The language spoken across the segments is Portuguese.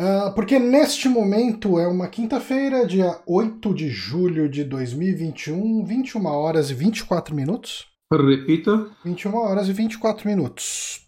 Uh, porque neste momento é uma quinta-feira, dia 8 de julho de 2021, 21 horas e 24 minutos. Repita. 21 horas e 24 minutos.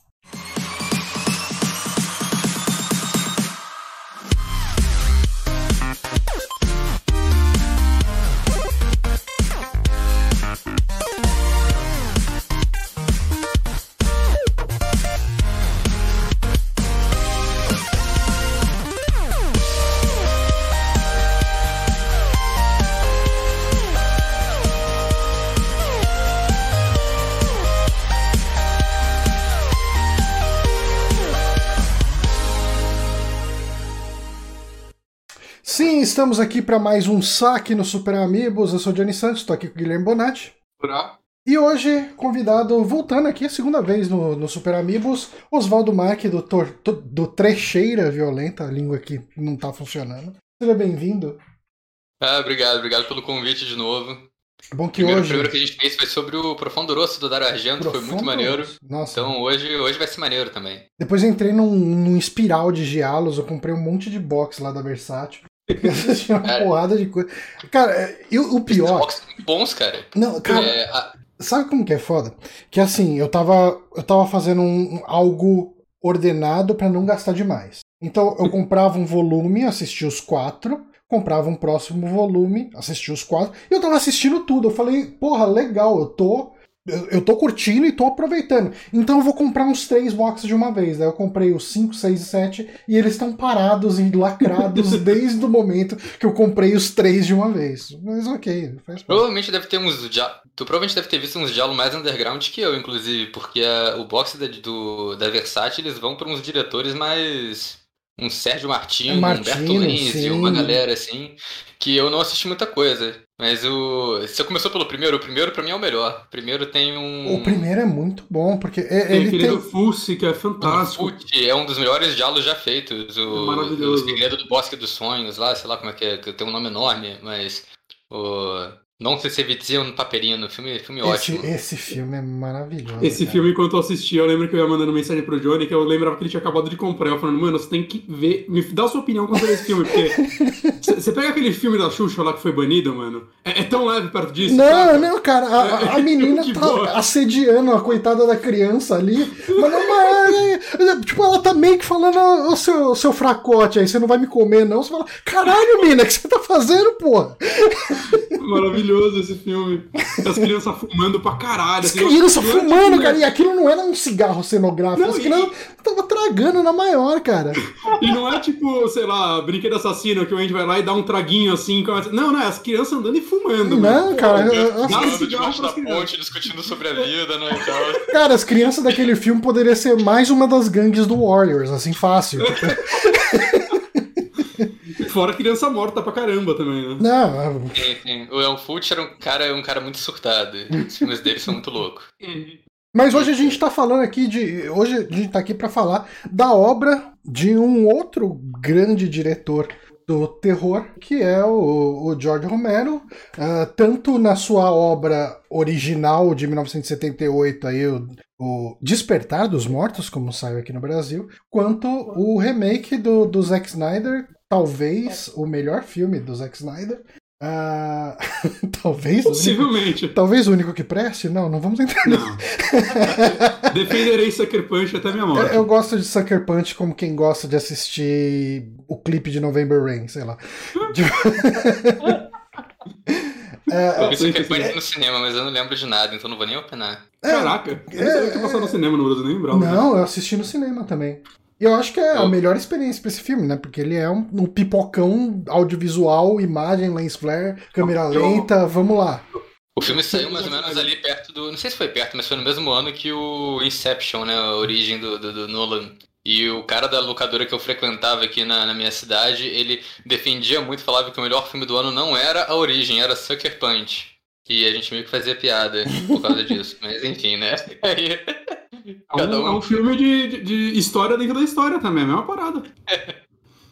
Estamos aqui para mais um saque no Super Amigos. Eu sou o Johnny Santos, estou aqui com o Guilherme Bonatti. Olá. E hoje, convidado, voltando aqui a segunda vez no, no Super Amigos, Oswaldo Marque, do, tor, do Trecheira Violenta, a língua que não está funcionando. Seja bem-vindo. Ah, obrigado, obrigado pelo convite de novo. Bom que primeiro, hoje. O primeiro que a gente fez foi sobre o Profundo Rosso do Dario Argento, Profundo foi muito maneiro. Nossa. Então hoje, hoje vai ser maneiro também. Depois eu entrei num, num espiral de gialos, eu comprei um monte de box lá da Versátil. Tinha uma cara, porrada de coisa. Cara, eu, o pior. Os muito bons, cara. Não, cara. É, a... Sabe como que é foda? Que assim, eu tava, eu tava fazendo um, algo ordenado para não gastar demais. Então eu comprava um volume, assistia os quatro, comprava um próximo volume, assistia os quatro, e eu tava assistindo tudo. Eu falei, porra, legal, eu tô eu, tô curtindo e tô aproveitando. Então eu vou comprar uns três boxes de uma vez. Aí eu comprei os 5, 6 e 7 e eles estão parados e lacrados desde o momento que eu comprei os três de uma vez. Mas ok, faz Provavelmente deve ter uns. Tu provavelmente deve ter visto uns diálogos mais underground que eu, inclusive, porque a, o box da, do, da Versátil eles vão para uns diretores mais um Sérgio Martins, Martino, um Humberto Lenz, uma galera assim, que eu não assisti muita coisa. Mas o. Você começou pelo primeiro, o primeiro pra mim é o melhor. O primeiro tem um. O primeiro é muito bom, porque é, tem ele tem. do Fulci, que é fantástico. O Fulci é um dos melhores diálogos já feitos. O, é maravilhoso. O segredo do Bosque dos Sonhos lá, sei lá como é que é, tem um nome enorme, mas. O. Não sei se Vizio no Paperino, filme, filme esse, ótimo. Esse filme é maravilhoso. Esse cara. filme, enquanto eu assistia, eu lembro que eu ia mandando mensagem pro Johnny, que eu lembrava que ele tinha acabado de comprar. Eu falando, mano, você tem que ver, me dá a sua opinião sobre esse filme, porque você pega aquele filme da Xuxa lá que foi banido, mano, é, é tão leve perto disso. Não, sabe? não, cara, a, a menina tá boa. assediando a coitada da criança ali, mas não é, é, tipo, ela tá meio que falando, o seu, seu fracote aí, você não vai me comer não, você fala, caralho, mina, o que você tá fazendo, porra? Maravilhoso esse filme. As crianças fumando pra caralho. As assim, crianças fumando, cara. E aquilo não era um cigarro cenográfico. Não, as crianças e... tava tragando na maior, cara. E não é tipo, sei lá, brinquedo assassino que o Andy vai lá e dá um traguinho assim. Começa... Não, não, é as crianças andando e fumando. Não, mano. cara. Dá debaixo da ponte discutindo sobre a vida, né? Então... Cara, as crianças daquele filme poderiam ser mais uma das gangues do Warriors, assim, fácil. Fora criança morta pra caramba também, né? Não, sim, sim. O El Fucci era um cara, um cara muito surtado. Os filmes dele são muito loucos. Mas hoje a gente tá falando aqui de. Hoje a gente tá aqui para falar da obra de um outro grande diretor do terror, que é o, o George Romero, uh, tanto na sua obra original de 1978, aí, o, o, Despertar dos Mortos, como saiu aqui no Brasil, quanto o remake do, do Zack Snyder, talvez o melhor filme do Zack Snyder. Uh, talvez. Possivelmente. Único, talvez o único que preste? Não, não vamos entrar Não. Defenderei Sucker Punch até minha morte. Eu, eu, gosto de Sucker Punch como quem gosta de assistir o clipe de November Rain, sei lá. É, eu vi Sucker Punch no cinema, mas eu não lembro de nada, então não vou nem opinar. É, Caraca, eu é, não sabia que no cinema no Brasil, nem lembrava. Não, eu assisti no cinema também. E eu acho que é a melhor experiência pra esse filme, né? Porque ele é um, um pipocão audiovisual, imagem, lens flare, câmera lenta, vamos lá. O filme saiu mais ou menos ali perto do. Não sei se foi perto, mas foi no mesmo ano que o Inception, né? A origem do, do, do Nolan. E o cara da locadora que eu frequentava aqui na, na, minha cidade, ele defendia muito, falava que o melhor filme do ano não era a origem, era Sucker Punch. E a gente meio que fazia piada por causa disso. Mas enfim, né? Aí. É um, um... é um filme de, de, de, história dentro da história também, é a mesma parada.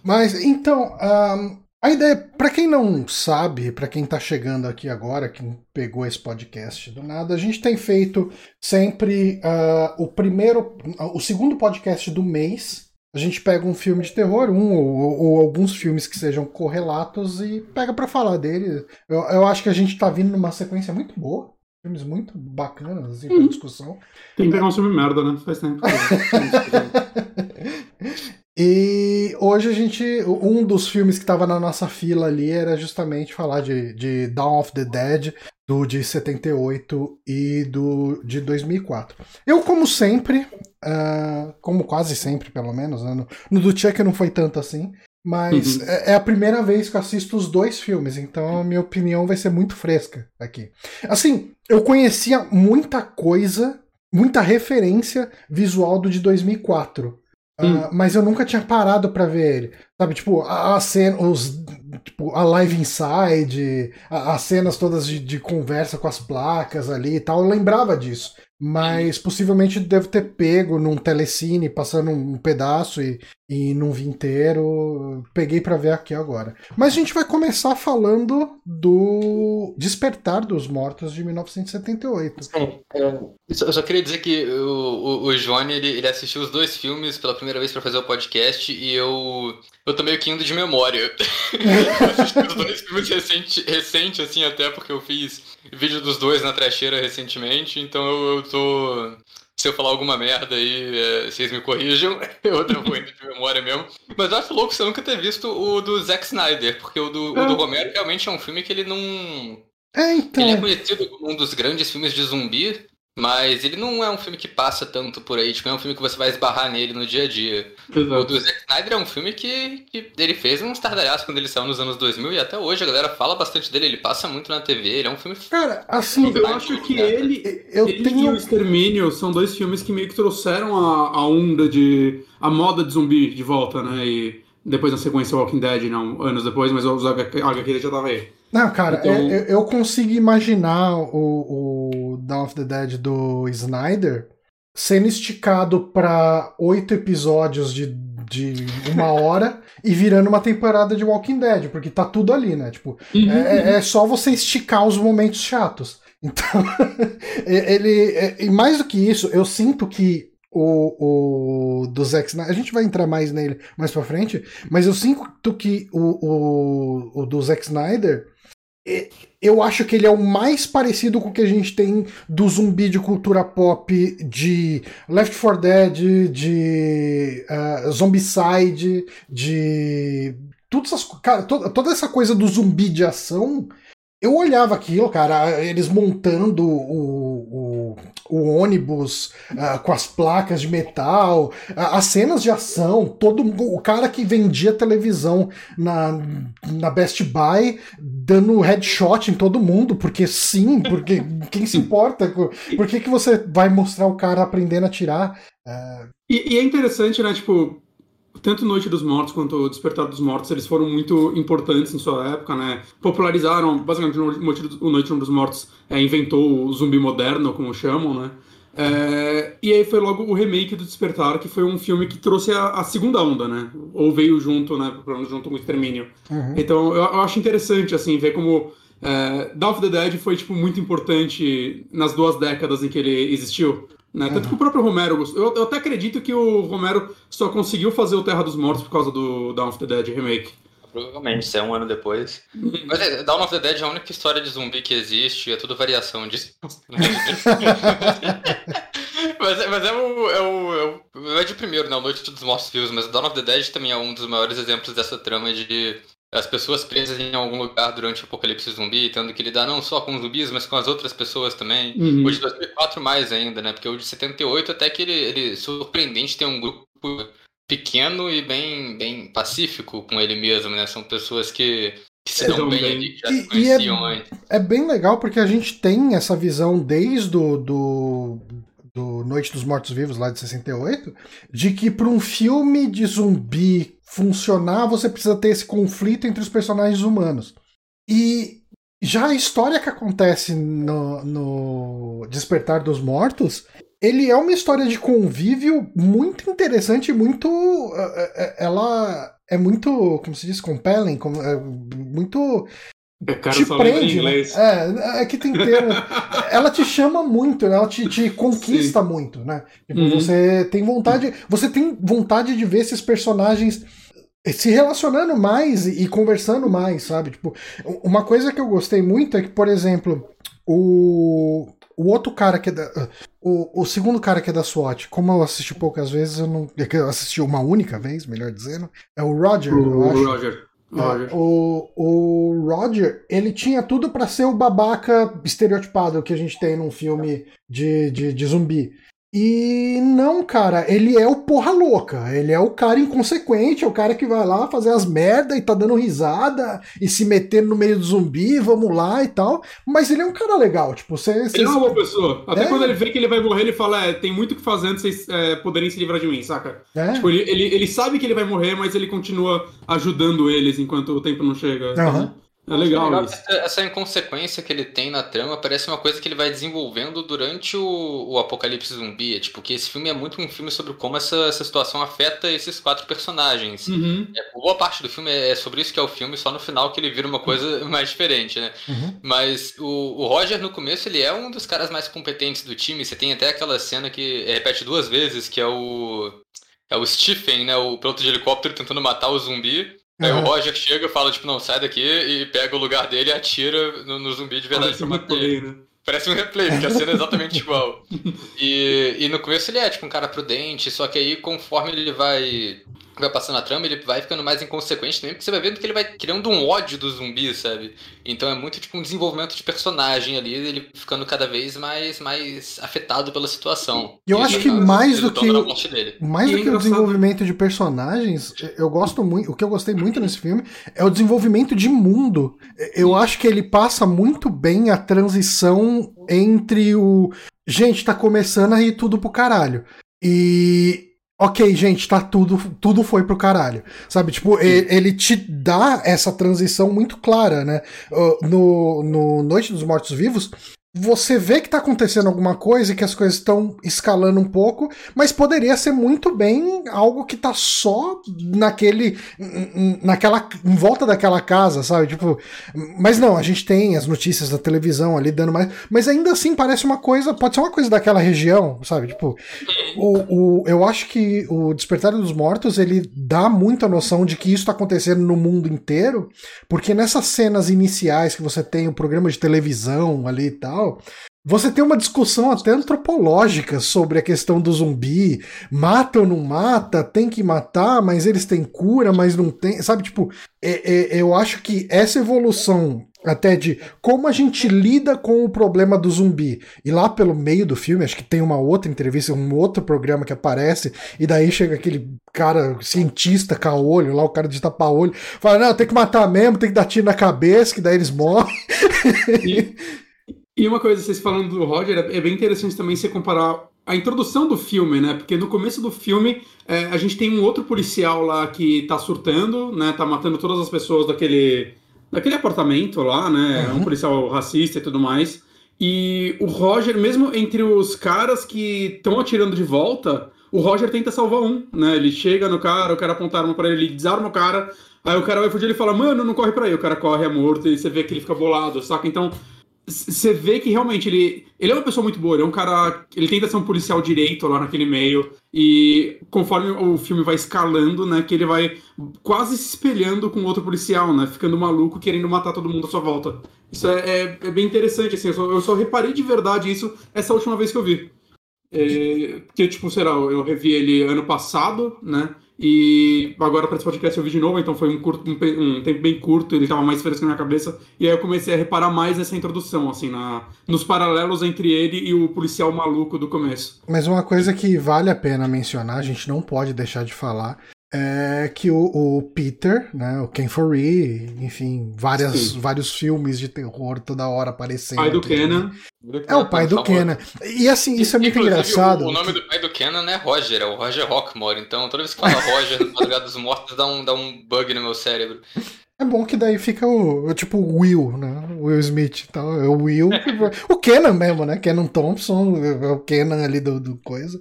Mas então, um, a ideia, para quem não sabe, para quem tá chegando aqui agora, que pegou esse podcast do nada, a gente tem feito sempre uh, o primeiro, o segundo podcast do mês A gente pega um filme de terror, um ou, ou alguns filmes que sejam correlatos e pega para falar dele. Eu, eu acho que a gente tá vindo numa sequência muito boa. Filmes muito bacanas, assim, pra uhum. discussão. Tem que pegar um filme merda, né? Faz tempo. e hoje a gente. Um dos filmes que estava na nossa fila ali era justamente falar de, de Dawn of the Dead, do de 78 e do de 2004. Eu, como sempre, uh, como quase sempre, pelo menos, né? no, no do Chuck não foi tanto assim, mas uhum. é, é, a primeira vez que eu assisto os dois filmes, então a minha opinião vai ser muito fresca aqui. Assim, eu conhecia muita coisa, muita referência visual do de 2004. Uh, mas eu nunca tinha parado para ver ele. Sabe, tipo, a, a cena, os, tipo, a live inside, a, as cenas todas de, de, conversa com as placas ali e tal, eu lembrava disso. Mas possivelmente deve ter pego num telecine, passando um pedaço e, e não vi inteiro. Peguei para ver aqui agora. Mas a gente vai começar falando do Despertar dos Mortos de 1978. Sim, é, eu só queria dizer que o, o, o Johnny ele, ele assistiu os dois filmes pela primeira vez para fazer o podcast e eu eu tô meio que indo de memória. eu assisti os dois filmes recente, recente, assim, até porque eu fiz vídeo dos dois na trecheira recentemente, então eu, eu tô. Se eu falar alguma merda aí, é, vocês me corrijam. Eu vou indo de memória mesmo. Mas eu acho louco você nunca ter visto o do Zack Snyder, porque o do, o do Romero realmente é um filme que ele não. É, então. Ele é conhecido como um dos grandes filmes de zumbi, mas ele não é um filme que passa tanto por aí, tipo, é um filme que você vai esbarrar nele no dia a dia. Exato. O do Zack Snyder é um filme que, que ele fez um estardalhaço quando ele saiu nos anos 2000 e até hoje a galera fala bastante dele, ele passa muito na TV, ele é um filme... Cara, assim, eu acho que ele, eu ele tenho... e o Extermínio são dois filmes que meio que trouxeram a, a onda de... a moda de zumbi de volta, né, e depois na sequência Walking Dead, não, anos depois, mas os HQ já tava aí. Não, cara, então... eu, eu, consigo imaginar o, o Dawn of the Dead do Snyder sendo esticado para oito episódios de, de uma hora e virando uma temporada de Walking Dead, porque tá tudo ali, né? Tipo, uhum. é, é só você esticar os momentos chatos. Então, ele. É, e mais do que isso, eu sinto que o, o do Zack Snyder. A gente vai entrar mais nele mais pra frente, mas eu sinto que o, o, o do Zack Snyder eu acho que ele é o mais parecido com o que a gente tem do zumbi de cultura pop de Left 4 Dead, de uh, Zombicide, de. Tudo essas, cara, toda, toda essa coisa do zumbi de ação eu olhava aquilo, cara, eles montando o, o, o ônibus uh, com as placas de metal, uh, as cenas de ação, todo o cara que vendia televisão na, na Best Buy dando headshot em todo mundo, porque sim, porque quem se importa? Por que, que você vai mostrar o cara aprendendo a atirar? Uh... E, e é interessante, né, tipo, tanto Noite dos Mortos quanto Despertar dos Mortos, eles foram muito importantes em sua época, né? Popularizaram, basicamente, o Noite dos Mortos é, inventou o zumbi moderno, como chamam, né? É, e aí foi logo o remake do Despertar, que foi um filme que trouxe a, a segunda onda, né? Ou veio junto, né? Junto com o Extermínio. Uhum. Então eu, eu, acho interessante, assim, ver como é, Dawn of the Dead foi, tipo, muito importante nas duas décadas em que ele existiu. Né? Tanto que o próprio Romero. Eu, eu, até acredito que o Romero só conseguiu fazer o Terra dos Mortos por causa do Dawn of the Dead remake. Provavelmente, isso é um ano depois. Uhum. Mas é, Dawn of the Dead é a única história de zumbi que existe, é tudo variação disso. mas, é, mas é, o, é, o, é o. Não é de primeiro, né? O Noite dos Mortos Vivos, mas Dawn of the Dead também é um dos maiores exemplos dessa trama de as pessoas presas em algum lugar durante o apocalipse zumbi, tendo que lidar não só com os zumbis, mas com as outras pessoas também. Uhum. O de 2004 mais ainda, né? Porque o de 78 até que ele, ele surpreendente tem um grupo pequeno e bem, bem pacífico com ele mesmo, né? São pessoas que, que se dão bem, ali, que já e, se conheciam é, antes. É bem legal porque a gente tem essa visão desde o do, do Noite dos Mortos Vivos, lá de 68, de que para um filme de zumbi funcionar, você precisa ter esse conflito entre os personagens humanos. E já a história que acontece no, no Despertar dos Mortos, ele é uma história de convívio muito interessante, muito. Eh, eh, ela é muito, como se diz, compelling, muito É, cara, te prende, né? inglês. É, é que tem termo. ela te chama muito, né? Ela te, te conquista muito, né? Tipo, Uhum. você tem vontade. Você tem vontade de ver esses personagens se relacionando mais e, e conversando mais, sabe? Tipo, uma coisa que eu gostei muito é que, por exemplo, o. O outro cara que é da. O, o segundo cara que é da SWAT, como eu assisti poucas vezes, eu não. é Eu assisti uma única vez, melhor dizendo. É o Roger, eu O acho. Roger. Roger. o, o Roger, ele tinha tudo pra ser o babaca estereotipado que a gente tem num filme de, de, de zumbi. E não, cara, ele é o porra louca. Ele é o cara inconsequente, é o cara que vai lá fazer as merda e tá dando risada e se metendo no meio do zumbi, vamos lá e tal. Mas ele é um cara legal, tipo, você. Ele é uma boa pessoa. Até É. quando ele vê que ele vai morrer, ele fala: é, tem muito o que fazer antes de vocês é, poderem se livrar de mim, saca? É. Tipo, ele, ele, ele sabe que ele vai morrer, mas ele continua ajudando eles enquanto o tempo não chega. Aham. É legal Legal Essa, essa inconsequência que ele tem na trama parece uma coisa que ele vai desenvolvendo durante o, o apocalipse zumbi. É, tipo, que esse filme é muito um filme sobre como essa, essa situação afeta esses quatro personagens. Uhum. É, boa parte do filme é sobre isso que é o filme, só no final que ele vira uma coisa mais diferente, né? Uhum. Mas o, o Roger, no começo, ele é um dos caras mais competentes do time. Você tem até aquela cena que repete duas vezes, que é o. É o Stephen, né? O piloto de helicóptero tentando matar o zumbi. Aí o. Roger chega e fala, tipo, não, sai daqui e pega o lugar dele e atira no, no zumbi de verdade Parece pra um matar ele. replay, né? Parece um replay, porque a cena é exatamente igual. E, e no começo ele é, tipo, um cara prudente, só que aí conforme ele vai, vai passando a trama, ele vai ficando mais inconsequente também, porque você vai vendo que ele vai criando um ódio do zumbi, sabe? Então é muito, tipo, um desenvolvimento de personagem ali, ele ficando cada vez mais, mais afetado pela situação. E eu Isso acho que acaba mais do que. Mais E do é que o desenvolvimento de personagens, eu gosto muito. O que eu gostei muito nesse filme é o desenvolvimento de mundo. Eu acho que ele passa muito bem a transição entre o. Gente, tá começando a ir tudo pro caralho. E. Ok, gente, tá tudo, tudo foi pro caralho. Sabe, tipo, e- ele te dá essa transição muito clara, né? No, no Noite dos Mortos Vivos, você vê que tá acontecendo alguma coisa e que as coisas estão escalando um pouco, mas poderia ser muito bem algo que tá só naquele naquela em volta daquela casa, sabe? Tipo, mas não, a gente tem as notícias da televisão ali dando mais, mas ainda assim parece uma coisa, pode ser uma coisa daquela região, sabe? Tipo, o, o, eu acho que o Despertar dos Mortos ele dá muita noção de que isso está acontecendo no mundo inteiro, porque nessas cenas iniciais que você tem o programa de televisão ali e tal, você tem uma discussão até antropológica sobre a questão do zumbi. Mata ou não mata? Tem que matar, mas eles têm cura, mas não tem. Sabe, tipo, é- é- eu acho que essa evolução até de como a gente lida com o problema do zumbi. E lá pelo meio do filme, acho que tem uma outra entrevista, um outro programa que aparece, e daí chega aquele cara cientista caolho, lá o cara de tapa-olho, fala: Não, tem que matar mesmo, tem que dar tiro na cabeça, que daí eles morrem. E, e uma coisa, vocês falando do Roger, é é bem interessante também você comparar a introdução do filme, né? Porque no começo do filme é, a gente tem um outro policial lá que tá surtando, né? Tá matando todas as pessoas daquele, daquele apartamento lá, né? É Uhum. um policial racista e tudo mais. E o Roger, mesmo entre os caras que estão atirando de volta, o Roger tenta salvar um, né? Ele chega no cara, o cara aponta a arma pra ele, ele desarma o cara, aí o cara vai fugir, ele fala, mano, não corre pra aí. O cara corre, é morto, e você vê que ele fica bolado, saca? Então, você vê que realmente ele, ele é uma pessoa muito boa, ele é um cara. Ele tenta ser um policial direito lá naquele meio. E conforme o filme vai escalando, né, que ele vai quase se espelhando com outro policial, né? Ficando maluco, querendo matar todo mundo à sua volta. Isso é, é- é bem interessante, assim. Eu só, eu só reparei de verdade isso essa última vez que eu vi. É, que, tipo, sei lá, eu revi ele ano passado, né? E agora para esse podcast eu vi de novo, então foi um, curto, um, um tempo bem curto, ele tava mais fresco na minha cabeça. E aí eu comecei a reparar mais nessa introdução, assim, na, nos paralelos entre ele e o policial maluco do começo. Mas uma coisa que vale a pena mencionar, a gente não pode deixar de falar, é que o, o Peter, né, o Ken Foree, enfim, várias, Sim. vários filmes de terror toda hora aparecendo. Pai do. Kenan. É o pai do. Kenan. E assim, isso é muito Inclusive, engraçado. O, o nome do pai do Kenan é Roger, é o Roger Rockmore. Então, toda vez que fala Roger no Madrugada dos Mortos, dá um, dá um bug no meu cérebro. É bom que daí fica o, o tipo o Will, né? O Will Smith e tal. É o Will. que- o Kenan mesmo, né? Kenan Thompson, é o Kenan ali do, do coisa.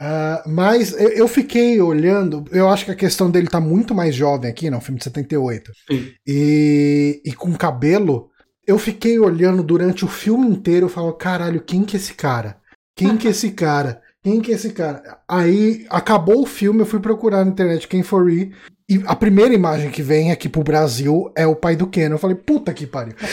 Uh, mas eu, eu, fiquei olhando, eu acho que a questão dele tá muito mais jovem aqui, não, filme de 78. Sim. E, e com cabelo, eu fiquei olhando durante o filme inteiro, eu falo, caralho, quem que é esse cara? Quem que é esse cara? Quem que é esse cara? Aí acabou o filme, eu fui procurar na internet quem for e a primeira imagem que vem aqui pro Brasil é o pai do Ken. Eu falei, puta que pariu.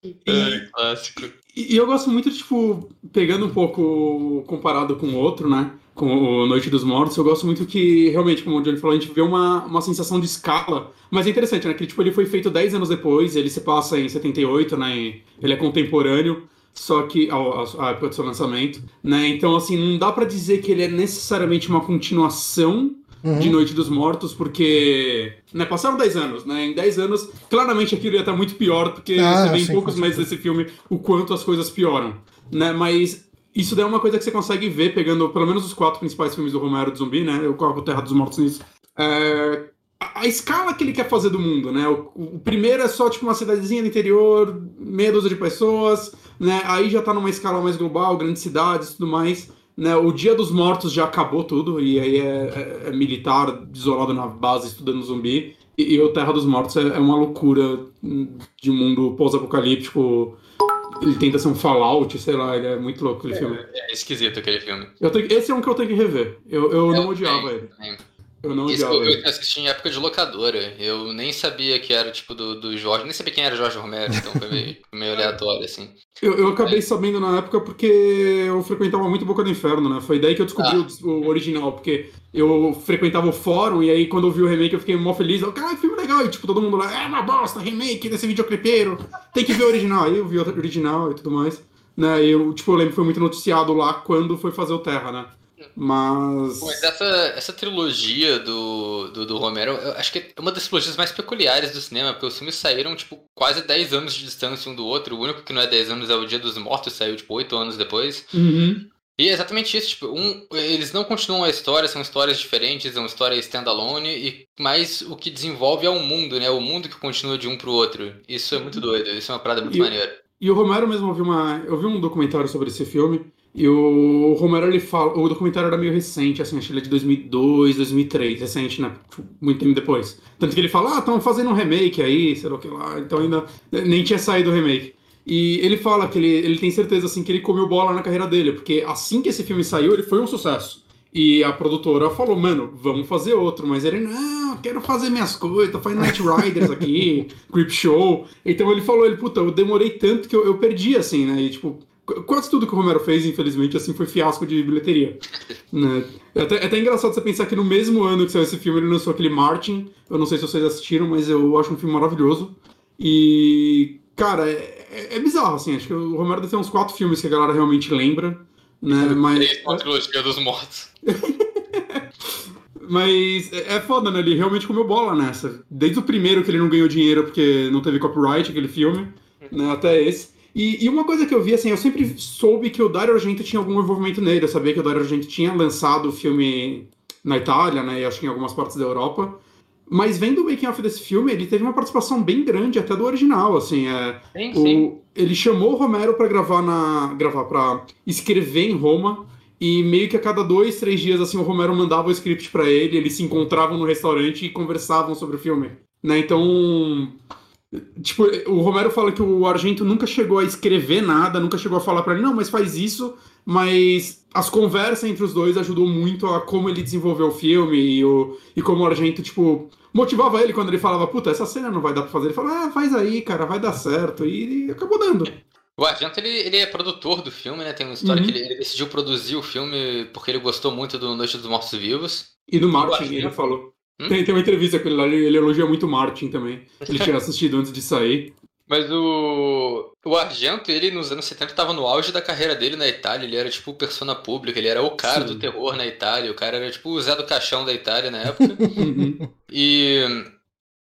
é, clássico. E, e eu gosto muito, tipo, pegando um pouco comparado com o outro, né? Com o Noite dos Mortos, eu gosto muito que, realmente, como o Johnny falou, a gente vê uma, uma sensação de escala. Mas é interessante, né? Que tipo, ele foi feito 10 anos depois, ele se passa em 78, né? Ele é contemporâneo só que a, época do seu lançamento, né? Então assim, não dá para dizer que ele é necessariamente uma continuação Uhum. de Noite dos Mortos, porque né, passaram 10 anos, né? Em 10 anos, claramente aquilo ia estar muito pior, porque ah, você vê em poucos meses desse filme o quanto as coisas pioram, né? Mas isso daí é uma coisa que você consegue ver pegando pelo menos os quatro principais filmes do Romero de zumbi, né? Eu coloco Terra dos Mortos nisso. É, a, escala que ele quer fazer do mundo, né? O, o, primeiro é só tipo uma cidadezinha do interior, meia dúzia de pessoas, né? Aí já tá numa escala mais global, grandes cidades e tudo mais. Né? O Dia dos Mortos já acabou tudo, e aí é, é, é militar isolado na base estudando zumbi. E, e o Terra dos Mortos é, é uma loucura de mundo pós-apocalíptico. Ele tenta ser um Fallout, sei lá, ele é muito louco aquele é, filme. É esquisito aquele filme. Tenho, esse é um que eu tenho que rever. Eu, eu não odiava ele. Eu não Isso eu, eu assisti em época de locadora. Eu nem sabia que era tipo do, do Jorge, nem sabia quem era Jorge Romero, então foi meio, meio aleatório, assim. Eu, eu acabei Mas... sabendo na época porque eu frequentava muito Boca do Inferno, né? Foi daí que eu descobri ah. o, o, original, porque eu frequentava o fórum e aí quando eu vi o remake eu fiquei mó feliz. Eu, caralho, filme legal! E tipo, todo mundo lá, é uma bosta, remake desse videoclipeiro, tem que ver o original. Aí eu vi o original e tudo mais. Né? Eu, tipo, eu lembro que foi muito noticiado lá quando foi fazer o Terra, né? Mas. Mas essa, essa trilogia do, do, do, Romero, eu acho que é uma das trilogias mais peculiares do cinema, porque os filmes saíram, tipo, quase 10 anos de distância um do outro. O único que não é 10 anos é o Dia dos Mortos, saiu, tipo, 8 anos depois. Uhum. E é exatamente isso, tipo, um, eles não continuam a história, são histórias diferentes, são histórias standalone, e mais o que desenvolve é o mundo, né? O mundo que continua de um pro outro. Isso é muito uhum. doido, isso é uma parada muito e, maneira. E o Romero mesmo, eu vi, uma, eu vi um documentário sobre esse filme, e o Romero, ele fala. O documentário era meio recente, assim, acho que ele é de 2002, 2003, recente, né? Tipo, muito tempo depois. Tanto que ele fala, ah, estão fazendo um remake aí, sei lá o que lá. Então ainda nem tinha saído o remake. E ele fala que ele, ele tem certeza, assim, que ele comeu bola na carreira dele, porque assim que esse filme saiu, ele foi um sucesso. E a produtora falou, mano, vamos fazer outro. Mas ele, não, quero fazer minhas coisas, tô fazendo Night Riders aqui, Creep Show. Então ele falou, ele, puta, eu demorei tanto que eu, eu perdi, assim, né? E, tipo, Quase tudo que o Romero fez, infelizmente, assim, foi fiasco de bilheteria. né? é, até, é até engraçado você pensar que no mesmo ano que saiu esse filme, ele lançou aquele Martin. Eu não sei se vocês assistiram, mas eu acho um filme maravilhoso. E, cara, é, é, é bizarro, assim. Acho que o Romero deve ter uns quatro filmes que a galera realmente lembra. Né? Mas... uma trilogia dos mortos. Mas é, foda, né? Ele realmente comeu bola nessa. Desde o primeiro que ele não ganhou dinheiro porque não teve copyright, aquele filme, né? Até esse. E, e, uma coisa que eu vi, assim, eu sempre soube que o Dario Argento tinha algum envolvimento nele. Eu sabia que o Dario Argento tinha lançado o filme na Itália, né? E acho que em algumas partes da Europa. Mas vendo o making off desse filme, ele teve uma participação bem grande até do original, assim, é, sim, o, sim. Ele chamou o Romero para gravar na gravar para escrever em Roma e meio que a cada dois, três dias assim o Romero mandava o script para ele, eles se encontravam no restaurante e conversavam sobre o filme, né? Então Tipo, o Romero fala que o Argento nunca chegou a escrever nada, nunca chegou a falar para ele, não, mas faz isso, mas as conversas entre os dois ajudou muito a como ele desenvolveu o filme e, o, e como o Argento, tipo, motivava ele quando ele falava, puta, essa cena não vai dar pra fazer. Ele falava, ah, faz aí, cara, vai dar certo. E, e acabou dando. O Argento, ele, ele é produtor do filme, né? Tem uma história uhum. que ele, ele, decidiu produzir o filme porque ele gostou muito do Noite dos Mortos Vivos. E do Martin, ele falou. Hum? Tem, tem uma entrevista com ele lá, ele, ele elogia muito Martin também. Ele tinha assistido antes de sair. Mas o, o Argento, ele nos anos 70 estava no auge da carreira dele na Itália. Ele era tipo persona pública, ele era o cara Sim. do terror na Itália. O cara era tipo o Zé do Caixão da Itália na época. E,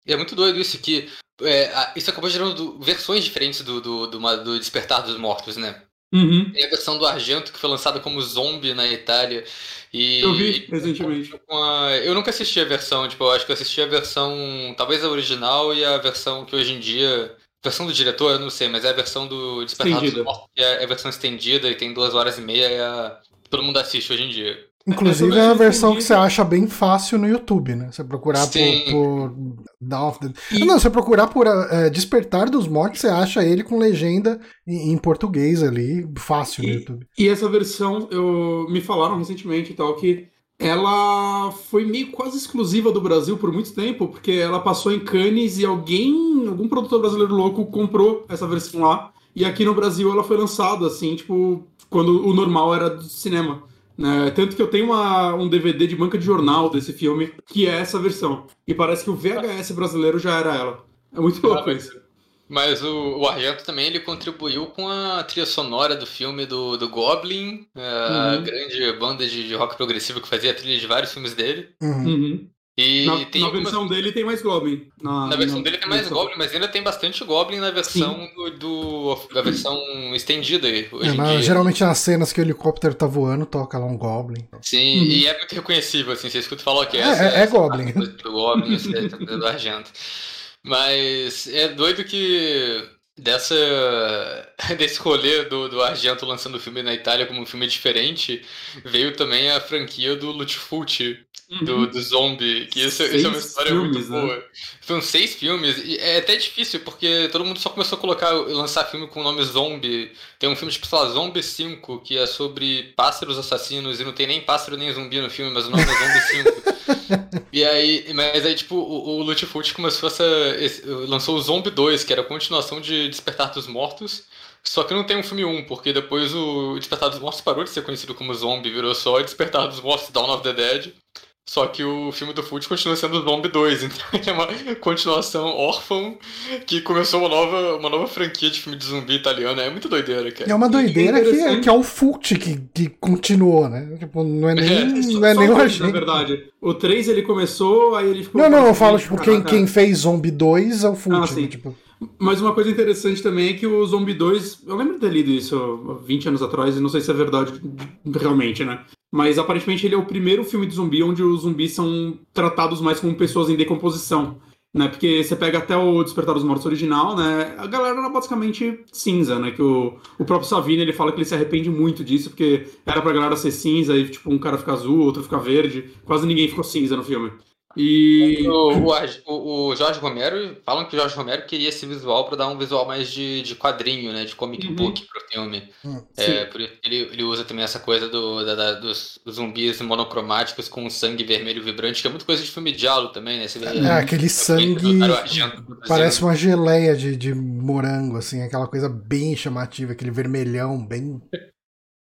é muito doido isso que. É, isso acabou gerando versões diferentes do, do, do, do Despertar dos Mortos, né? Uhum. Tem a versão do Argento que foi lançada como zombie na Itália. E, eu vi recentemente. A, eu nunca assisti a versão, tipo, eu acho que eu assisti a versão, talvez a original e a versão que hoje em dia versão do diretor, eu não sei, mas é a versão do Despertar dos Mortos, que é a versão estendida e tem duas horas e meia e a... todo mundo assiste hoje em dia. Inclusive é a versão que você acha bem fácil no YouTube, né? Você procurar Sim. por, por Dawn of the... E... Não, você procurar por é, Despertar dos Mortos, você acha ele com legenda em, em português ali, fácil e, no YouTube. E essa versão, eu me falaram recentemente e tal, que ela foi meio quase exclusiva do Brasil por muito tempo, porque ela passou em Cannes e alguém, algum produtor brasileiro louco comprou essa versão lá. E aqui no Brasil ela foi lançada, assim, tipo, quando o normal era do cinema. Né? Tanto que eu tenho uma, um DVD de banca de jornal desse filme, que é essa versão. E parece que o VHS brasileiro já era ela. É muito louco isso. Mas o, o Argento também ele contribuiu com a trilha sonora do filme do, do Goblin, a uhum. grande banda de, de, rock progressivo que fazia a trilha de vários filmes dele. Uhum. uhum. E na, na versão dele tem mais Goblin. Na, na versão na, dele tem mais Goblin, mas ainda tem bastante Goblin na versão do, do, da versão estendida. Hoje é, mas, geralmente nas cenas que o helicóptero tá voando, toca lá um Goblin. Sim, uhum. e é muito reconhecível, assim, você escuta falar que é, é, é, é Goblin. Do Goblin, é do Argento. Mas é doido que dessa desse rolê do, do Argento lançando o filme na Itália como um filme diferente, veio também a franquia do Lutfult, uhum. do, do zombie, que isso, isso é uma história filmes, muito né? boa. São seis filmes, e é até difícil, porque todo mundo só começou a colocar, lançar filme com o nome zombie. Tem um filme lá, Zombie 5, que é sobre pássaros assassinos, e não tem nem pássaro nem zumbi no filme, mas o nome é Zombie 5. e aí, mas aí, tipo, o, o começou essa. Esse, lançou o Zombie 2, que era a continuação de Despertar dos Mortos. Só que não tem um filme 1, porque depois o Despertar dos Mortos parou de ser conhecido como Zombie, virou só Despertar dos Mortos Dawn of the Dead. Só que o filme do Foot continua sendo o Zombie 2, então é uma continuação órfã que começou uma nova, uma nova franquia de filme de zumbi italiano. É muito doideira, cara. É uma doideira que, é, que é o Foot que, que continuou, né? Tipo, não é nem, é, não é nem o agente. Na verdade, o 3 ele começou, aí ele ficou. Não, não, eu falo, tipo, quem, quem fez Zombie 2 é o Foot. Ah, sim. Né? Tipo... Mas uma coisa interessante também é que o Zombie 2, eu lembro de ter lido isso 20 anos atrás, e não sei se é verdade realmente, né? Mas aparentemente ele é o primeiro filme de zumbi onde os zumbis são tratados mais como pessoas em decomposição. Né, porque você pega até o Despertar dos Mortos original, né? A galera era basicamente cinza, né? Que o, o próprio Savini ele fala que ele se arrepende muito disso, porque era pra galera ser cinza e tipo um cara ficar azul, outro ficar verde. Quase ninguém ficou cinza no filme. E. O, o, o, Jorge Romero, falam que o Jorge Romero queria esse visual para dar um visual mais de, de quadrinho, né? De comic uhum. book pro filme. Hum, é, por isso ele, ele usa também essa coisa do, da, da, dos zumbis monocromáticos com sangue vermelho vibrante, que é muito coisa de filme de diálogo também, né? Vê, é, aquele sangue. Parece uma geleia de, de morango, assim, aquela coisa bem chamativa, aquele vermelhão, bem.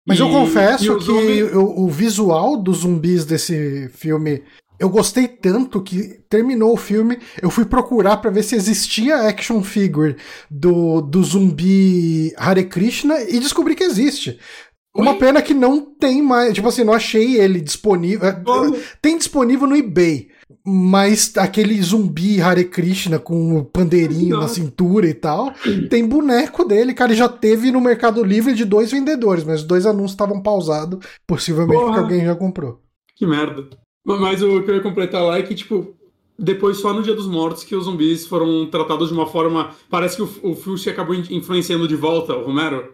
Mas e, eu confesso que o, o visual dos zumbis desse filme eu gostei tanto que terminou o filme, eu fui procurar para ver se existia action figure do, do zumbi Hare Krishna e descobri que existe. Uma pena que não tem mais, tipo assim, não achei ele disponível. É, tem disponível no eBay, mas aquele zumbi Hare Krishna com o pandeirinho na cintura e tal, tem boneco dele, cara, já teve no Mercado Livre de dois vendedores, mas os dois anúncios estavam pausados, possivelmente Porra. porque alguém já comprou. Que merda. Mas o que eu ia completar lá é que, tipo, depois só no Dia dos Mortos que os zumbis foram tratados de uma forma. Parece que o, o Fulci acabou influenciando de volta o Romero,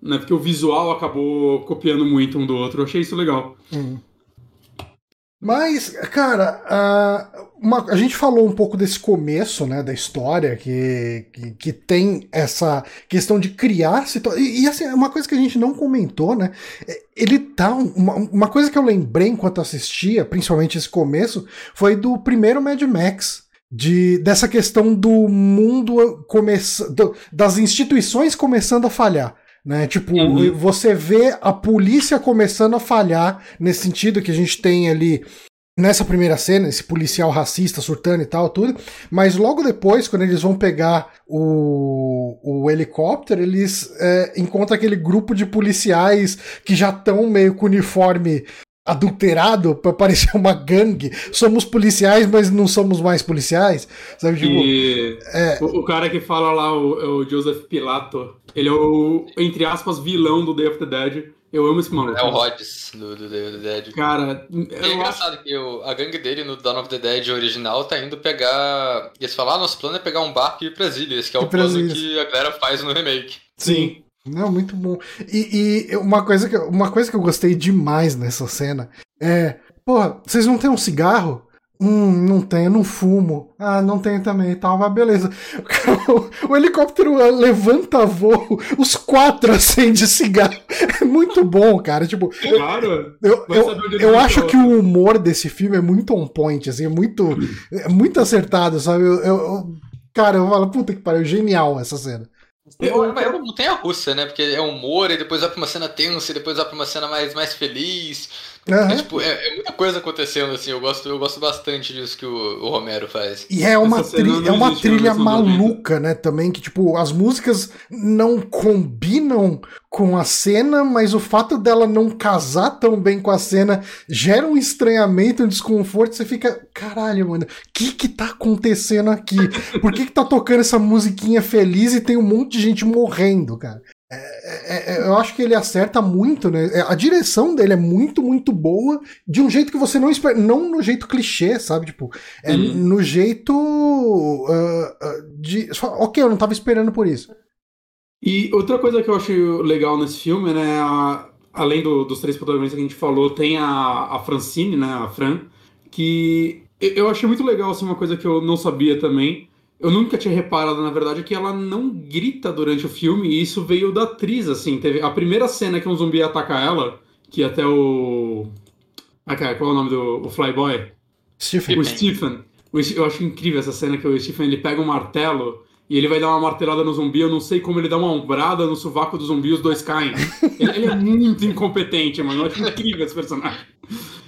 né? Porque o visual acabou copiando muito um do outro. Eu achei isso legal. Uhum. Mas, cara, uma, a gente falou um pouco desse começo, né, da história, que, que, que tem essa questão de criar situações. E, e, assim, uma coisa que a gente não comentou, né, é, ele tá. Uma, uma coisa que eu lembrei enquanto assistia, principalmente esse começo, foi do primeiro Mad Max. De, dessa questão do mundo começando. das instituições começando a falhar. Né? Tipo, uhum. você vê a polícia começando a falhar nesse sentido que a gente tem ali nessa primeira cena, esse policial racista surtando e tal, tudo. Mas logo depois, quando eles vão pegar o, o helicóptero, eles é, encontram aquele grupo de policiais que já estão meio com uniforme adulterado para parecer uma gangue. Somos policiais, mas não somos mais policiais. Sabe? Tipo, e é... o, o, cara que fala lá, o, é o Joseph Pilato, ele é o, entre aspas, vilão do Day of the Dead. Eu amo esse maluco. É o Rhodes do, do, do Dead. Cara, é engraçado acho... que o, a gangue dele no Dawn of the Dead original tá indo pegar. E eles falaram, ah, nosso plano é pegar um barco e ir pras ilhas, que é o plano que a galera faz no remake. Sim. Não, muito bom. E, e, uma, coisa que, uma coisa que eu gostei demais nessa cena é. Porra, vocês não têm um cigarro? Hum, não tenho, não fumo. Ah, não tenho também e tal, mas beleza. O, o, helicóptero levanta voo, os quatro acendem cigarro. É muito bom, cara. Tipo, claro. Eu, eu, eu acho que o humor desse filme é muito on point, assim, é muito, é muito acertado, sabe? Eu, eu, cara, eu falo, puta que pariu, genial essa cena. Eu, é uma montanha russa, né? Porque é humor, e depois vai pra uma cena tensa, e depois vai pra uma cena mais, mais feliz. Uhum. É, tipo, é, é, muita coisa acontecendo, assim. Eu gosto, eu gosto bastante disso que o, o Romero faz. E é uma, tri é uma trilha maluca, né? Também, que, tipo, as músicas não combinam com a cena, mas o fato dela não casar tão bem com a cena gera um estranhamento, um desconforto. Você fica, caralho, mano, o que que tá acontecendo aqui? Por que que tá tocando essa musiquinha feliz e tem um monte de gente morrendo, cara? É, é, é, eu acho que ele acerta muito, né? É, a direção dele é muito, muito boa, de um jeito que você não espera. Não no jeito clichê, sabe? Tipo, é uhum. no jeito. Uh, de. Ok, eu não tava esperando por isso. E outra coisa que eu acho legal nesse filme, né? A, além do, dos três protagonistas que a gente falou, tem a, a Francine, né? A Fran, que eu achei muito legal, assim, uma coisa que eu não sabia também eu nunca tinha reparado, na verdade, que ela não grita durante o filme, e isso veio da atriz, assim. Teve a primeira cena que um zumbi ataca ela, que até o. Ah, cara, qual é o nome do o Flyboy? Stephen. O Stephen. Eu acho incrível essa cena que o Stephen ele pega um martelo e ele vai dar uma martelada no zumbi. Eu não sei como ele dá uma ombrada no sovaco do zumbi e os dois caem. ele, ele é muito incompetente, mano. Eu acho incrível esse personagem.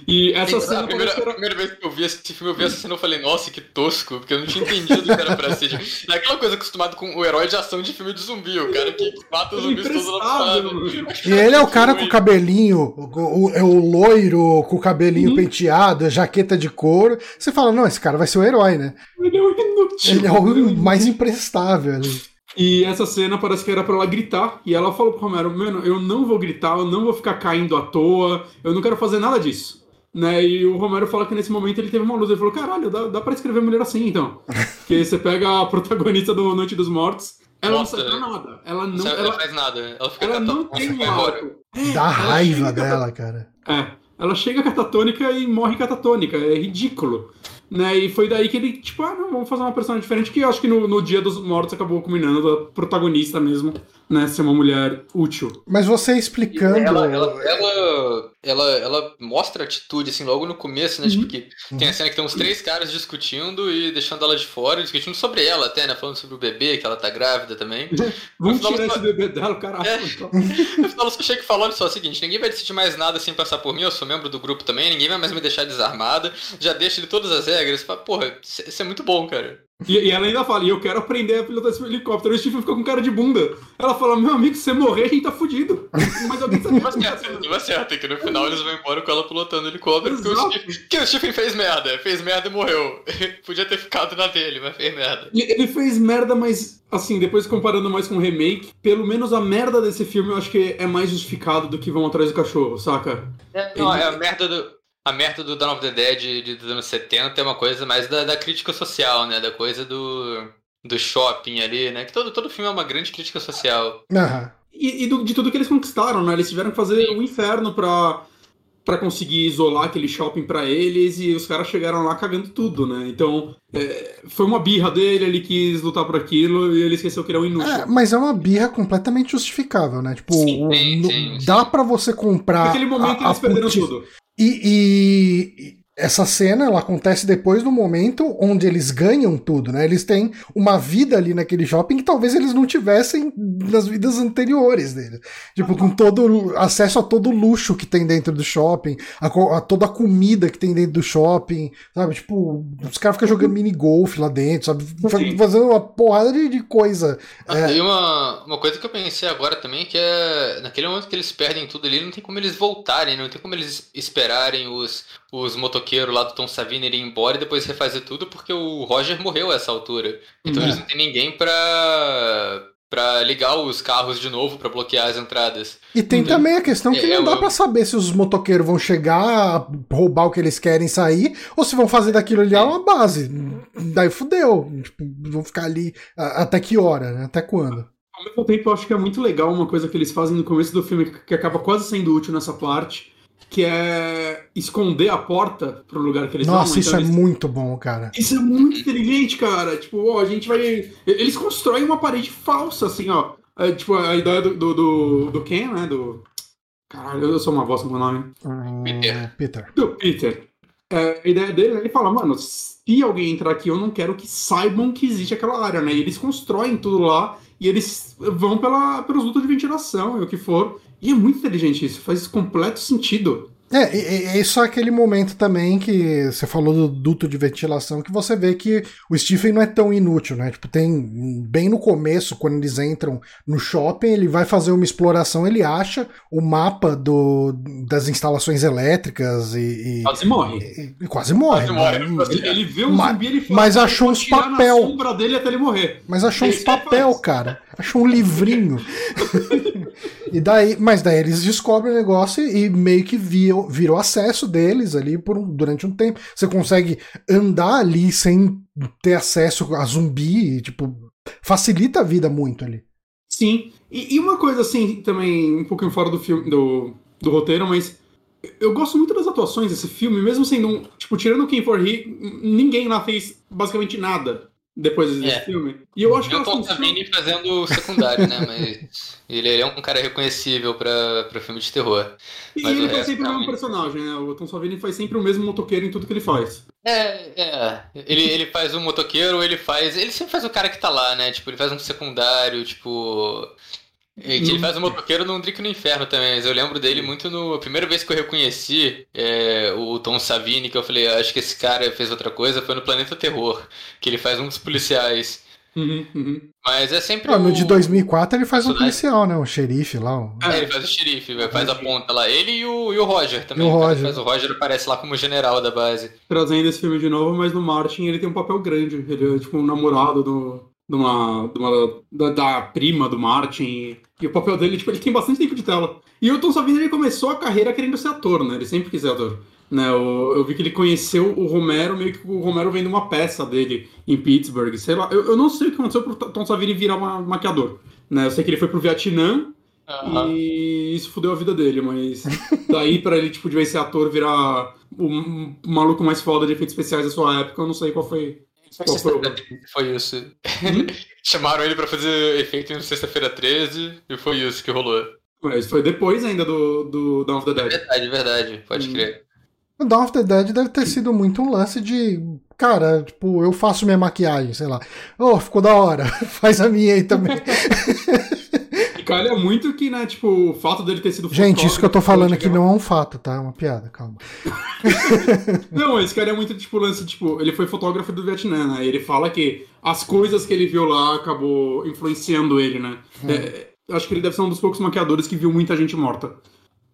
E essa cena. A primeira, era... a primeira, vez que eu vi esse filme, eu vi essa cena eu falei, nossa, que tosco, porque eu não tinha entendido que era pra ser. É aquela coisa acostumado com o herói de ação de filme de zumbi, o cara que mata os zumbis todos lá E ele é o cara com o cabelinho, o, o, é o loiro com o cabelinho uhum. penteado, jaqueta de couro. Você fala, não, esse cara vai ser o herói, né? Ele é o inútil. Ele é o mais imprestável ali. E essa cena parece que era para ela gritar. E ela falou pro Romero: Mano, eu não vou gritar, eu não vou ficar caindo à toa, eu não quero fazer nada disso. Né? E o Romero fala que nesse momento ele teve uma luz. Ele falou: caralho, dá, dá pra escrever mulher assim então. que você pega a protagonista do Noite dos Mortos, ela Nossa, não serve nada. Ela não ela, faz nada. Ela, fica ela não tem um arco. É, Dá raiva dela, cara. É. Ela chega catatônica e morre catatônica. É ridículo. Né? E foi daí que ele, tipo, ah, não, vamos fazer uma personagem diferente, que eu acho que no, no Dia dos Mortos acabou combinando a protagonista mesmo, né? Ser uma mulher útil. Mas você explicando. Ela, ela, ela, ela, ela mostra atitude, assim, logo no começo, né? Uhum. Tipo, que uhum. tem a cena que tem uns três caras discutindo e deixando ela de fora, discutindo sobre ela até, né? Falando sobre o bebê, que ela tá grávida também. Vamos tirar esse bebê dela, caralho. É. No final, eu só chega falando só o seguinte: ninguém vai decidir mais nada sem passar por mim, eu sou membro do grupo também, ninguém vai mais me deixar desarmada, já deixa ele todas as regras. Fala, porra, isso é muito bom, cara. E, e, ela ainda fala, e eu quero aprender a pilotar esse helicóptero. E o Stephen fica com cara de bunda. Ela fala, meu amigo, se você morrer, a gente tá fudido. Mas alguém sabe que certo, Não certo, é que no final eles vão embora com ela pilotando o helicóptero. Porque o, Stephen, que o Stephen fez merda. Fez merda e morreu. Podia ter ficado na dele, mas fez merda. E ele fez merda, mas, assim, depois comparando mais com o remake, pelo menos a merda desse filme eu acho que é mais justificado do que vão atrás do cachorro, saca? É, não, ele... é a merda do a merda do Dawn of the Dead de, dos anos 70 é uma coisa mais da, da, crítica social, né? Da coisa do, do shopping ali, né? Que todo, todo filme é uma grande crítica social. Uhum. E, e do, de tudo que eles conquistaram, né? Eles tiveram que fazer um inferno pra, pra conseguir isolar aquele shopping para eles e os caras chegaram lá cagando tudo, né? Então, é, foi uma birra dele, ele quis lutar por aquilo e ele esqueceu que ele é um inútil. É, mas é uma birra completamente justificável, né? Tipo, sim, sim, sim, dá para você comprar. Naquele momento a, eles a perderam tudo. E, e, essa cena ela acontece depois do momento onde eles ganham tudo, né? Eles têm uma vida ali naquele shopping que talvez eles não tivessem nas vidas anteriores dele. Tipo, com todo acesso a todo o luxo que tem dentro do shopping, a, a toda a comida que tem dentro do shopping, sabe? Tipo, os caras ficam jogando mini golf lá dentro, sabe? Fazendo uma porrada de, de coisa. Ah, é... E uma, uma coisa que eu pensei agora também que é naquele momento que eles perdem tudo ali, não tem como eles voltarem, não tem como eles esperarem os os motoqueiros lá do Tom Savini irem embora e depois refazer tudo porque o Roger morreu a essa altura. Então é. eles não tem ninguém pra para ligar os carros de novo para bloquear as entradas. E tem então, também a questão que é, não dá eu... para saber se os motoqueiros vão chegar, roubar o que eles querem sair, ou se vão fazer daquilo ali uma base. Daí fudeu. Tipo, vão ficar ali até que hora, né? Até quando? Ao mesmo tempo, eu acho que é muito legal uma coisa que eles fazem no começo do filme que acaba quase sendo útil nessa parte, que é esconder a porta pro lugar que eles Nossa, vão. isso então é eles... muito bom, cara. Isso é muito inteligente, cara. Tipo, ó, a gente vai. Eles constroem uma parede falsa, assim, ó. É, tipo, a ideia do, do, do, do Ken, né? Do. Caralho, eu sou uma voz com meu nome. Peter. Peter. Do Peter. É, a ideia dele, ele fala, mano, se alguém entrar aqui, eu não quero que saibam que existe aquela área, né? E eles constroem tudo lá e eles vão pela, pelos dutos de ventilação e o que for. E é muito inteligente isso, faz completo sentido. É, é, só aquele momento também que você falou do duto de ventilação, que você vê que o Stephen não é tão inútil, né? Tipo, tem bem no começo, quando eles entram no shopping, ele vai fazer uma exploração, ele acha o mapa do, das instalações elétricas e. e quase morre. E, e quase morre. Quase morre. Ele, ele vê um mas, zumbi ele fala, Mas achou uns papel. Na sombra dele até ele morrer. Mas achou uns papel, cara. Achou um livrinho. e daí, mas daí eles descobrem o negócio e meio que viam virou, virou acesso deles ali por um, durante um tempo. Você consegue andar ali sem ter acesso a zumbi, e, tipo, facilita a vida muito ali. Sim. E, e, uma coisa assim, também, um pouquinho fora do filme, do, do roteiro, mas eu gosto muito das atuações desse filme, mesmo sendo um. Tipo, tirando King for He, ninguém lá fez basicamente nada depois desse é. filme. E eu acho eu que ela funciona... fazendo secundário, né? Mas ele, ele, é um cara reconhecível pra filme de terror. E Mas ele faz sempre o mesmo personagem, né? O Tom Savini faz sempre o mesmo motoqueiro em tudo que ele faz. É, é. Ele, ele faz o motoqueiro, ele faz. Ele sempre faz o cara que tá lá, né? Tipo, ele faz um secundário, tipo. É, que ele faz o motoqueiro no Drink no Inferno também, mas eu lembro dele muito no. A primeira vez que eu reconheci é, o Tom Savini, que eu falei, acho que esse cara fez outra coisa, foi no Planeta Terror, que ele faz um dos policiais. Uhum, uhum. Mas é sempre. Ah, no de 2004 ele faz um policial, né? O xerife lá. O... É, ele faz o xerife, faz a ponta lá. Ele e o, e o Roger também. E o Roger. Faz, o Roger aparece lá como general da base. Trazendo esse filme de novo, mas no Martin ele tem um papel grande. Ele é tipo um namorado do, de uma, de uma da, da, prima do Martin. E o papel dele, tipo, ele tem bastante tempo de tela. E o Tom Savini, ele começou a carreira querendo ser ator, né? Ele sempre quis ser ator. Né, eu, eu vi que ele conheceu o Romero, meio que o Romero vendo uma peça dele em Pittsburgh, sei lá. Eu, eu não sei o que aconteceu pro Tom Savini virar maquiador. Né? Eu sei que ele foi pro Vietnã uhum. e isso fudeu a vida dele, mas daí pra ele, tipo, de vez ser ator, virar o maluco mais foda de efeitos especiais da sua época, eu não sei qual foi foi, isso. Hum? Chamaram ele pra fazer efeito em sexta-feira 13 e foi isso que rolou. Mas foi depois ainda do, do Dawn of the Dead. Verdade, verdade, pode hum. crer. O Dawn of the Dead deve ter sido muito um lance de. Cara, tipo, eu faço minha maquiagem, sei lá. Oh, ficou da hora. Faz a minha aí também. calha muito que, né, tipo, o fato dele ter sido Gente, isso que eu tô falando aqui não é um fato, tá? É uma piada, calma. não, esse cara é muito, tipo, lance, tipo, ele foi fotógrafo do Vietnã, né? Ele fala que as coisas que ele viu lá acabou influenciando ele, né? Hum. É, acho que ele deve ser um dos poucos maquiadores que viu muita gente morta.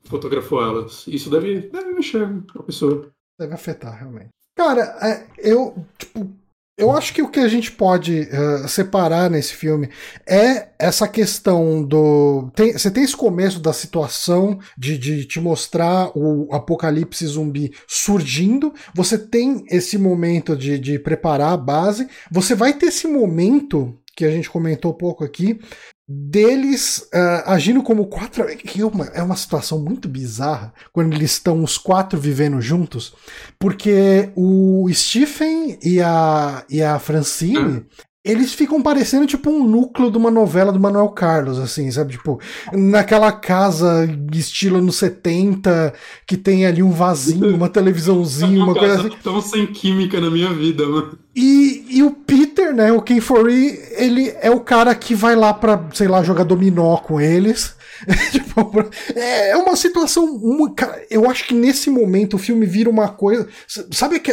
Fotografou elas. Isso deve, deve mexer com a pessoa. Deve afetar, realmente. Cara, é, eu, tipo, eu acho que o que a gente pode uh, separar nesse filme é essa questão do. Tem, você tem esse começo da situação de, de te mostrar o apocalipse zumbi surgindo, você tem esse momento de, de preparar a base, você vai ter esse momento que a gente comentou pouco aqui, deles uh, agindo como quatro. Que é uma, é uma situação muito bizarra quando eles estão os quatro vivendo juntos, porque o Stephen e a, e a Francine eles ficam parecendo tipo um núcleo de uma novela do Manuel Carlos, assim, sabe? Tipo, naquela casa estilo anos 70, que tem ali um vasinho, uma televisãozinha, uma, coisa assim. tão sem química na minha vida, mano. E, e o Peter, né, o Ken Foree, ele é o cara que vai lá pra, sei lá, jogar dominó com eles. tipo, é, é uma situação. Cara, eu acho que nesse momento o filme vira uma coisa. Sabe que,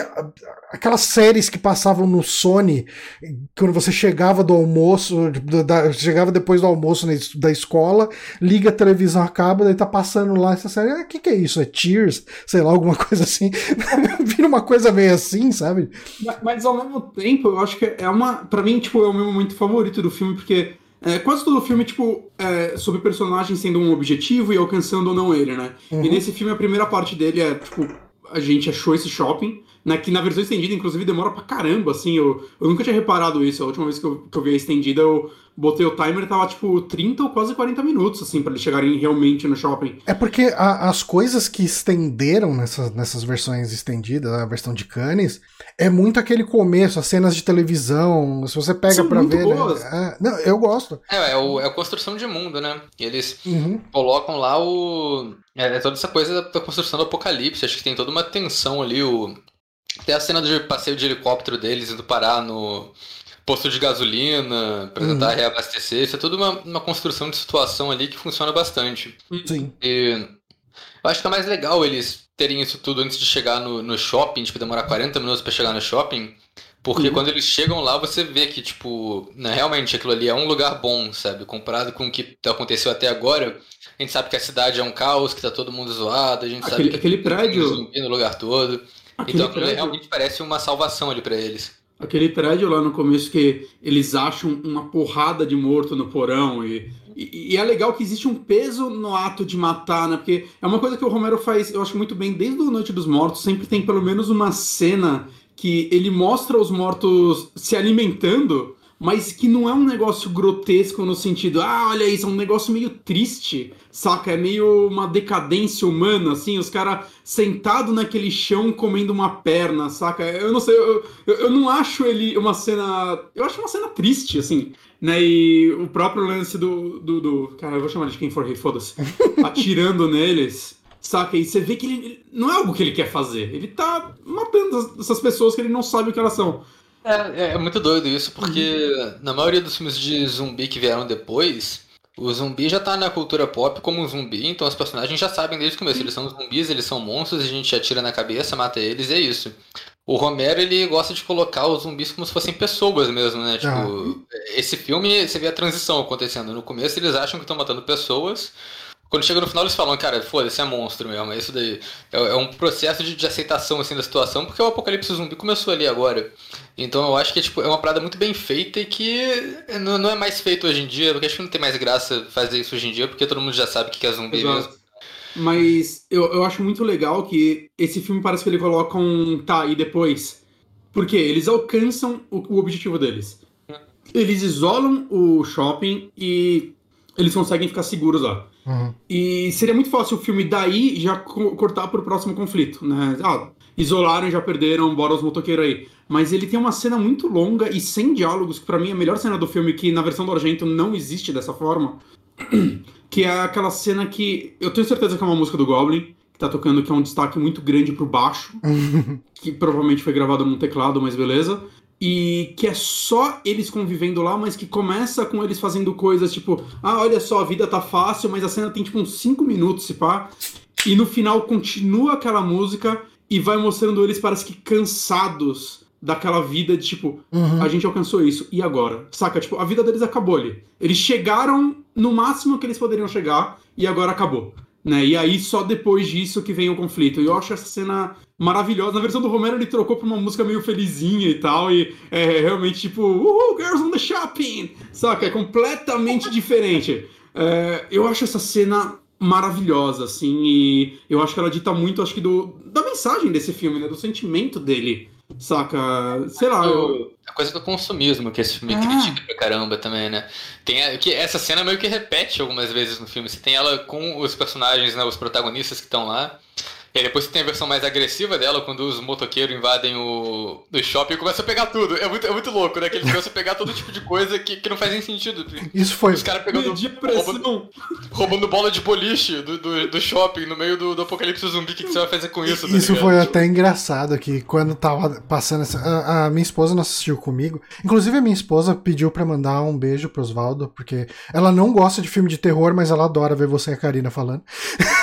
aquelas séries que passavam no Sony, quando você chegava do almoço, da, chegava depois do almoço da escola, liga a televisão, acaba, daí tá passando lá essa série. O ah, que, que é isso? É Cheers? Sei lá, alguma coisa assim. vira uma coisa meio assim, sabe? Mas, mas, ao mesmo tempo, eu acho que é uma. para mim, tipo, é o meu momento favorito do filme, porque é, quase todo filme, tipo, é, sobre personagem sendo um objetivo e alcançando ou não ele, né? Uhum. E nesse filme a primeira parte dele é, tipo, a gente achou esse shopping, né, que na versão estendida, inclusive, demora pra caramba, assim, eu, eu nunca tinha reparado isso, a última vez que eu, que eu vi a estendida, eu botei o timer e tava, tipo, 30 ou quase 40 minutos, assim, para eles chegarem realmente no shopping. É porque a, as coisas que estenderam nessas, nessas versões estendidas, a versão de Cannes, é muito aquele começo, as cenas de televisão, se você pega para ver, né? boas. né? É, não, eu gosto. É, é, o, é a construção de mundo, né? E eles uhum. colocam lá o... É, é toda essa coisa da construção do apocalipse, acho que tem toda uma tensão ali, o tem a cena de passeio de helicóptero deles indo parar no posto de gasolina, para tentar uhum. reabastecer. Isso é tudo uma, uma construção de situação ali que funciona bastante. Sim. E eu acho que é mais legal eles terem isso tudo antes de chegar no, no shopping, tipo, demorar 40 minutos para chegar no shopping. Porque uhum. quando eles chegam lá, você vê que, tipo, né, realmente aquilo ali é um lugar bom, sabe? Comparado com o que aconteceu até agora, a gente sabe que a cidade é um caos, que tá todo mundo zoado, a gente aquele, sabe que aquele prédio no lugar todo. Aquele então prédio... realmente parece uma salvação ali para eles. Aquele prédio lá no começo que eles acham uma porrada de morto no porão e, e, e, é legal que existe um peso no ato de matar, né? Porque é uma coisa que o Romero faz, eu acho muito bem, desde o Noite dos Mortos, sempre tem pelo menos uma cena que ele mostra os mortos se alimentando mas que não é um negócio grotesco no sentido, ah, olha isso, é um negócio meio triste, saca? É meio uma decadência humana, assim, os caras sentados naquele chão comendo uma perna, saca? Eu não sei, eu, eu, eu, não acho ele uma cena. Eu acho uma cena triste, assim, né? E o próprio lance do. do, do cara, eu vou chamar de quem for rei, foda-se. Atirando neles. Saca? E você vê que ele não é algo que ele quer fazer. Ele tá matando essas pessoas que ele não sabe o que elas são. É, é, é muito doido isso, porque uhum. na maioria dos filmes de zumbi que vieram depois, o zumbi já tá na cultura pop como um zumbi, então os personagens já sabem desde o começo. Eles são zumbis, eles são monstros, a gente atira na cabeça, mata eles e é isso. O Romero, ele gosta de colocar os zumbis como se fossem pessoas mesmo, né? Tipo, ah. esse filme, você vê a transição acontecendo. No começo eles acham que estão matando pessoas, quando chega no final, eles falam, cara, foda-se, é monstro mesmo. É isso daí. É, é um processo de, de, aceitação assim, da situação, porque o apocalipse zumbi começou ali agora. Então eu acho que tipo, é uma parada muito bem feita e que não, não é mais feito hoje em dia, porque acho que não tem mais graça fazer isso hoje em dia, porque todo mundo já sabe o que é zumbi Exato. mesmo. Mas eu, eu acho muito legal que esse filme parece que ele coloca um tá e depois. Porque eles alcançam o, o objetivo deles. Eles isolam o shopping e eles conseguem ficar seguros lá. Uhum. E seria muito fácil o filme daí já co cortar pro próximo conflito, né? Ah, isolaram, já perderam, bora os motoqueiros aí. Mas ele tem uma cena muito longa e sem diálogos, que pra mim é a melhor cena do filme, que na versão do Argento não existe dessa forma. Que é aquela cena que. Eu tenho certeza que é uma música do Goblin, que tá tocando, que é um destaque muito grande pro baixo. que provavelmente foi gravado num teclado, mas beleza e que é só eles convivendo lá, mas que começa com eles fazendo coisas tipo, ah, olha só, a vida tá fácil, mas a cena tem tipo uns 5 minutos, se pá, e no final continua aquela música e vai mostrando eles parece que cansados daquela vida de tipo, uhum. a gente alcançou isso, e agora? Saca? Tipo, a vida deles acabou ali. Eles chegaram no máximo que eles poderiam chegar e agora acabou. Né? E aí só depois disso que vem o conflito. E eu acho essa cena maravilhosa. Na versão do Romero ele trocou pra uma música meio felizinha e tal, e é realmente tipo, uhul, girls on the shopping! Saca? É completamente diferente. É, eu acho essa cena maravilhosa, assim, e eu acho que ela dita muito, acho que, do, da mensagem desse filme, né? Do sentimento dele. Saca? Sei lá. Eu... A coisa do consumismo que esse filme ah. critica pra caramba também, né? Tem a, que essa cena meio que repete algumas vezes no filme. Você tem ela com os personagens, né, os protagonistas que estão lá. E aí depois tem a versão mais agressiva dela, quando os motoqueiros invadem o, o shopping e começam a pegar tudo. É muito, é muito louco, né? Que eles começam a pegar todo tipo de coisa que, que não faz nem sentido. Isso foi. Os caras pegando. Roubando, roubando, bola de boliche do, do, do, shopping no meio do, do apocalipse zumbi. O que, que, você vai fazer com isso? Tá isso ligado? foi até engraçado que quando tava passando essa. A, a, minha esposa não assistiu comigo. Inclusive, a minha esposa pediu para mandar um beijo pro Oswaldo, porque ela não gosta de filme de terror, mas ela adora ver você e a Karina falando.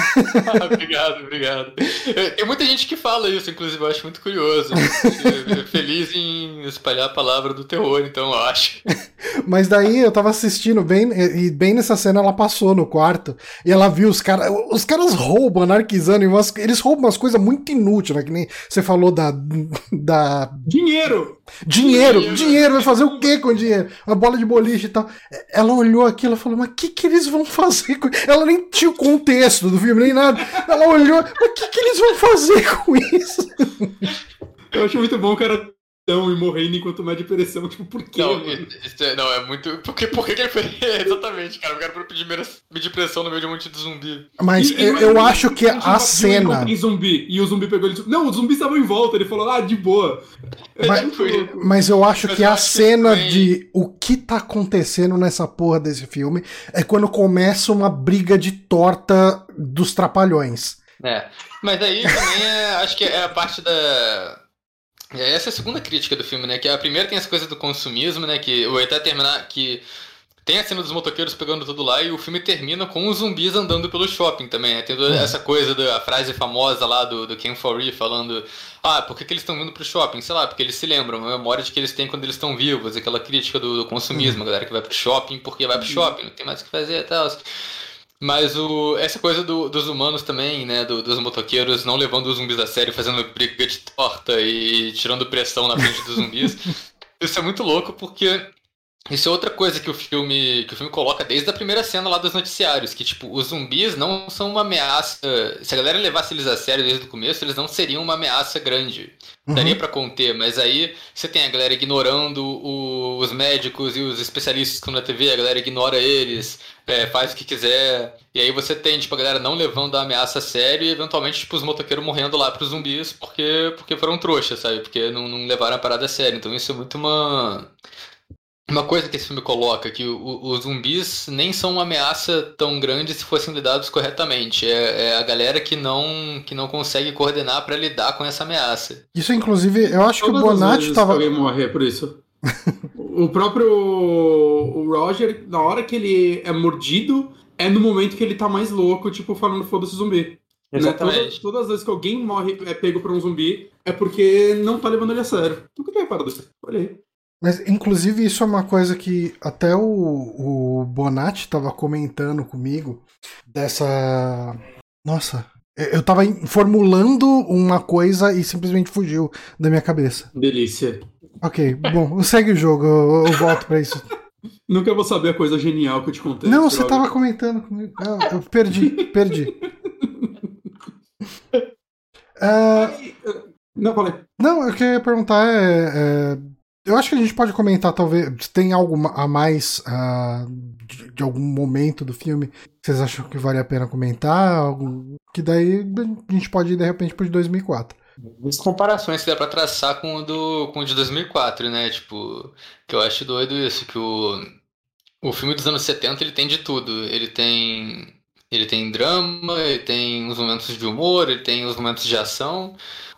obrigado, obrigado. Tem muita gente que fala isso, inclusive, eu acho muito curioso. Feliz em espalhar a palavra do terror, então eu acho. Mas daí eu tava assistindo bem, e bem nessa cena ela passou no quarto e ela viu os caras. Os caras roubam, anarquizando, e umas, eles roubam umas coisas muito inúteis, né? Que nem você falou da. da... Dinheiro! Dinheiro! Dinheiro, dinheiro vai fazer o que com dinheiro? Uma bola de boliche e tal. Ela olhou aquilo e falou, mas o que, que eles vão fazer com Ela nem tinha o contexto do filme, nem nada. Ela olhou, mas o que, que eles vão fazer com isso? Eu acho muito bom o cara e morrendo enquanto mede pressão. Tipo, por quê? Não, é, não é muito. Por que, por que, ele fez? Exatamente, cara. O cara pedir, medir pressão no meio de um monte de zumbi. Mas e, eu, eu acho que a cena. Tem zumbi, e o zumbi pegou ele. Não, os zumbis estavam em volta. Ele falou, ah, de boa. É mas, tipo, mas eu acho mas que eu a acho cena que de o que tá acontecendo nessa porra desse filme é quando começa uma briga de torta dos trapalhões. É. Mas daí também é, acho que é a parte da essa é a segunda crítica do filme, né? Que a primeira tem essa coisa do consumismo, né? Que o até terminar que tem a cena dos motoqueiros pegando tudo lá e o filme termina com os zumbis andando pelo shopping também. Né? Tem é. essa coisa da frase famosa lá do, do Ken Foree falando: Ah, por que, que eles estão vindo pro shopping? Sei lá, porque eles se lembram, a memória de que eles têm quando eles estão vivos, aquela crítica do, do consumismo, a galera que vai pro shopping porque vai pro shopping, não tem mais o que fazer e tal. Mas o, essa coisa do, dos humanos também, né? Do, dos motoqueiros não levando os zumbis a sério, fazendo briga de torta e tirando pressão na frente dos zumbis. isso é muito louco porque isso é outra coisa que o filme que o filme coloca desde a primeira cena lá dos noticiários, que tipo, os zumbis não são uma ameaça. Se a galera levasse eles a sério desde o começo, eles não seriam uma ameaça grande. Uhum. Daria para conter, mas aí você tem a galera ignorando o, os médicos e os especialistas que estão na TV, a galera ignora eles, é, faz o que quiser. E aí você tem, tipo, a galera não levando a ameaça a sério e eventualmente, tipo, os motoqueiros morrendo lá pros zumbis porque, porque foram trouxas, sabe? Porque não, não levaram a parada a sério. Então isso é muito uma uma coisa que esse filme coloca, que o, os zumbis nem são uma ameaça tão grande se fossem lidados corretamente. É, é a galera que não, que não consegue coordenar para lidar com essa ameaça. Isso, inclusive, eu acho Todas que o Bonatti tava. alguém morrer por isso. O próprio o Roger, na hora que ele é mordido, é no momento que ele tá mais louco, tipo, falando foda-se zumbi. Né? Exatamente. Né? Todas, todas, as vezes que alguém morre, é pego por um zumbi, é porque não tá levando ele a sério. Nunca tem reparado isso. Olha aí. Mas, inclusive, isso é uma coisa que até o, o Bonatti estava comentando comigo, dessa. Nossa, eu estava formulando uma coisa e simplesmente fugiu da minha cabeça. Delícia. Ok, bom, segue o jogo, eu, eu volto para isso. Nunca vou saber a coisa genial que eu te contei. Não, você estava comentando comigo. Eu, eu perdi, perdi. Uh... Não, falei. Não, eu ia perguntar é, é eu acho que a gente pode comentar, talvez, tem algo a mais uh, de, de, algum momento do filme que vocês acham que vale a pena comentar? Algo, que daí a gente pode ir de repente pro de 2004. As comparações que dá pra traçar com o, do, com o de 2004, né? Tipo, que eu acho doido isso, que o, o filme dos anos 70 ele tem de tudo. Ele tem, ele tem drama, ele tem os momentos de humor, ele tem os momentos de ação.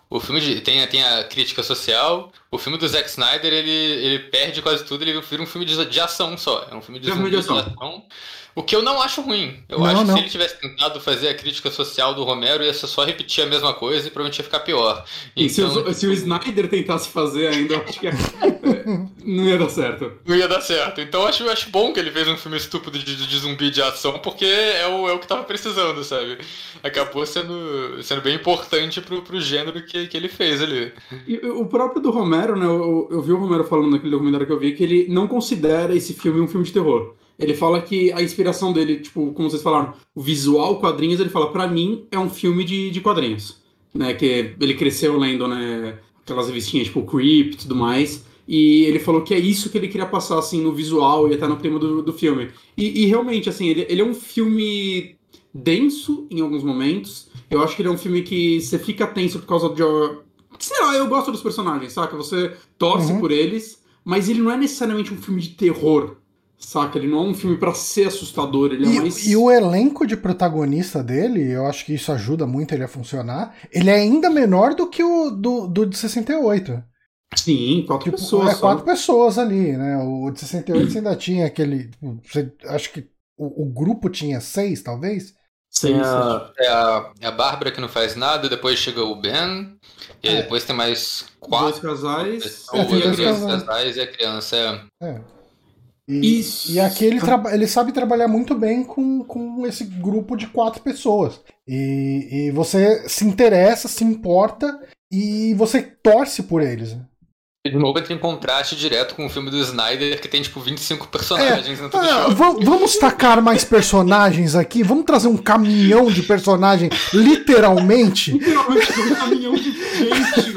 O filme de, tem, tem a crítica social. O filme do Zack Snyder, ele, ele perde quase tudo, ele vira um filme de, de ação só. É um filme de, de ação. ação. O que eu não acho ruim. Eu não, acho que não. se ele tivesse tentado fazer a crítica social do Romero, ia só repetir a mesma coisa e provavelmente ia ficar pior. E então, se, o, se, o, Snyder tentasse fazer ainda, eu acho que é, não ia dar certo. Não ia dar certo. Então eu acho, eu acho bom que ele fez um filme estúpido de, de, de zumbi de ação, porque é o, é o que tava precisando, sabe? Acabou sendo, sendo bem importante pro, pro gênero que, que ele fez ali. E o próprio do Romero, né? Eu, eu vi o Romero falando naquele documentário que eu vi que ele não considera esse filme um filme de terror. Ele fala que a inspiração dele, tipo, como vocês falaram, o visual, quadrinhos, ele fala, para mim é um filme de, de quadrinhos. Né? Que ele cresceu lendo, né? Aquelas revistinhas tipo Creep e tudo mais. E ele falou que é isso que ele queria passar, assim, no visual e até no tema do, do filme. E, e realmente, assim, ele, ele é um filme denso em alguns momentos. Eu acho que ele é um filme que você fica tenso por causa de. Sei lá, eu gosto dos personagens, saca? Você torce uhum. por eles, mas ele não é necessariamente um filme de terror. Saca? Ele não é um filme para ser assustador, ele é e, mais. E o elenco de protagonista dele, eu acho que isso ajuda muito ele a funcionar. Ele é ainda menor do que o do, do de 68. Sim, quatro tipo, pessoas. É quatro pessoas ali, né? O de 68 você ainda tinha aquele. Você, acho que o, o, grupo tinha seis, talvez. Sim, a, é a, é a Bárbara que não faz nada, depois chega o Ben, e é. depois tem mais quatro. Dois casais. É, tem dois casais. casais e a criança. É. E, Isso. e aqui ele, ele sabe trabalhar muito bem com, com esse grupo de quatro pessoas. E, e você se interessa, se importa e você torce por eles. né? E de novo entra em contraste direto com o filme do Snyder, que tem tipo 25 personagens dentro do Ah, show. vamos tacar mais personagens aqui? Vamos trazer um caminhão de personagem, literalmente? Literalmente um caminhão de gente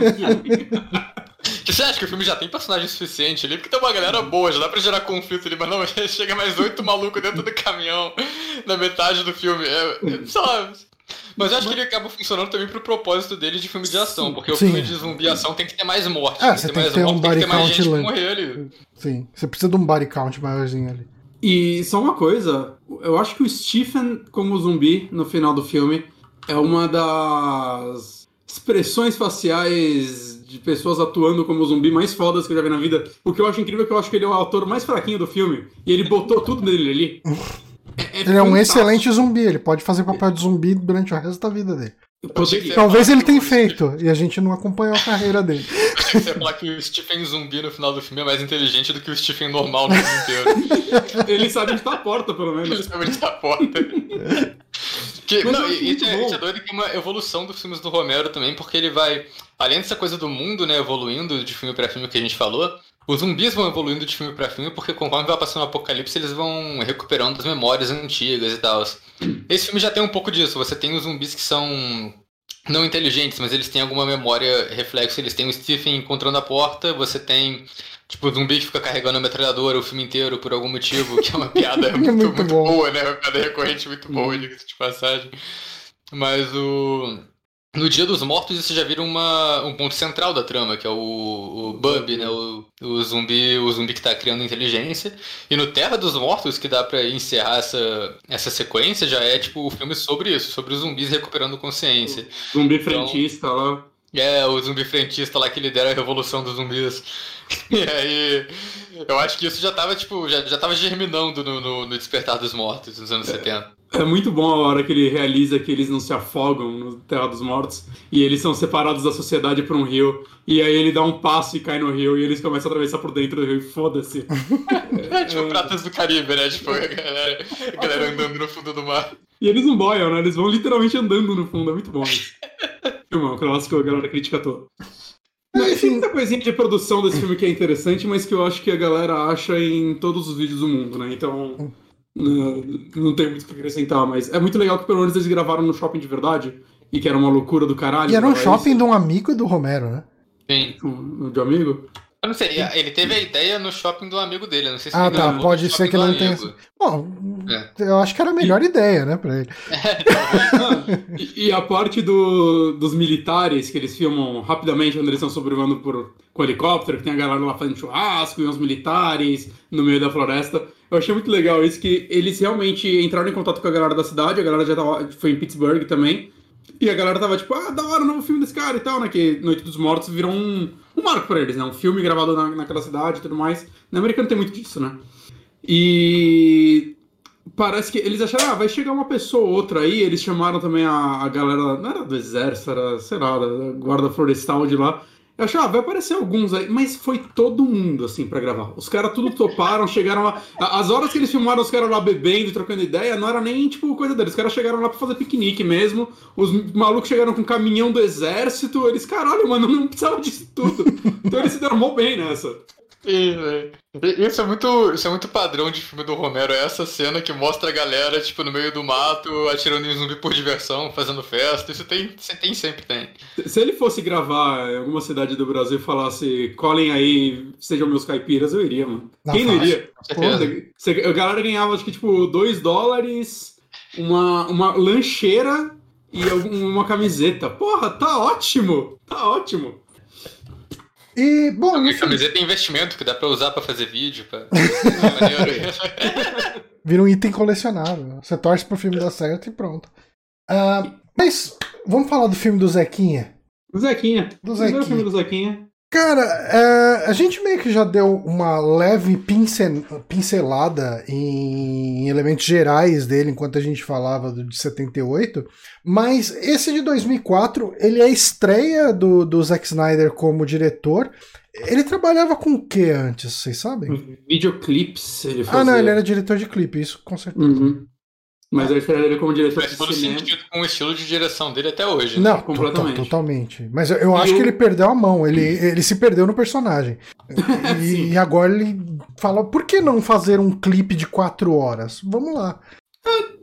filme. Você acha que o filme já tem personagem suficiente ali? Porque tem uma galera boa, já dá pra gerar conflito ali, mas não, chega mais oito malucos dentro do caminhão na metade do filme. É, é, lá. Mas eu acho que ele acaba funcionando também pro propósito dele de filme de ação, porque o Sim. filme de zumbi e ação tem que ter mais morte. Ah, você tem que ter um morte, tem que ter body mais count gente lá. morrer ali. Sim, você precisa de um body count maiorzinho ali. E só uma coisa, eu acho que o Stephen como zumbi no final do filme é uma das expressões faciais de pessoas atuando como zumbi mais fodas que eu já vi na vida. O que eu acho incrível é que eu acho que ele é o ator mais fraquinho do filme e ele botou tudo nele ali. É, Ele é um fantástico. excelente zumbi, ele pode fazer papel de zumbi durante o resto da vida dele. Talvez ele tenha feito, e a gente não acompanhou a carreira dele. Você ia falar que o Stephen zumbi no final do filme é mais inteligente do que o Stephen normal no filme inteiro. Ele sabe onde tá a porta, pelo Ele menos. sabe onde tá a porta. Que, não, e, e, muito é, isso é doido que é uma evolução dos filmes do Romero também, porque ele vai, além dessa coisa do mundo, né, evoluindo de filme pra filme que a gente falou, os zumbis vão evoluindo de filme pra filme, porque conforme vai passando o apocalipse, eles vão recuperando as memórias antigas e tal. Esse filme já tem um pouco disso, você tem os zumbis que são não inteligentes, mas eles têm alguma memória reflexo, eles têm o Stephen encontrando a porta, você tem Tipo, o zumbi que fica carregando a metralhadora o filme inteiro por algum motivo, que é uma piada muito, Muito muito bom. boa, né? Uma piada recorrente muito boa, diga-se de passagem. Mas o. No Dia dos Mortos, isso já vira uma, um ponto central da trama, que é o, o Bub, né? O, o zumbi, o zumbi que tá criando inteligência. E no Terra dos Mortos, que dá pra encerrar essa, essa sequência, já é tipo o filme sobre isso, sobre os zumbis recuperando consciência. Zumbi frentista lá. É, o zumbi frentista lá que lidera a revolução dos zumbis. E aí, eu acho que isso já tava, tipo, já, já tava germinando no, no, no Despertar dos Mortos, nos anos 70. É muito bom a hora que ele realiza que eles não se afogam no Terra dos Mortos e eles são separados da sociedade por um rio. E aí ele dá um passo e cai no rio e eles começam a atravessar por dentro do rio e foda-se. É tipo Pratas do Caribe, né? Tipo, a galera, a galera andando no fundo do mar. E eles não boiam, né? Eles vão literalmente andando no fundo. É muito bom isso. Filmão, clássico, a galera critica. Não, e tem muita coisinha de produção desse filme que é interessante, mas que eu acho que a galera acha em todos os vídeos do mundo, né? Então, não, não tem muito o que acrescentar, mas é muito legal que pelo menos eles gravaram no shopping de verdade, e que era uma loucura do caralho. E era um gravar shopping de um amigo do Romero, né? Sim. isso. Um- De amigo? Eu não sei, ele teve a ideia no shopping do amigo dele, eu não sei se Ah, ele tá, pode ser que do não tenha-. Bom, É. eu acho que era a melhor ideia, né, pra ele. E, e a parte do- dos militares que eles filmam rapidamente quando eles estão sobrevivendo por, com helicóptero, que tem a galera lá fazendo churrasco e uns militares no meio da floresta. Eu achei muito legal isso, que eles realmente entraram em contato com a galera da cidade, a galera já tava, foi em Pittsburgh também. E a galera tava tipo, ah, da hora, novo filme desse cara e tal, né? Que Noite dos Mortos virou um, um marco pra eles, né? Um filme gravado na, naquela cidade e tudo mais. No americano tem muito disso, né? E parece que eles acharam, ah, vai chegar uma pessoa ou outra aí. Eles chamaram também a, a galera, não era do exército, era, sei lá, da guarda florestal de lá. Eu achei, ah, vai aparecer alguns aí, mas foi todo mundo, assim, pra gravar. Os caras tudo toparam, chegaram lá. As horas que eles filmaram os caras lá bebendo trocando ideia, não era nem, tipo, coisa deles. Os caras chegaram lá pra fazer piquenique mesmo. Os malucos chegaram com um caminhão do exército. Eles, caralho, mano, não precisava disso tudo. Então eles se deram bem nessa. Sim. E- Isso é muito, isso é muito padrão de filme do Romero, é essa cena que mostra a galera, tipo, no meio do mato, atirando em zumbi por diversão, fazendo festa. Isso tem, isso tem sempre tem. Se ele fosse gravar em alguma cidade do Brasil e falasse, colhem aí, sejam meus caipiras, eu iria, mano. Não, Quem não iria? Pô, a galera ganhava, acho que, tipo, 2 dólares, uma, uma lancheira e uma camiseta. Porra, tá ótimo! Tá ótimo! E, bom, A enfim, camiseta é investimento que dá pra usar pra fazer vídeo. Pra... É vira um item colecionável. Você torce pro filme dar certo e pronto. Ah, mas vamos falar do filme do Zequinha. O Zequinha. Do O primeiro Zequinha. filme do Zequinha. Cara, é, a gente meio que já deu uma leve pincel, pincelada em elementos gerais dele enquanto a gente falava do de 78, mas esse de 2004, ele é a estreia do, do Zack Snyder como diretor. Ele trabalhava com o que antes, vocês sabem? Videoclips, ele fazia. Ah, não, ele era diretor de clipe, isso com certeza. Uhum. Mas eu esperava ele como diretor Faz de todo cinema. sentido com o estilo de direção dele até hoje. né? Não, completamente. total- totalmente. Mas eu, eu acho o- que ele perdeu a mão, ele, ele se perdeu no personagem. E, e agora ele fala: por que não fazer um clipe de quatro horas? Vamos lá.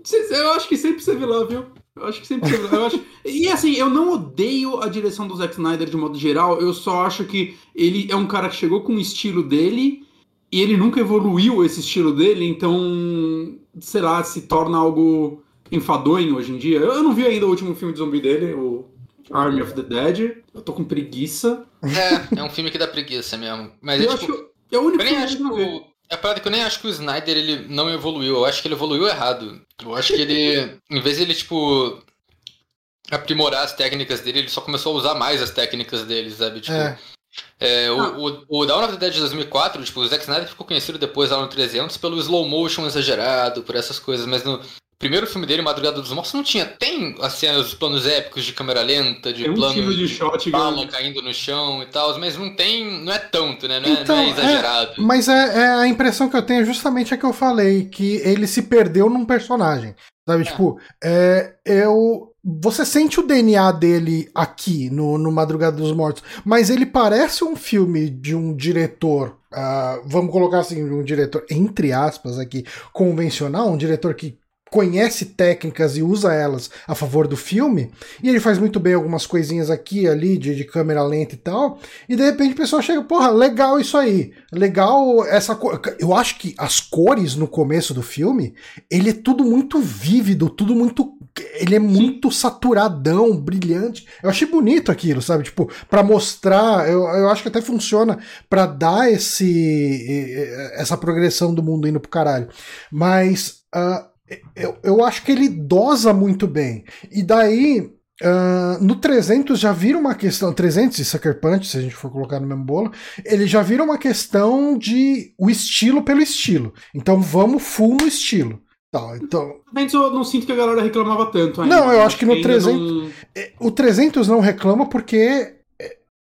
Cê- Eu acho que sempre você lá, viu? Eu acho que sempre você. Eu acho... E assim, eu não odeio a direção do Zack Snyder de modo geral, eu só acho que ele é um cara que chegou com o estilo dele e ele nunca evoluiu esse estilo dele, então, sei lá, se torna algo enfadonho hoje em dia. Eu não vi ainda o último filme de zumbi dele, o Army of the Dead. Eu tô com preguiça. É, é um filme que dá preguiça mesmo. Mas eu é acho tipo. que é o único filme acho que eu vi. É a parada que eu nem acho que o Snyder ele não evoluiu. Eu acho que ele evoluiu errado. Eu acho que ele. Em vez de ele, tipo. Aprimorar as técnicas dele, ele só começou a usar mais as técnicas dele, sabe? Tipo, É. é, o, o, o Dawn of the Dead de 2004, tipo, o Zack Snyder ficou conhecido depois, lá no 300, pelo slow motion exagerado, por essas coisas, mas no primeiro filme dele, Madrugada dos Mortos, não tinha. Tem as cenas, os planos épicos de câmera lenta, de Tem um plano tiro de shot bala grande. caindo no chão e tal, mas não tem. Não é tanto, né? Não é, Então, não é é- exagerado. Mas é, é a impressão que eu tenho é justamente a que eu falei, que ele se perdeu num personagem. Sabe, tipo, é, eu. Você sente o DNA dele aqui no, no Madrugada dos Mortos, mas ele parece um filme de um diretor, ah, vamos colocar assim, um diretor, entre aspas, aqui, convencional, um diretor que conhece técnicas e usa elas a favor do filme, e ele faz muito bem algumas coisinhas aqui ali de, de câmera lenta e tal, e de repente o pessoal chega, porra, legal isso aí, legal essa cor. Eu acho que as cores no começo do filme, ele é tudo muito vívido, tudo muito. Ele é muito saturadão, brilhante. Eu achei bonito aquilo, sabe? Tipo, pra mostrar, eu, eu acho que até funciona pra dar esse essa progressão do mundo indo pro caralho. Mas ah, eu, eu acho que ele dosa muito bem. E daí, ah, no 300 já vira uma questão. 300 e Sucker Punch, se a gente for colocar no mesmo bolo, ele já vira uma questão de o estilo pelo estilo. Então vamos full no estilo. Tal, então, eu não sinto que a galera reclamava tanto ainda. Não, eu acho que no ainda 300 não- é, o 300 não reclama porque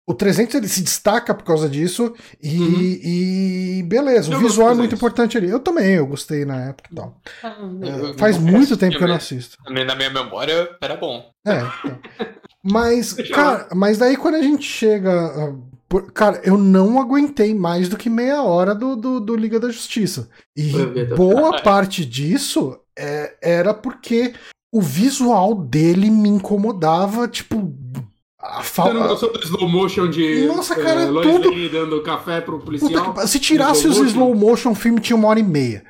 o 300 ele se destaca por causa disso e, Uhum. e beleza, Eu o visual é muito 300. importante ali. Eu também, eu gostei na época e tal. Eu- É, faz muito tempo que eu não assisto. Na minha memória era bom. É, então. Mas, cara, mas daí quando a gente chega. ah, por- Cara, eu não aguentei mais do que meia hora do, do, do Liga da Justiça. E boa parte disso é, era porque o visual dele me incomodava, tipo. A Você não falta. gostou do slow motion de Nossa, cara, eh, é Lois tudo- Lane dando café pro policial? se tirasse os Slow motion, o filme tinha uma hora e meia.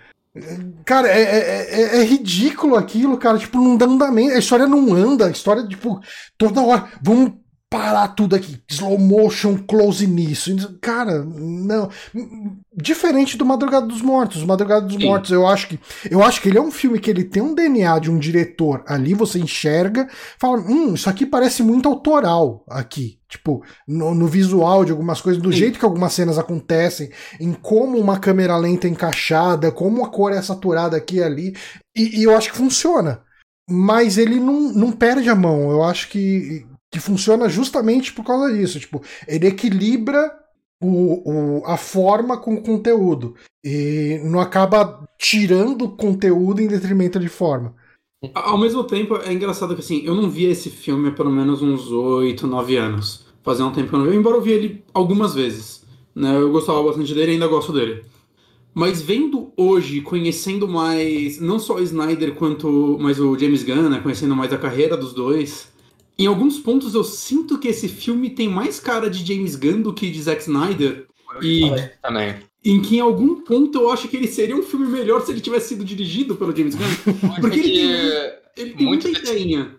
Cara, é, é- é- é ridículo aquilo, cara. Tipo, não dá andamento. A história não anda. A história, tipo, toda hora. Vamos parar tudo aqui. Slow motion, close nisso. Cara, não. Diferente do Madrugada dos Mortos. Madrugada dos Sim. Mortos, eu acho que. Eu acho que ele é um filme que ele tem um DNA de um diretor ali, você enxerga, fala, hum, isso aqui parece muito autoral aqui. Tipo, no, no visual de algumas coisas, do Sim. jeito que algumas cenas acontecem, em como uma câmera lenta é encaixada, como a cor é saturada aqui e ali. E, e eu acho que funciona. Mas ele não, não perde a mão. Eu acho que, que funciona justamente por causa disso. Tipo, ele equilibra o, o- a forma com o conteúdo. E não acaba tirando conteúdo em detrimento de forma. Ao mesmo tempo, é engraçado que assim, eu não via esse filme há pelo menos uns 8, 9 anos. Fazia um tempo que eu não via, embora eu vi ele algumas vezes. Né? Eu gostava bastante dele e ainda gosto dele. Mas vendo hoje, conhecendo mais, não só o Snyder quanto mais o James Gunn, né? conhecendo mais a carreira dos dois, em alguns pontos eu sinto que esse filme tem mais cara de James Gunn do que de Zack Snyder. E Também. em que em algum ponto eu acho que ele seria um filme melhor se ele tivesse sido dirigido pelo James Gunn. Porque ele tem, ele tem muito muita desse- ideinha.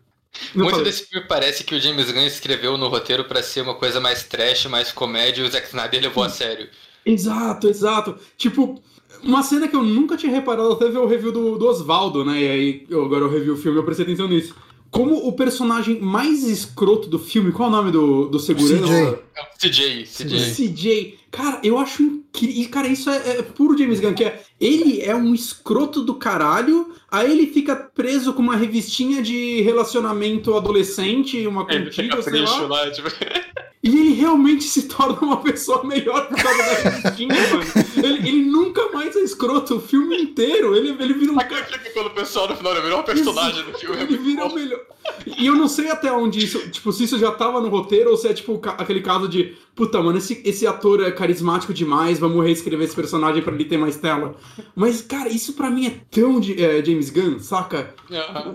Não Muito falei. desse filme parece que o James Gunn escreveu no roteiro pra ser uma coisa mais trash, mais comédia, e o Zack Snyder levou a sério. Exato, exato. Tipo, uma cena que eu nunca tinha reparado até ver o review do, do Oswaldo, né? E aí, eu, agora eu revi o filme eu prestei atenção nisso. Como o personagem mais escroto do filme, qual é o nome do, do segurança? CJ. CJ. CJ. Cara, eu acho incrível. Cara, isso é, é, puro James Gunn, que é. Ele é um escroto do caralho, aí ele fica preso com uma revistinha de relacionamento adolescente, uma contínua, sei lá. lá tipo... E ele realmente se torna uma pessoa melhor por causa da revistinha, mano. Ele, ele, nunca mais é escroto o filme inteiro. Ele, ele vira um. cara. quando o pessoal no final é o melhor personagem do filme. Ele vira o melhor. E eu não sei até onde isso. Tipo, se isso já tava no roteiro ou se é tipo aquele caso de. Puta, mano, esse, esse ator é carismático demais, vamos reescrever esse personagem pra ele ter mais tela. Mas, cara, isso pra mim é tão de, é, James Gunn, saca?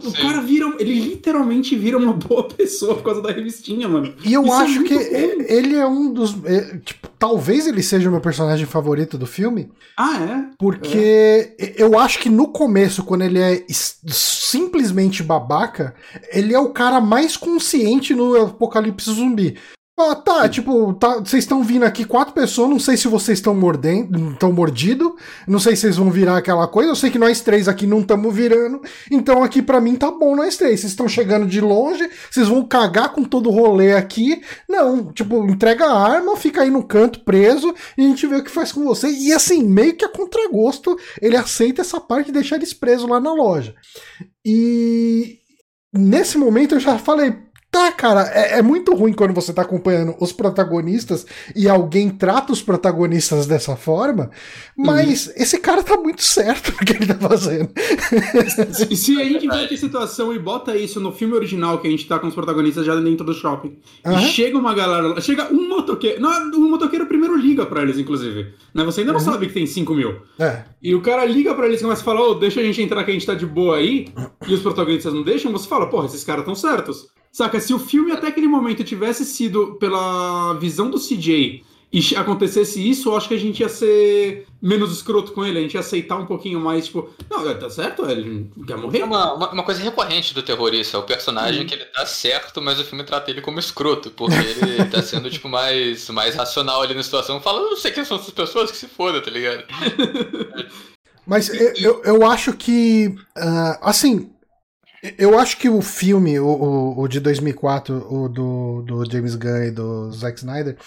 o, o cara vira. Ele literalmente vira uma boa pessoa por causa da revistinha, mano. E eu isso é acho é que bom. ele é um dos. É, tipo, talvez ele seja o meu personagem favorito do filme. Ah, é? Porque é. eu acho que no começo, quando ele é simplesmente babaca, ele é o cara mais consciente no apocalipse zumbi. Ah, tá, tipo, tá, vocês estão vindo aqui quatro pessoas, não sei se vocês estão mordendo, estão mordido, não sei se vocês vão virar aquela coisa, eu sei que nós três aqui não estamos virando, então aqui para mim tá bom nós três, vocês estão chegando de longe, vocês vão cagar com todo o rolê aqui, não, tipo, entrega a arma, fica aí no canto preso e a gente vê o que faz com você, e assim, meio que a contragosto, ele aceita essa parte e deixa eles presos lá na loja. E nesse momento eu já falei, Tá, cara, é, é, muito ruim quando você tá acompanhando os protagonistas e alguém trata os protagonistas dessa forma, mas uhum. esse cara tá muito certo no que ele tá fazendo. E se a gente vai ter situação e bota isso no filme original, que a gente tá com os protagonistas já dentro do shopping, uhum. e chega uma galera, chega um motoqueiro, não, um motoqueiro primeiro liga pra eles, inclusive, né? Você ainda não uhum. sabe que tem 5 mil. É. E o cara liga pra eles e começa a falar, ô, oh, deixa a gente entrar que a gente tá de boa aí, e os protagonistas não deixam, você fala, porra, esses caras tão certos. Saca, se o filme até aquele momento tivesse sido pela visão do CJ e acontecesse isso, eu acho que a gente ia ser menos escroto com ele, a gente ia aceitar um pouquinho mais, tipo, não, tá certo, ele quer morrer. É uma, uma, uma, coisa recorrente do terrorista, o personagem que ele tá certo, mas o filme trata ele como escroto, porque ele tá sendo, tipo, mais, mais racional ali na situação, fala, eu não sei quem são essas pessoas que se foda, tá ligado? Mas eu, eu, eu acho que, uh, assim, eu acho que o filme, o, o, o de 2004, o do, do James Gunn e do Zack Snyder,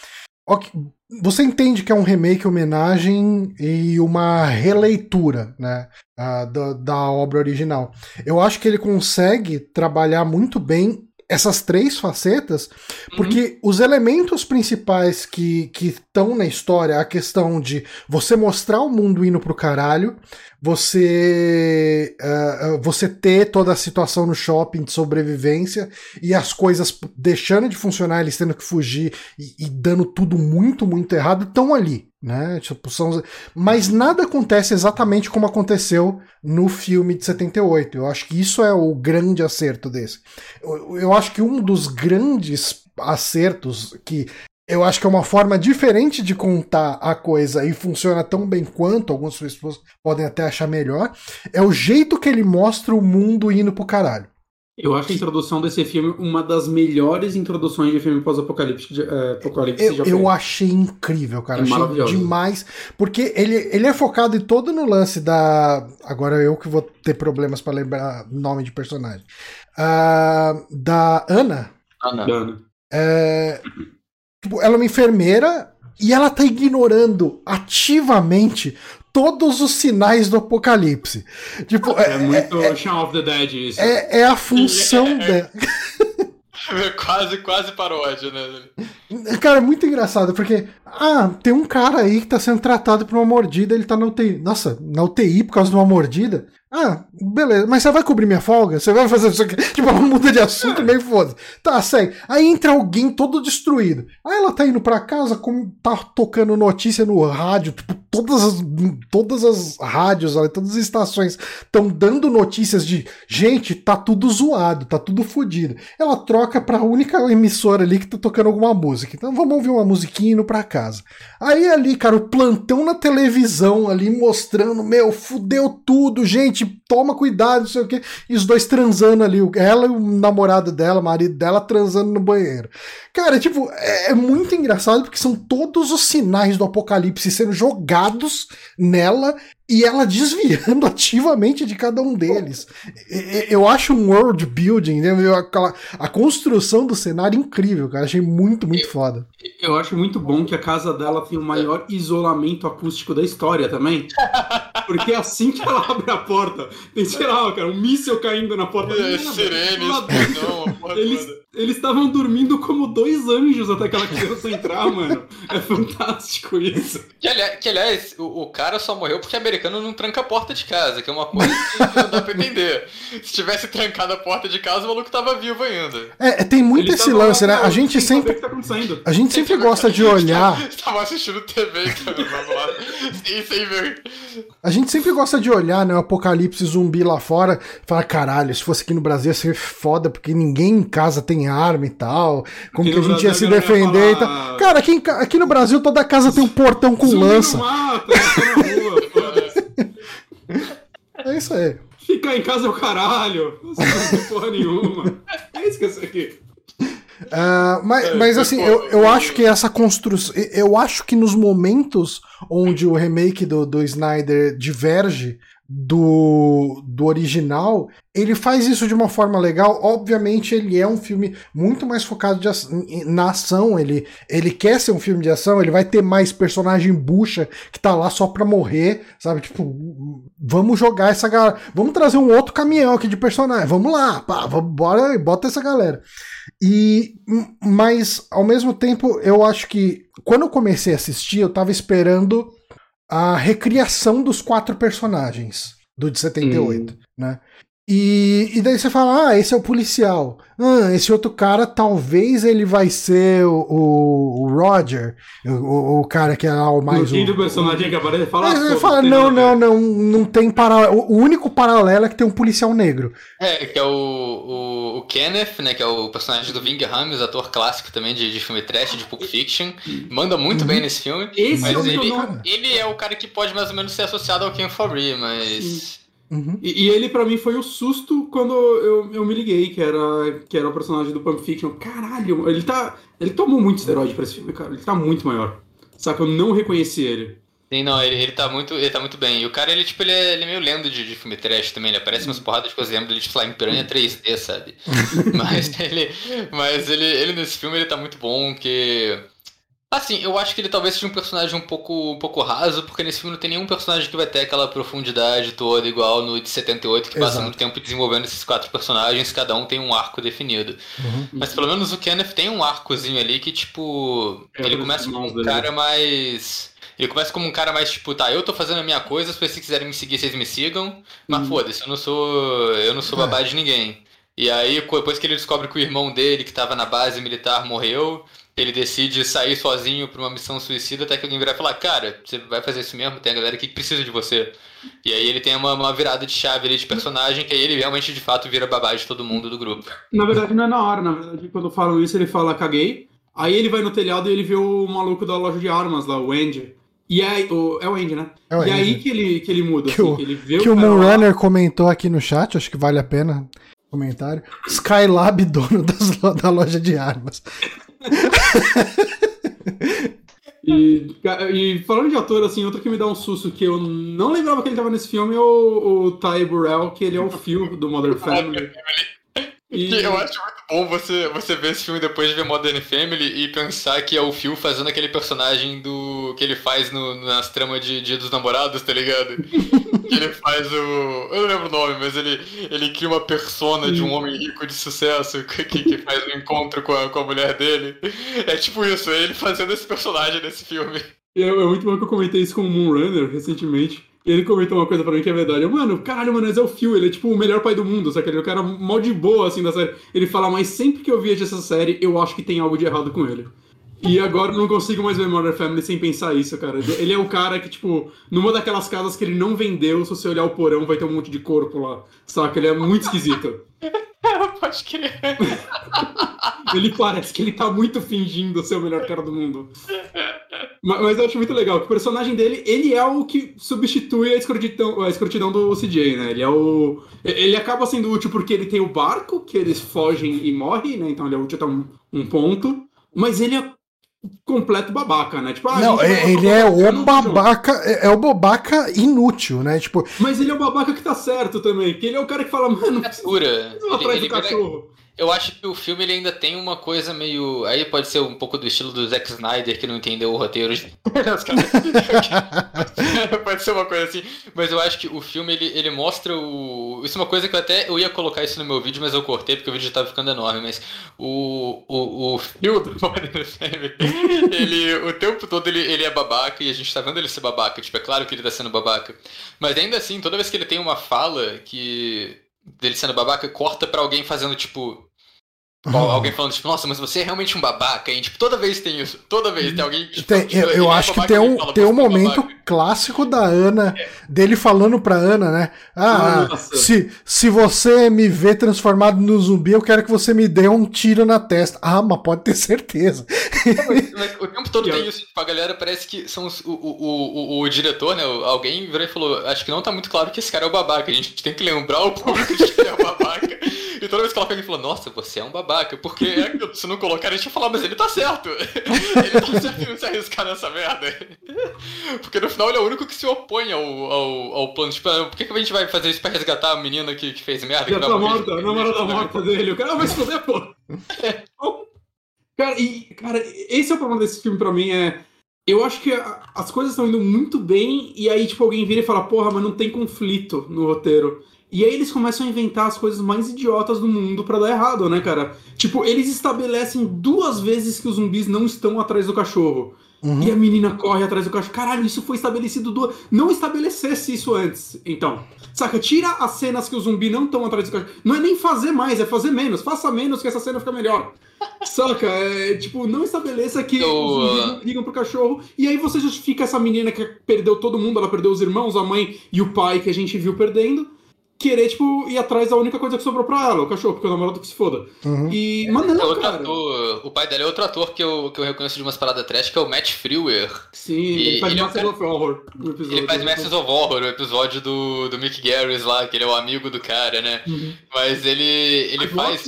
você entende que é um remake, homenagem e uma releitura né, da, da obra original. Eu acho que ele consegue trabalhar muito bem essas três facetas, porque uhum. os elementos principais que estão na história, a questão de você mostrar o mundo indo pro caralho, você uh, você ter toda a situação no shopping de sobrevivência e as coisas deixando de funcionar, eles tendo que fugir e, e dando tudo muito, muito errado, estão ali né? Tipo, são... Mas nada acontece exatamente como aconteceu no filme de 78. Eu acho que isso é o grande acerto desse. Eu, eu acho que um dos grandes acertos que eu acho que é uma forma diferente de contar a coisa e funciona tão bem quanto algumas pessoas podem até achar melhor, é o jeito que ele mostra o mundo indo pro caralho. Eu acho a introdução desse filme uma das melhores introduções de filme pós-apocalíptico é, eu, eu achei incrível, cara. É achei demais. Porque ele, ele é focado em todo no lance da. Agora eu que vou ter problemas para lembrar nome de personagem. Uh, da Ana. Ana. Ana. É, tipo, ela é uma enfermeira e ela tá ignorando ativamente todos os sinais do apocalipse. Tipo, é, é muito é, Shaun of the Dead isso. É, é a função é, dela. quase, quase paródia, né? Cara, é muito engraçado, porque, ah, tem um cara aí que tá sendo tratado por uma mordida, ele tá na UTI. Nossa, na UTI por causa de uma mordida? Ah, beleza, mas você vai cobrir minha folga? Você vai fazer isso aqui? Tipo, ela muda de assunto meio foda. Tá, segue. Aí entra alguém todo destruído. Aí ela tá indo pra casa, como tá tocando notícia no rádio, tipo, todas as, todas as rádios, todas as estações estão dando notícias de gente, tá tudo zoado, tá tudo fodido. Ela troca pra única emissora ali que tá tocando alguma música. Então vamos ouvir uma musiquinha indo pra casa. Aí ali, cara, o plantão na televisão ali mostrando, meu, fudeu tudo, gente toma cuidado, não sei o quê. E os dois transando ali, ela e o namorado dela, o marido dela, transando no banheiro. Cara, tipo, é, é muito engraçado porque são todos os sinais do apocalipse sendo jogados nela e ela desviando ativamente de cada um deles. Eu acho um world building, né? a construção do cenário incrível, cara. Achei muito, muito foda. Eu acho muito bom que a casa dela tem o maior isolamento acústico da história também. Porque assim que ela abre a porta, tem, sei lá, cara, um míssil caindo na porta. É, sirenes, não, eles, eles estavam dormindo como dois anjos até aquela criança entrar, mano. É fantástico isso. Que, aliás, que, aliás o, o, cara só morreu porque americano não tranca a porta de casa, que é uma coisa que não dá pra entender. Se tivesse trancado a porta de casa, o maluco tava vivo ainda. É, tem muito esse lance, né? A gente sempre. Tá a gente sempre gosta de olhar. Tava assistindo TV, cara, vamos lá. Sim, sem ver. A gente sempre gosta de olhar, né, o apocalipse zumbi lá fora, falar, caralho, se fosse aqui no Brasil ia ser foda, porque ninguém em casa tem arma e tal. Como aqui que a gente ia se defender falar... e tal. Cara, aqui, aqui no Brasil toda casa tem um portão com zumbi lança. Mata, rua, é isso aí. Ficar em casa é o caralho. Não sei porra nenhuma. É isso que é aqui. Uh, mas, mas assim, eu, eu acho que essa construção. Eu acho que nos momentos onde o remake do, do Snyder diverge do, do original, ele faz isso de uma forma legal. Obviamente, ele é um filme muito mais focado de, na ação. Ele, ele quer ser um filme de ação, ele vai ter mais personagem bucha que tá lá só pra morrer, sabe? Tipo, vamos jogar essa galera. Vamos trazer um outro caminhão aqui de personagem. Vamos lá, pá, vamos, bora e bota essa galera. E, mas, ao mesmo tempo, eu acho que quando eu comecei a assistir, eu tava esperando a recriação dos quatro personagens do de 78, hum. né? E, e daí você fala, ah, esse é o policial. Ah, esse outro cara, talvez ele vai ser o, o, o Roger, o, o, cara que é o mais. O do personagem que aparece fala. Ele fala, não, não, não, não tem paralelo. O único paralelo é que tem um policial negro. É, que é o, o, o Kenneth, né? Que é o personagem do Ving Rhames, ator clássico também de, de filme trash, de Pulp Fiction. Manda muito uhum. bem nesse filme. Esse mas é ele, ele é o cara que pode mais ou menos ser associado ao Ken Fabry, mas. Sim. Uhum. E, e, ele, para mim, foi o susto quando eu, eu me liguei, que era, que era o personagem do Pulp Fiction. Caralho, ele tá. Ele tomou muito esteroide pra esse filme, cara. Ele tá muito maior. Saca? Eu não reconheci ele. Sim, não, ele, ele tá muito. Ele tá muito bem. E o cara, ele, tipo, ele é, ele é meio lendo de, de filme trash também. Ele aparece umas porradas de coisas. Lembro dele, lá em Piranha 3D, sabe? mas ele. Mas ele, ele nesse filme ele tá muito bom, que. Assim, eu acho que ele talvez seja um personagem um pouco, um pouco raso, porque nesse filme não tem nenhum personagem que vai ter aquela profundidade toda, igual no de 78, que Exato. passa muito tempo desenvolvendo esses quatro personagens, cada um tem um arco definido. Uhum. Mas pelo menos o Kenneth tem um arcozinho ali que, tipo. É, ele começa como um cara mais. Ele começa como um cara mais tipo, tá, eu tô fazendo a minha coisa, se vocês quiserem me seguir, vocês me sigam. Mas uhum. foda-se, eu não sou. Eu não sou babá é. de ninguém. E aí, depois que ele descobre que o irmão dele, que tava na base militar, morreu, ele decide sair sozinho para uma missão suicida até que alguém virar e falar, cara, você vai fazer isso mesmo? Tem a galera que precisa de você. E aí ele tem uma, uma virada de chave ali de personagem que aí ele realmente de fato vira babá de todo mundo do grupo. Na verdade não é na hora, na verdade quando falam isso ele fala caguei. Aí ele vai no telhado e ele vê o maluco da loja de armas lá, o Andy. E aí, o, é o Andy, né? É o Andy. E aí que ele, que ele muda. Que assim, o, que, ele vê que o, o Moonrunner comentou aqui no chat, acho que vale a pena comentário. Skylab, dono das, da loja de armas. E, e, falando de ator, assim, outro que me dá um susto que eu não lembrava que ele tava nesse filme é o, o Ty Burrell, que ele é o Phil do Modern Family. E... Eu acho muito bom você, você ver esse filme depois de ver Modern Family e pensar que é o Phil fazendo aquele personagem do que ele faz no, nas tramas de Dia dos Namorados, tá ligado? que ele faz o. Eu não lembro o nome, mas ele, ele cria uma persona de um homem rico de sucesso que, que faz um encontro com a, com a mulher dele. É tipo isso, é ele fazendo esse personagem nesse filme. É, é muito bom que eu comentei isso com o Moonrunner recentemente ele comentou uma coisa pra mim que é verdade. Eu, mano, caralho, mano, mas é o Phil, ele é tipo o melhor pai do mundo, sabe? Ele é o cara mal de boa, assim, da série. Ele fala, mas sempre que eu vejo essa série, eu acho que tem algo de errado com ele. E agora eu não consigo mais ver Modern Family sem pensar isso, cara. Ele é o cara que, tipo, numa daquelas casas que ele não vendeu, se você olhar o porão, vai ter um monte de corpo lá. Saca? Ele é muito esquisito. Pode crer. ele parece que ele tá muito fingindo ser o melhor cara do mundo. Mas, mas eu acho muito legal que o personagem dele, ele é o que substitui a escrotidão, a escrotidão do CJ, né? Ele é o. Ele acaba sendo útil porque ele tem o barco, que eles fogem e morrem, né? Então ele é útil até um, um ponto. Mas ele é completo babaca, né? Tipo, ah, Não, gente vai ele é o babaca, é é o babaca inútil, né? Tipo, Mas ele é o babaca que tá certo também. Que ele é o cara que fala, mano, não precisa ir atrás do cachorro. Eu acho que o filme ele ainda tem uma coisa meio. Aí pode ser um pouco do estilo do Zack Snyder que não entendeu o roteiro. pode ser uma coisa assim. Mas eu acho que o filme ele, ele mostra o. Isso é uma coisa que eu até eu ia colocar isso no meu vídeo, mas eu cortei porque o vídeo já tava ficando enorme. Mas o, o, o fio do ele o tempo todo ele, ele é babaca e a gente tá vendo ele ser babaca. Tipo, é claro que ele tá sendo babaca. Mas ainda assim, toda vez que ele tem uma fala que. Dele sendo babaca, corta pra alguém fazendo tipo. Al- Alguém falando, tipo, nossa, mas você é realmente um babaca, hein? Tipo, toda vez tem isso. Toda vez tem alguém. Tipo, tem- tipo, eu, eu é acho que tem e um, fala, tem um "Você é momento babaca." clássico da Ana, dele falando pra Ana, né? Ah, Nossa. se, se você me vê transformado no zumbi, eu quero que você me dê um tiro na testa. Ah, mas pode ter certeza. Mas, mas o tempo todo E tem isso. Tipo, a galera parece que são os- o, o, o, o diretor, né? Alguém virou e falou: Acho que não tá muito claro que esse cara é o babaca. A gente tem que lembrar o público de que ele é o babaca. E toda vez que ela pega, ele fala: Nossa, você é um babaca. Porque é aquilo, se não colocar, a gente vai falar: Mas ele tá certo. ele tá certo em se arriscar nessa merda. Porque no final ele é o único que se opõe ao, ao, ao plano. Tipo, ah, por que, que a gente vai fazer isso pra resgatar a menina que, que fez merda? Já que tá vai morrer? morta, a namorada morta dele. O cara vai se foder, pô. Cara, e, cara, esse é o problema desse filme pra mim, é... Eu acho que a- as coisas estão indo muito bem, e aí, tipo, alguém vira e fala, porra, mas não tem conflito no roteiro. E aí eles começam a inventar as coisas mais idiotas do mundo pra dar errado, né, cara? Tipo, eles estabelecem duas vezes que os zumbis não estão atrás do cachorro. Uhum. E a menina corre atrás do cachorro. Caralho, isso foi estabelecido duas. Não estabelecesse isso antes. Então, saca? Tira as cenas que os zumbis não estão atrás do cachorro. Não é nem fazer mais, é fazer menos. Faça menos que essa cena fica melhor. Saca? É, tipo, não estabeleça que Eu, os zumbis não ligam pro cachorro. E aí você justifica essa menina que perdeu todo mundo. Ela perdeu os irmãos, a mãe e o pai que a gente viu perdendo. Querer, tipo, ir atrás da única coisa que sobrou pra ela, o cachorro, porque o namorado que se foda. Uhum. E. Mas É não, outro cara. ator, o pai dela é outro ator que eu, que eu reconheço de umas paradas trash, que é o Matt Frewer. Sim, E ele faz ele é um Master of Horror no episódio. Ele faz Masters of Horror, o episódio do, do Mick Garris lá, que ele é o amigo do cara, né? Uhum. Mas ele, ele faz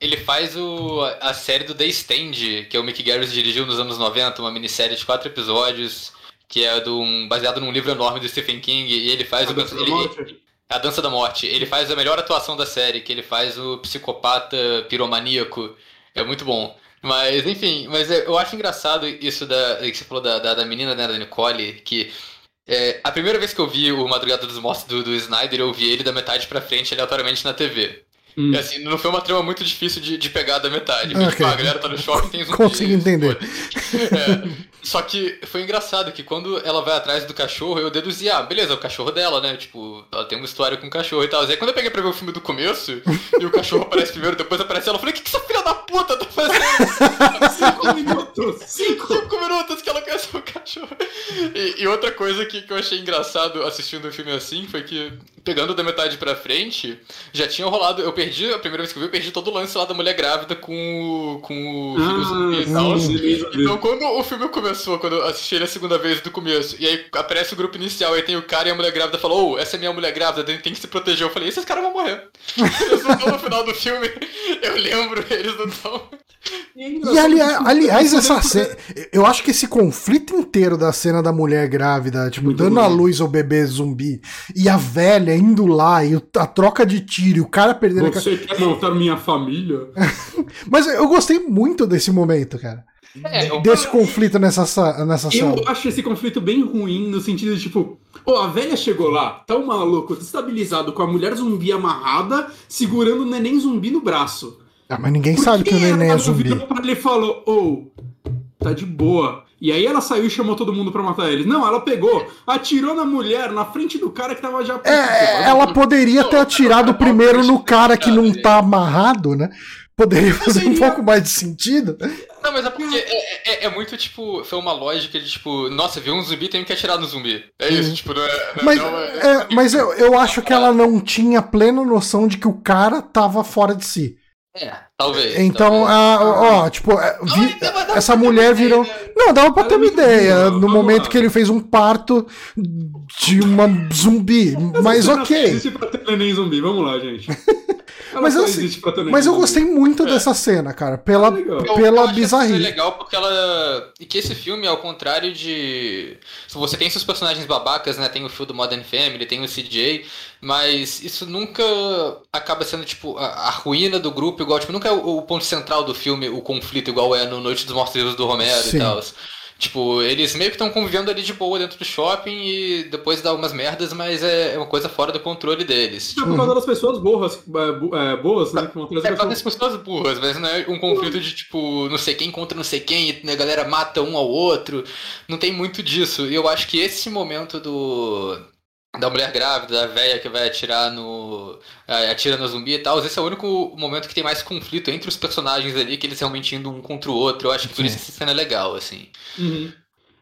ele faz o, a série do The Stand, que é o Mick Garris dirigiu nos anos 90, uma minissérie de quatro episódios, que é do, um- baseado num livro enorme do Stephen King, e ele faz A o... Ele-? A Dança da Morte. Ele faz a melhor atuação da série, que ele faz o psicopata piromaníaco. É muito bom. Mas, enfim, mas é- eu acho engraçado isso da, que você falou da, da, da menina, né, da Nicole, que é, a primeira vez que eu vi o Madrugada dos Mortos do, do Snyder, eu vi ele da metade pra frente aleatoriamente na TV. Hum. E assim, não foi uma trama muito difícil de, de pegar da metade. Porque, Ok. tipo, a galera tá no shopping tem zumbi. Consigo entender. É, só que foi engraçado que quando ela vai atrás do cachorro, eu deduzi, ah, beleza, é o cachorro dela, né? Tipo, ela tem uma história com o cachorro e tal. Aí quando eu peguei pra ver o filme do começo, e o cachorro aparece primeiro, depois aparece ela, eu falei, o que, que essa filha da puta tá fazendo? Cinco minutos! Cinco! Cinco minutos que ela conhece o cachorro. E, e outra coisa que, que eu achei engraçado assistindo o filme assim foi que, pegando da metade pra frente, já tinha rolado. Eu perdi, a primeira vez que eu vi, eu perdi todo o lance lá da mulher grávida com o. com o filho zumbi e tal. sim. Então, quando o filme começou, quando eu assisti ele a segunda vez do começo, e aí aparece o grupo inicial, aí tem o cara e a mulher grávida falou, oh, essa é minha mulher grávida, tem tem que se proteger. Eu falei, esses caras vão morrer. Eles não estão no final do filme, eu lembro, eles não estão. E ali, aliás, essa cena. Eu acho que esse conflito inteiro da cena da mulher grávida, tipo, Muito dando à bonito. luz ao bebê zumbi, e a velha indo lá, e a troca de tiro, e o cara perdendo a ca- Você quer montar minha família? Mas eu gostei muito desse momento, cara. É, eu- Desse conflito nessa, sa- nessa sala. Eu acho esse conflito bem ruim, no sentido de tipo, ó, a velha chegou lá, tá um maluco destabilizado com a mulher zumbi amarrada, segurando o neném zumbi no braço. Ah, mas ninguém Por sabe que o neném é zumbi. virou pra ele falou, ô, tá de boa. E aí ela saiu e chamou todo mundo pra matar eles. Não, ela pegou, atirou na mulher, na frente do cara que tava já... É, ela poderia ter atirado primeiro no cara que não tá amarrado, né? Poderia fazer um pouco mais de sentido. Não, mas é porque é, é- é muito, tipo, foi uma lógica de, tipo, nossa, viu um zumbi, tem que atirar no zumbi. É isso, tipo, não é... não- Mas, não é, mas eu, eu acho que ela não tinha plena noção de que o cara tava fora de si. É, talvez. Então, talvez. a- ó, tipo, é, vi- Não, essa mulher virou. ideia. Não, dava pra ter uma ideia confundiu, no vamos momento lá. que ele fez um parto de uma zumbi. Mas Essa cena ok. Existe pra ter neném zumbi, vamos lá, gente. Ela Mas assim, Mas eu gostei muito dessa cena, cara. Pela, Legal. Eu- eu pela acho bizarrice. legal porque ela. E que esse filme, ao contrário de. Você tem seus personagens babacas, né? Tem o fio do Modern Family, tem o CJ, mas isso nunca acaba sendo, tipo, a, a ruína do grupo, igual, tipo, nunca é o, o ponto central do filme, o conflito, igual é no Noite dos Mortos-Vivos do Romero Sim. e tal. Tipo, eles meio que estão convivendo ali de boa dentro do shopping e depois dá umas merdas, mas é é uma coisa fora do controle deles. É por causa das pessoas boas, é, é, boas, né? Trazer É por causa das pessoas burras, mas não é um conflito de tipo, não sei quem contra não sei quem, e a galera mata um ao outro. Não tem muito disso. E eu acho que esse momento do. Da mulher grávida, da velha que vai atirar no. eh, atira no zumbi e tal, esse é o único momento que tem mais conflito entre os personagens ali, que eles realmente indo um contra o outro. Eu acho que por isso essa cena é legal, assim. Uhum.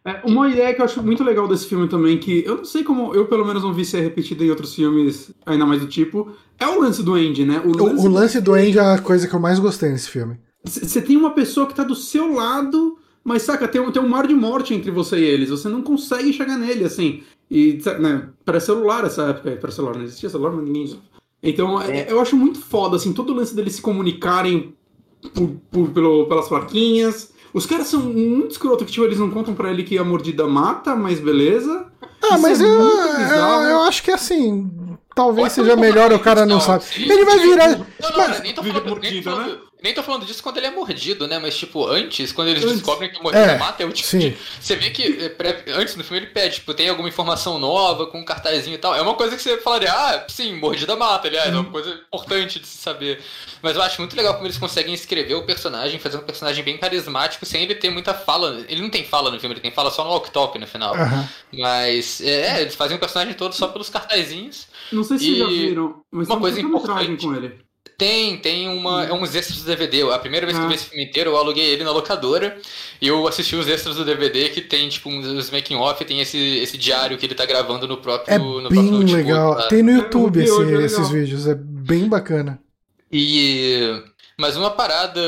É, uma ideia que eu acho muito legal desse filme também, que eu não sei como eu pelo menos não vi ser repetida em outros filmes, ainda mais do tipo, é o lance do Andy, né? O, o lance do Andy é a coisa que eu mais gostei nesse filme. Você tem uma pessoa que tá do seu lado, mas saca, tem um, tem um mar de morte entre você e eles. Você não consegue chegar nele, assim. E, né, para celular essa época, para celular não existia celular, mas ninguém usava. Então, é- eu acho muito foda, assim, todo o lance deles se comunicarem por, por- pelo- pelas plaquinhas. Os caras são muito escroto, que tipo, eles não contam pra ele que a mordida mata, mas beleza. Ah, Isso mas é eu, eu, eu acho que assim. Talvez seja melhor o cara não não, sabe. Ele vai virar. Não, não, Mas- nem tô Vive falando, nem, tô falando, né? Nem tô falando disso quando ele é mordido, né? Mas, tipo, antes, quando eles Antes. descobrem que mordida É, mata, é o tipo sim. de. Você vê que é, pré- antes no filme ele pede, tipo, tem alguma informação nova com um cartazinho e tal. É uma coisa que você falaria, ah, sim, mordida mata, aliás, é Uhum. uma coisa importante de se saber. Mas eu acho muito legal como eles conseguem escrever o personagem, fazer um personagem bem carismático, sem ele ter muita fala. Ele não tem fala no filme, ele tem fala só no walk-talk no final. Aham. Mas, é, eles fazem o personagem todo só pelos cartazinhos. Não sei se vocês já E viram, mas uma coisa importante. com ele. Tem, tem uma, é uns extras do DVD. A primeira vez que eu Ah. vi esse filme inteiro, eu aluguei ele na locadora e eu assisti os extras do DVD que tem, tipo, uns, os making off, tem esse, esse diário que ele tá gravando no próprio, É no próprio bem notebook legal. lá. Tem no É, YouTube esse- é legal. esses vídeos. É bem bacana. E mas uma parada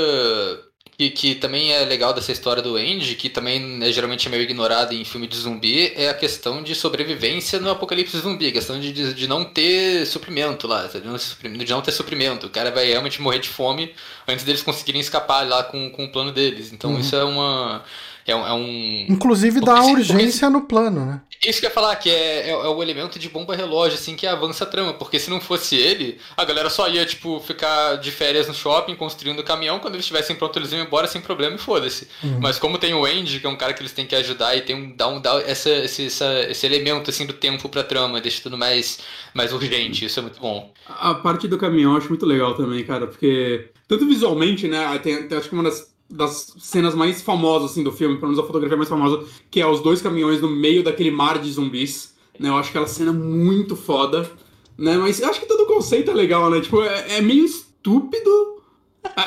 que, que também é legal dessa história do Andy, que também né, geralmente é meio ignorada em filme de zumbi, é a questão de sobrevivência no apocalipse zumbi, a questão de, de, de não ter suprimento lá, de não, de não ter suprimento. O cara vai realmente morrer de fome antes deles conseguirem escapar lá com, com o plano deles. Então Uhum. isso é uma. É um, é um- Inclusive dá Porque urgência no plano, né? Isso que eu ia falar, que é, é, é o elemento de bomba relógio, assim, que avança a trama. Porque se não fosse ele, a galera só ia, tipo, ficar de férias no shopping, construindo o caminhão. Quando eles estivessem prontos, eles iam embora sem problema e foda-se. Uhum. Mas como tem o Andy, que é um cara que eles têm que ajudar e tem um, dá um, dá essa, esse, essa- esse elemento, assim, do tempo pra trama, deixa tudo mais, mais urgente. Isso é muito bom. A parte do caminhão eu acho muito legal também, cara, porque tanto visualmente, né, tem, tem- acho que uma das, das cenas mais famosas assim do filme, pelo menos a fotografia mais famosa, que é os dois caminhões no meio daquele mar de zumbis, né? Eu acho aquela cena muito foda, né? Mas eu acho que todo o conceito é legal, né? Tipo, é, é meio estúpido.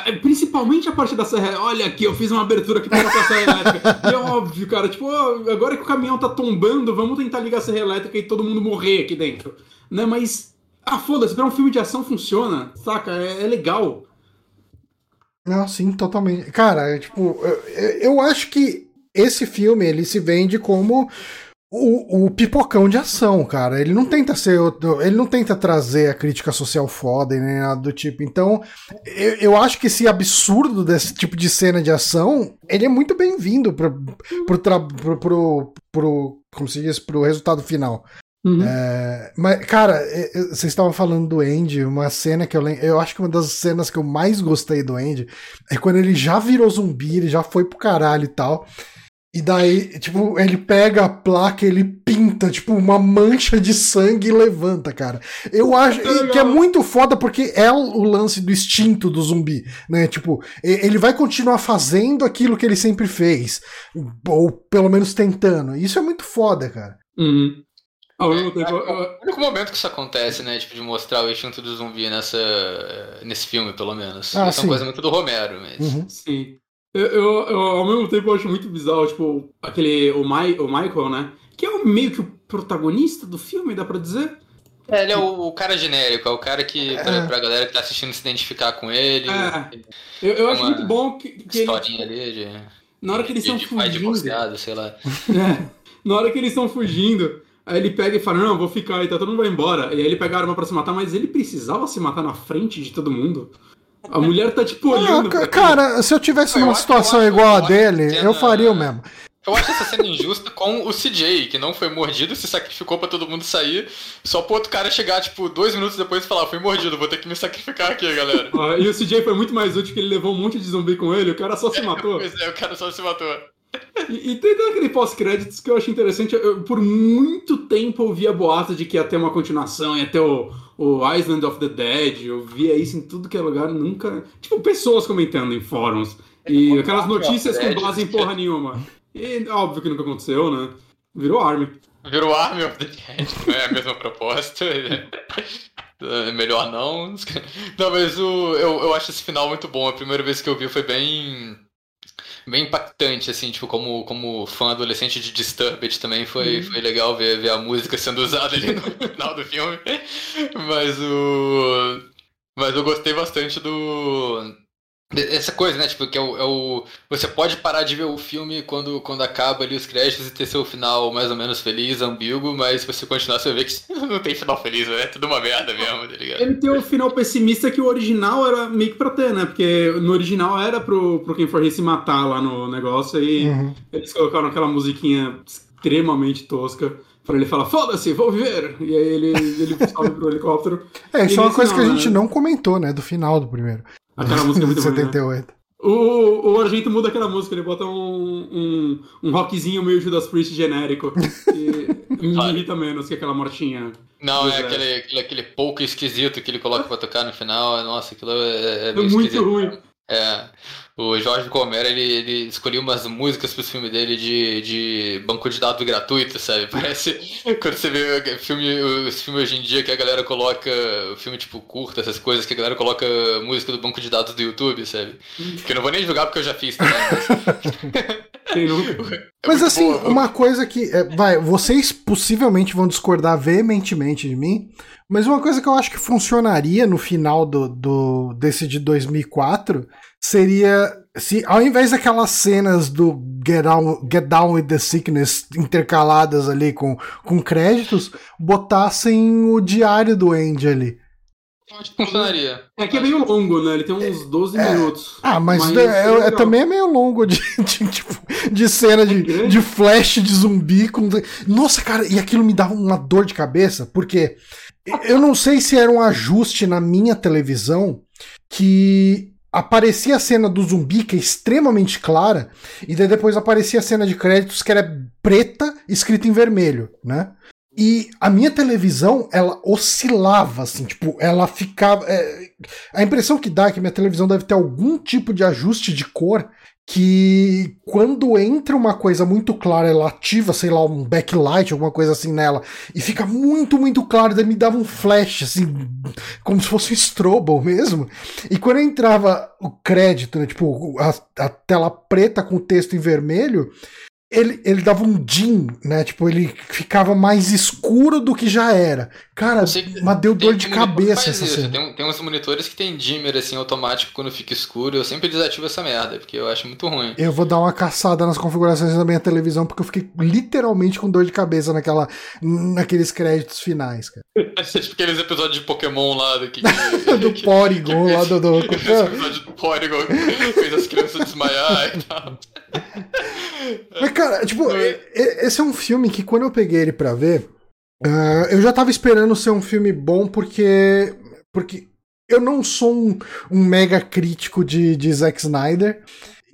é, Principalmente a parte da serra. Olha aqui, eu fiz uma abertura aqui pra a serra elétrica. E é óbvio, cara. Tipo, agora que o caminhão tá tombando, vamos tentar ligar a serra elétrica e todo mundo morrer aqui dentro. Né? Mas ah, foda-se, pra um filme de ação funciona, saca? É, é legal. Não, sim, totalmente. Cara, é, tipo, eu, eu acho que esse filme ele se vende como o, o pipocão de ação, cara. Ele não tenta ser. outro- Ele não tenta trazer a crítica social foda e nem nada do tipo. Então, eu, eu acho que esse absurdo desse tipo de cena de ação, ele é muito bem-vindo pro, pro, pro, pro, pro- Como se diz? Pro resultado final. É, mas, cara, é, é, vocês estavam falando do Andy, uma cena que eu lembro. Eu acho que uma das cenas que eu mais gostei do Andy é quando ele já virou zumbi, ele já foi pro caralho e tal. E daí, tipo, ele pega a placa, ele pinta, tipo, uma mancha de sangue e levanta, cara. Eu acho que é muito foda porque é o, lance do instinto do zumbi, né? Tipo, ele vai continuar fazendo aquilo que ele sempre fez, ou pelo menos tentando. Isso é muito foda, cara. Uhum. Ao mesmo É, tempo, é eu- o único momento que isso acontece, né? Tipo, de mostrar o instinto do zumbi nessa, nesse filme, pelo menos. Ah, isso é uma coisa muito do Romero, mas. Uhum. Sim. Eu, eu- eu, ao mesmo tempo, eu acho muito bizarro, tipo, aquele. O, Mai, o Michael, né? Que é o, meio que o protagonista do filme, dá pra dizer? É, ele é o, o cara genérico, é o cara que, pra, é. pra galera que tá assistindo se identificar com ele. É. Eu, eu acho muito bom que, que historinha ele... ali de. Na hora que eles estão fugindo. sei lá. É. Na hora que eles estão fugindo, aí ele pega e fala: Não, vou ficar aí, tá todo mundo vai embora. E aí ele pega a arma pra se matar, mas ele precisava se matar na frente de todo mundo. A mulher tá tipo olhando. Ah, cara, se eu tivesse numa situação igual a dele, eu faria o mesmo. Eu acho essa cena injusta com o CJ, que não foi mordido, se sacrificou para todo mundo sair, só pro outro cara chegar, tipo, dois minutos depois e falar, fui mordido, vou ter que me sacrificar aqui, galera. Ah, e o CJ foi muito mais útil que ele levou um monte de zumbi com ele, o cara só se matou. pois é, o cara só se matou. E, e tem aquele pós-créditos que eu acho interessante. Eu, por muito tempo eu via boato de que ia ter uma continuação, ia ter o, o Island of the Dead. Eu via isso em tudo que é lugar, nunca. Tipo, pessoas comentando em fóruns. E aquelas notícias com base em porra nenhuma. E óbvio que nunca aconteceu, né? Virou Army. Virou Army of the Dead, não é a mesma proposta. É melhor não. Não, mas o, eu, eu acho esse final muito bom. A primeira vez que eu vi foi bem bem impactante, assim, tipo, como, como fã adolescente de Disturbed também foi, uhum. foi legal ver, ver a música sendo usada ali no final do filme. Mas o. Mas eu gostei bastante do essa coisa, né? Tipo, que é o, é o, Você pode parar de ver o filme quando, quando acaba ali os créditos e ter seu final mais ou menos feliz, ambíguo, mas se você continuar, você vai ver que não tem final feliz, né? É tudo uma merda mesmo, tá ligado? Ele tem o um final pessimista que o original era meio que pra ter, né? Porque no original era pro, pro Ken Forrest se matar lá no negócio e uhum. eles colocaram aquela musiquinha extremamente tosca pra ele falar, foda-se, vou viver! E aí ele, ele sobe pro helicóptero. É, isso é uma coisa que a gente né? não comentou, né? Do final do primeiro. Aquela música é muito 78. Ruim, né? O, o Argento muda aquela música, ele bota um, um, um rockzinho meio Judas Priest genérico. E me irrita menos que aquela mortinha. Não, é aquele, aquele, aquele pouco esquisito que ele coloca pra tocar no final. Nossa, aquilo é, é, é muito esquisito. ruim. É. O Jorge Comera, ele, ele escolheu umas músicas pro filme dele de, de banco de dados gratuito, sabe? Parece quando você vê filme, os filmes hoje em dia que a galera coloca, o filme tipo curta, essas coisas, que a galera coloca música do banco de dados do YouTube, sabe? Que eu não vou nem jogar porque eu já fiz também. Mas, mas assim, boa. uma coisa que. É, vai, vocês possivelmente vão discordar veementemente de mim, mas uma coisa que eu acho que funcionaria no final do, do desse de 2004 seria se ao invés daquelas cenas do Get Down, Get Down with the Sickness intercaladas ali com, com créditos, botassem o diário do Andy ali. Acho que funcionaria. É que é meio longo, né? Ele tem uns 12 é, minutos. Ah, mas, mas é, é, é também é meio longo de, de, tipo, de cena de, de flash de zumbi. Com... Nossa, cara, e aquilo me dava uma dor de cabeça, porque eu não sei se era um ajuste na minha televisão que aparecia a cena do zumbi, que é extremamente clara, e daí depois aparecia a cena de créditos que era preta, escrita em vermelho, né? E a minha televisão, ela oscilava, assim, tipo, ela ficava. É, a impressão que dá é que minha televisão deve ter algum tipo de ajuste de cor que quando entra uma coisa muito clara, ela ativa, sei lá, um backlight, alguma coisa assim nela, e fica muito, muito claro, daí me dava um flash, assim, como se fosse um strobo mesmo. E quando entrava o crédito, né, tipo, a, a tela preta com o texto em vermelho, ele, ele dava um dim, né? Tipo, ele ficava mais escuro do que já era. Cara, mas deu dor de cabeça essa cena. Tem, tem uns monitores que tem dimmer assim automático quando fica escuro. Eu sempre desativo essa merda, porque eu acho muito ruim. Eu vou dar uma caçada nas configurações da minha televisão, porque eu fiquei literalmente com dor de cabeça naquela, naqueles créditos finais, cara. tipo aqueles episódios de Pokémon lá do, que, do Porygon, lá do. do... Esse episódio do Porygon fez as crianças desmaiar e tal. Mas, cara, tipo, esse é um filme que quando eu peguei ele pra ver, uh, eu já tava esperando ser um filme bom porque. Porque eu não sou um, um mega crítico de, de Zack Snyder.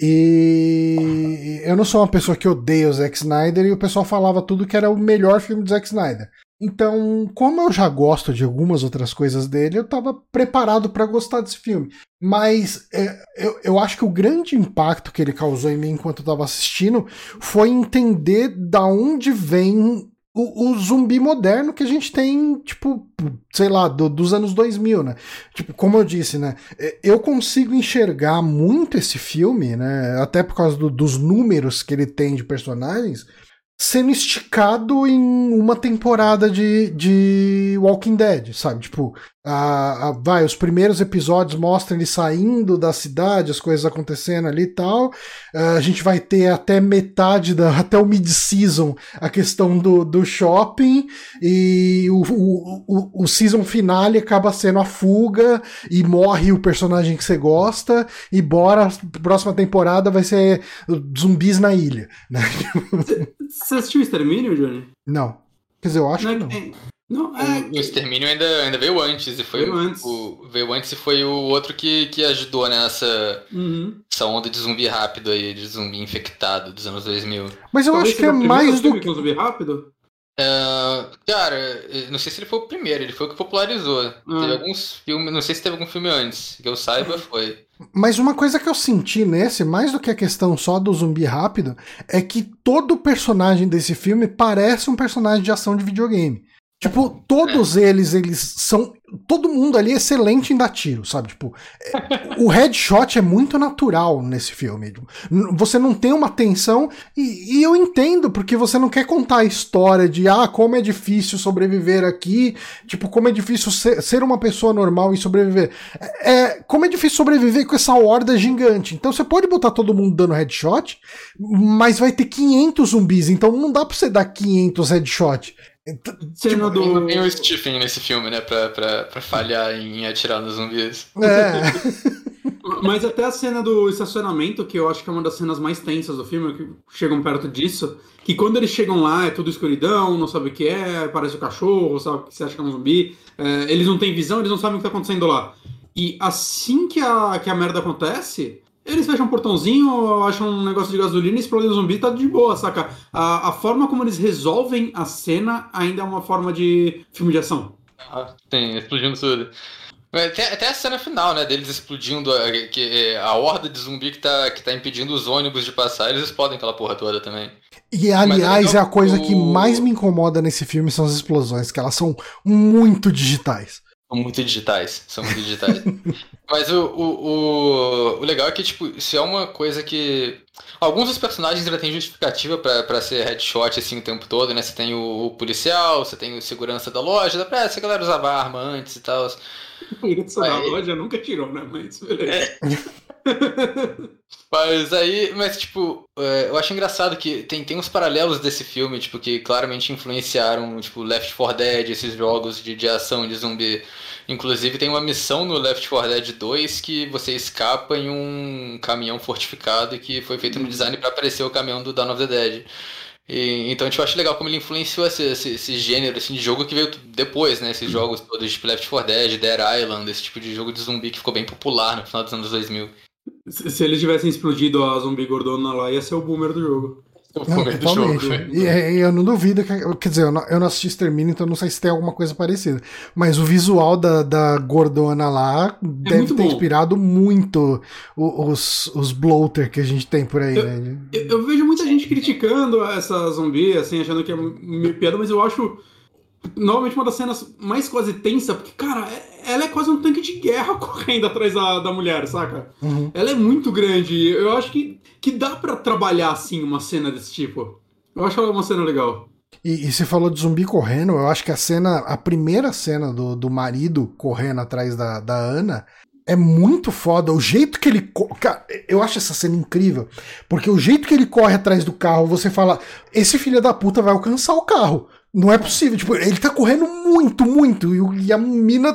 E eu não sou uma pessoa que odeia o Zack Snyder e o pessoal falava tudo que era o melhor filme do Zack Snyder. Então, como eu já gosto de algumas outras coisas dele, eu estava preparado para gostar desse filme. Mas é, eu, eu acho que o grande impacto que ele causou em mim enquanto eu estava assistindo foi entender da onde vem o, o, zumbi moderno que a gente tem, tipo, sei lá, do, dos anos 2000, né? Tipo, como eu disse, né? É, eu consigo enxergar muito esse filme, né? Até por causa do, dos números que ele tem de personagens sendo esticado em uma temporada de, de Walking Dead, sabe? Tipo, a, a, vai, os primeiros episódios mostram ele saindo da cidade, as coisas acontecendo ali e tal. a gente vai ter até metade da, até o mid-season, a questão do, do shopping, e o, o, o, o season finale acaba sendo a fuga, e morre o personagem que você gosta, e bora, próxima temporada vai ser zumbis na ilha. Né? Você assistiu o Extermínio, Johnny? Não. Quer dizer, eu acho não, que não. Não, é... O, o Extermínio ainda, ainda veio antes. E foi veio antes. O, veio antes e foi o outro que, que ajudou nessa uhum. essa onda de zumbi rápido aí, de zumbi infectado dos anos 2000. Mas eu Talvez acho que é mais do que. zumbi rápido? Uh, cara, não sei se ele foi o primeiro, ele foi o que popularizou. Teve ah. alguns filmes, não sei se teve algum filme antes, que eu saiba foi. Mas uma coisa que eu senti nesse, mais do que a questão só do zumbi rápido, é que todo personagem desse filme parece um personagem de ação de videogame. Tipo, todos é. eles, eles são. Todo mundo ali é excelente em dar tiro, sabe? Tipo, o headshot é muito natural nesse filme. Você não tem uma tensão, e, e, eu entendo, porque você não quer contar a história de ah, como é difícil sobreviver aqui, tipo, como é difícil ser, ser uma pessoa normal e sobreviver. É, é, como é difícil sobreviver com essa horda gigante. Então você pode botar todo mundo dando headshot, mas vai ter 500 zumbis, então não dá pra você dar 500 headshot. Cena tipo, do... Tem o Stephen nesse filme, né? Pra, pra, pra falhar em atirar nos zumbis. É. Mas até a cena do estacionamento, que eu acho que é uma das cenas mais tensas do filme, que chegam perto disso, que quando eles chegam lá é tudo escuridão, não sabe o que é, parece o cachorro, sabe que você acha que é um zumbi, é, eles não têm visão, eles não sabem o que tá acontecendo lá. E assim que a, que a merda acontece, eles fecham um portãozinho, acham um negócio de gasolina, explodem o zumbi, tá de boa, saca? A, a forma como eles resolvem a cena ainda é uma forma de filme de ação. Ah, tem, explodindo tudo. Tem até a cena final, né? Deles explodindo a, que, é, a horda de zumbi que tá, que tá impedindo os ônibus de passar, eles explodem aquela porra toda também. E é aliás, é, é, a coisa o... que mais me incomoda nesse filme são as explosões, que elas são muito digitais. São muito digitais. São muito digitais. Mas o, o, o, o, legal é que, tipo, se é uma coisa que. Alguns dos personagens ainda têm justificativa pra, ser headshot assim o tempo todo, né? Você tem o, o policial, você tem o segurança da loja, dá pra essa galera usava arma antes e tal. O segurança da loja nunca tirou, né? Mas beleza. É. Mas aí, mas tipo, é, eu acho engraçado que tem, tem uns paralelos desse filme, tipo, que claramente influenciaram, tipo, Left 4 Dead, esses jogos de, de ação de zumbi. Inclusive tem uma missão no Left 4 Dead 2 que você escapa em um caminhão fortificado que foi feito no design para aparecer o caminhão do Dawn of the Dead. E, então tipo, eu acho legal como ele influenciou esse, esse, esse, gênero assim, de jogo que veio depois, né? Esses jogos todos tipo Left 4 Dead, Dead Island, esse tipo de jogo de zumbi que ficou bem popular no final dos anos 2000. Se eles tivessem explodido a zumbi gordona lá, ia ser o boomer do jogo. Não, totalmente. E, e, eu não duvido que. Quer dizer, eu não, eu não assisti Extermínio, então não sei se tem alguma coisa parecida. Mas o visual da, da gordona lá é deve ter bom. inspirado muito os, os bloater que a gente tem por aí, eu, né? Eu, eu, vejo muita gente criticando essa zumbi, assim, achando que é meio piada, mas eu acho novamente uma das cenas mais quase tensa, porque, cara, é, ela é quase um tanque de guerra correndo atrás da, da mulher, saca? Uhum. Ela é muito grande. Eu acho que, que dá para trabalhar assim uma cena desse tipo. Eu acho ela uma cena legal. E, e você falou de zumbi correndo, eu acho que a cena, a primeira cena do, do marido correndo atrás da, da Ana é muito foda. O jeito que ele. Cara, eu acho essa cena incrível. Porque o jeito que ele corre atrás do carro, você fala: esse filho da puta vai alcançar o carro. Não é possível. Tipo, ele tá correndo muito, muito. E a mina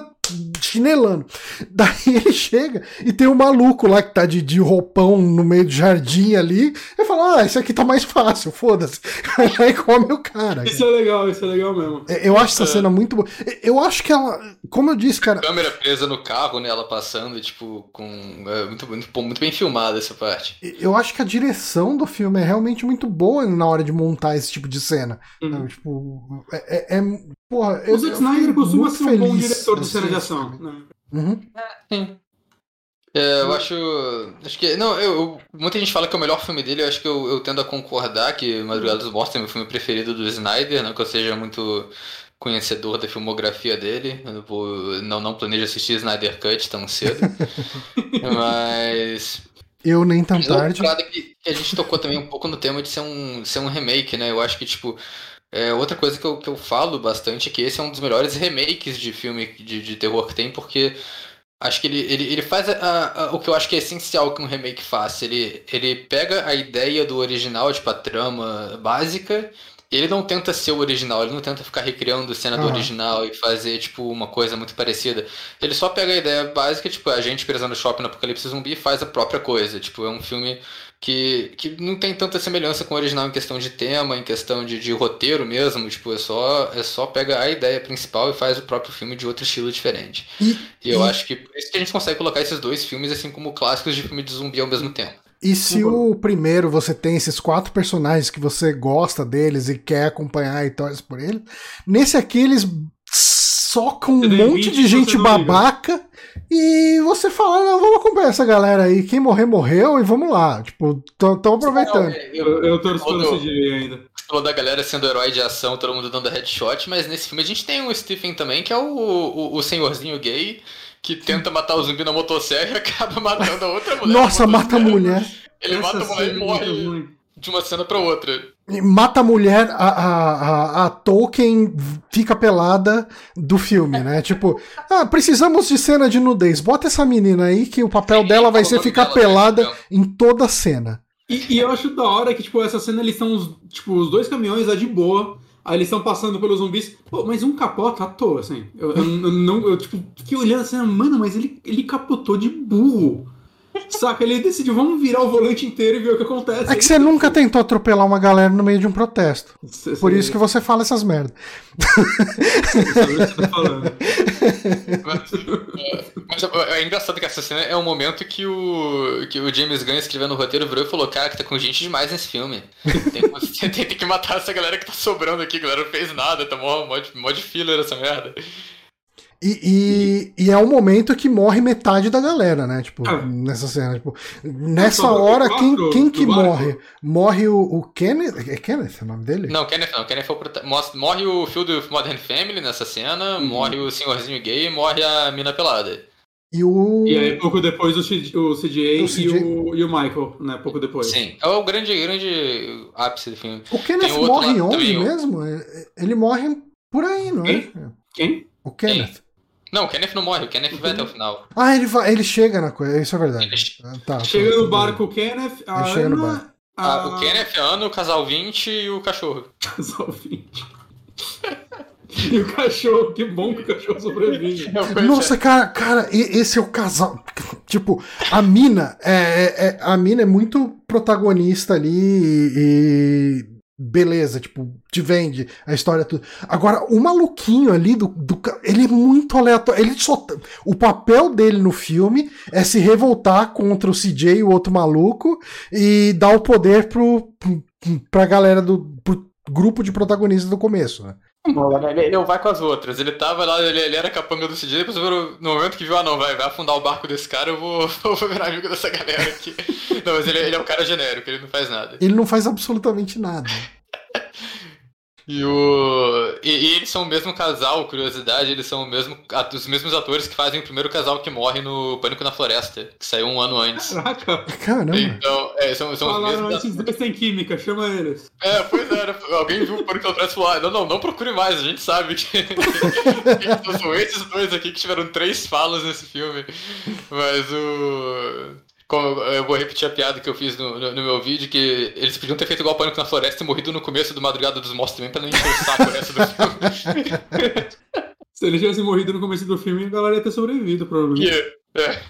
chinelando. Daí ele chega e tem um maluco lá que tá de, de roupão no meio do jardim ali. E fala: Ah, esse aqui tá mais fácil, foda-se. Aí come o cara. Isso é legal, isso é legal mesmo. É, eu acho essa é. cena muito boa. Eu acho que ela, como eu disse, cara. A câmera presa no carro, né? Ela passando, tipo, com. É, muito, muito, muito bem filmada essa parte. Eu acho que a direção do filme é realmente muito boa na hora de montar esse tipo de cena. Uhum. Tipo, é, é, é Porra, o Zack Snyder costuma ser um bom diretor de cena de ação. Né? Uhum. É, sim. É, eu acho. Acho que. Não, eu, muita gente fala que é o melhor filme dele, eu acho que eu, eu tendo a concordar que Madrugada dos Mortos é meu filme preferido do Snyder, não que eu seja muito conhecedor da filmografia dele. Eu vou, não, não planejo assistir Snyder Cut tão cedo. Mas. Eu nem tão tarde. Que, que a gente tocou também um pouco no tema de ser um, ser um remake, né? Eu acho que, tipo, é, outra coisa que eu, que eu falo bastante é que esse é um dos melhores remakes de filme de, de terror que tem, porque acho que ele, ele, ele faz a, a, o que eu acho que é essencial que um remake faça. Ele, ele pega a ideia do original, tipo a trama básica, ele não tenta ser o original, ele não tenta ficar recriando cena uhum. do original e fazer, tipo, uma coisa muito parecida. Ele só pega a ideia básica, tipo, a gente preso no shopping no Apocalipse Zumbi e faz a própria coisa. Tipo, é um filme que, que não tem tanta semelhança com o original em questão de tema, em questão de, de roteiro mesmo. Tipo, é só, é só pega a ideia principal e faz o próprio filme de outro estilo diferente. E, e eu e... acho que por isso que a gente consegue colocar esses dois filmes assim como clássicos de filme de zumbi ao mesmo tempo. E se o primeiro você tem esses quatro personagens que você gosta deles e quer acompanhar e torce por eles, nesse aqui eles socam um monte de gente babaca e você fala, não, vamos acompanhar essa galera aí, quem morrer, morreu e vamos lá. Tipo, tão aproveitando. Eu, eu torço pelo CGI ainda. Falou da galera sendo herói de ação, todo mundo dando headshot, mas nesse filme a gente tem um Stephen também, que é o, o, o senhorzinho gay que tenta matar o zumbi na motosserra e acaba matando a outra mulher. Nossa, mata a mulher. Ele Essa mata a mulher e é morre de uma cena pra outra. Mata a mulher, a, a, a, a, Tolkien fica pelada do filme, né? Tipo, ah, precisamos de cena de nudez. Bota essa menina aí que o papel Sim, dela vai ser ficar dela, pelada né? em toda a cena. E, e, eu acho da hora que, tipo, essa cena eles estão, tipo, os dois caminhões lá de boa. Aí eles estão passando pelos zumbis. Pô, mas um capota à toa, assim. Eu, eu, eu não. Eu, tipo, fiquei olhando assim, mano, mas ele, ele capotou de burro. Saca? Ele decidiu, vamos virar o volante inteiro e ver o que acontece. É que você nunca tentou atropelar uma galera no meio de um protesto. Cê, Por isso que você fala essas merdas. Falando. Mas, é, é engraçado que essa cena é um momento que o, que o James Gunn escrevendo o roteiro virou e falou: Cara, que tá com gente demais nesse filme. Tem, tem, tem que matar essa galera que tá sobrando aqui, a galera não fez nada, tá mó, mó, mó de filler essa merda. E, e, e, é o momento que morre metade da galera, né? Tipo, ah. nessa cena. Tipo, nessa hora, quem, quem que morre? Morre o, o, Kenneth. É Kenneth o nome dele? Não, Kenneth não. Kenneth foi o Morre o Field of Modern Family nessa cena, uhum. morre o senhorzinho gay morre a mina pelada. E o. E aí, pouco depois, o, C, o CJ, o CJ... E, o, e o Michael, né? Pouco depois. Sim, é o grande, grande ápice do filme. O Kenneth morre onde mesmo? Ele morre por aí, não é? Quem? Quem? O Kenneth. Quem? Não, o Kenneth não morre, o Kenneth vai até o final. Ah, ele, vai, ele chega na coisa, isso é verdade. Ele... Ah, tá, chega no barco o Kenneth, a ele chega no barco. A... Ah, o Kenneth, a Ana, o casal 20 e o cachorro. Casal 20. e o cachorro, que bom que o cachorro sobrevive. Nossa, cara, cara, esse é o casal. Tipo, a mina é, é, é a mina é muito protagonista ali e beleza, tipo, te vende a história tudo. Agora, o maluquinho ali do, do ele é muito aleatório. Ele só o papel dele no filme é se revoltar contra o CJ, o outro maluco, e dar o poder pro, pro pra galera do pro grupo de protagonistas do começo, né? Ele não vai com as outras. Ele tava lá, ele, ele era capanga do CJ, depois no momento que viu, ah não, vai, vai afundar o barco desse cara, eu vou, eu vou virar amigo dessa galera aqui. não, mas ele, ele é um cara genérico, ele não faz nada. Ele não faz absolutamente nada. E, o... E, e, eles são o mesmo casal, curiosidade, eles são o mesmo, os mesmos atores que fazem o primeiro casal que morre no Pânico na Floresta, que saiu um ano antes. Caraca! Caramba! Então, é, são, são Falaram, os mesmos. Esses dois têm química, chama eles. É, pois é, alguém viu o Pânico na Floresta e falou: ah, não, não, não procure mais, a gente sabe que são esses dois aqui que tiveram três falas nesse filme. Mas o. Como eu vou repetir a piada que eu fiz no, no, no, meu vídeo, que eles podiam ter feito igual o Pânico na Floresta e morrido no começo do Madrugada dos Mortos também, pra não encher o saco nessa do filme. Se eles tivessem morrido no começo do filme, a galera ia ter sobrevivido, provavelmente. Yeah. É.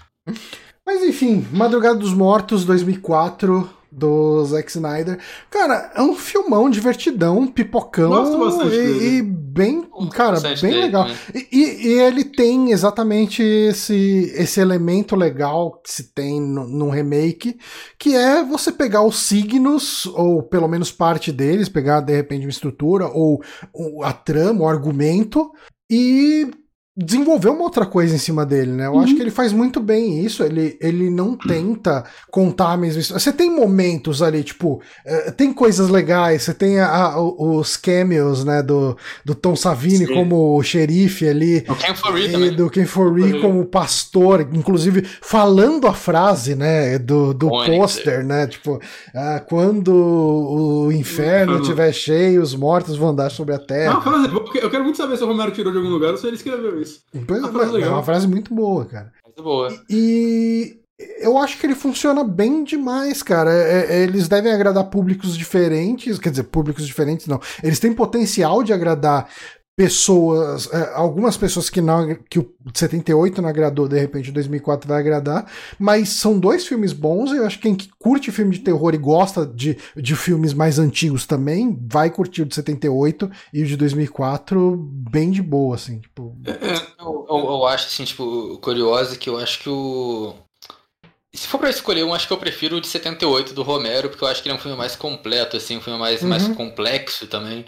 Mas enfim, Madrugada dos Mortos 2004 do Zack Snyder. Cara, é um filmão divertidão, pipocão e, e, bem, cara, bem dele, legal. Né? E, e, ele tem exatamente esse, esse elemento legal que se tem no, no remake, que é você pegar os signos, ou pelo menos parte deles, pegar de repente uma estrutura, ou, ou a trama, o argumento, e desenvolver uma outra coisa em cima dele, né? Eu Uhum. acho que ele faz muito bem isso. Ele, ele não tenta contar a mesma história. Você tem momentos ali, tipo, eh, tem coisas legais. Você tem a- a- os cameos, né, do, do Tom Savini Sim. como o xerife ali. O Ken For E também. do Ken Foree Uhum. como pastor, inclusive falando a frase, né, do, do pôster, né, tipo, ah, quando o inferno estiver cheio, os mortos vão andar sobre a terra. porque eu quero muito saber se o Romero tirou de algum lugar ou se ele escreveu isso. Pois- uma frase é uma frase muito boa, cara. Muito boa. E eu acho que ele funciona bem demais, cara. É- é- eles devem agradar públicos diferentes, quer dizer, públicos diferentes não. Eles têm potencial de agradar pessoas, é, algumas pessoas que não que o 78 não agradou, de repente o 2004 vai agradar, mas são dois filmes bons, e eu acho que quem que curte filme de terror e gosta de, de filmes mais antigos também, vai curtir o de 78 e o de 2004 bem de boa, assim, tipo... Eu, eu, eu acho, assim, tipo, curioso que eu acho que o. Se for pra escolher um, acho que eu prefiro o de 78 do Romero, porque eu acho que ele é um filme mais completo, assim, um filme mais, mais Uhum. complexo também.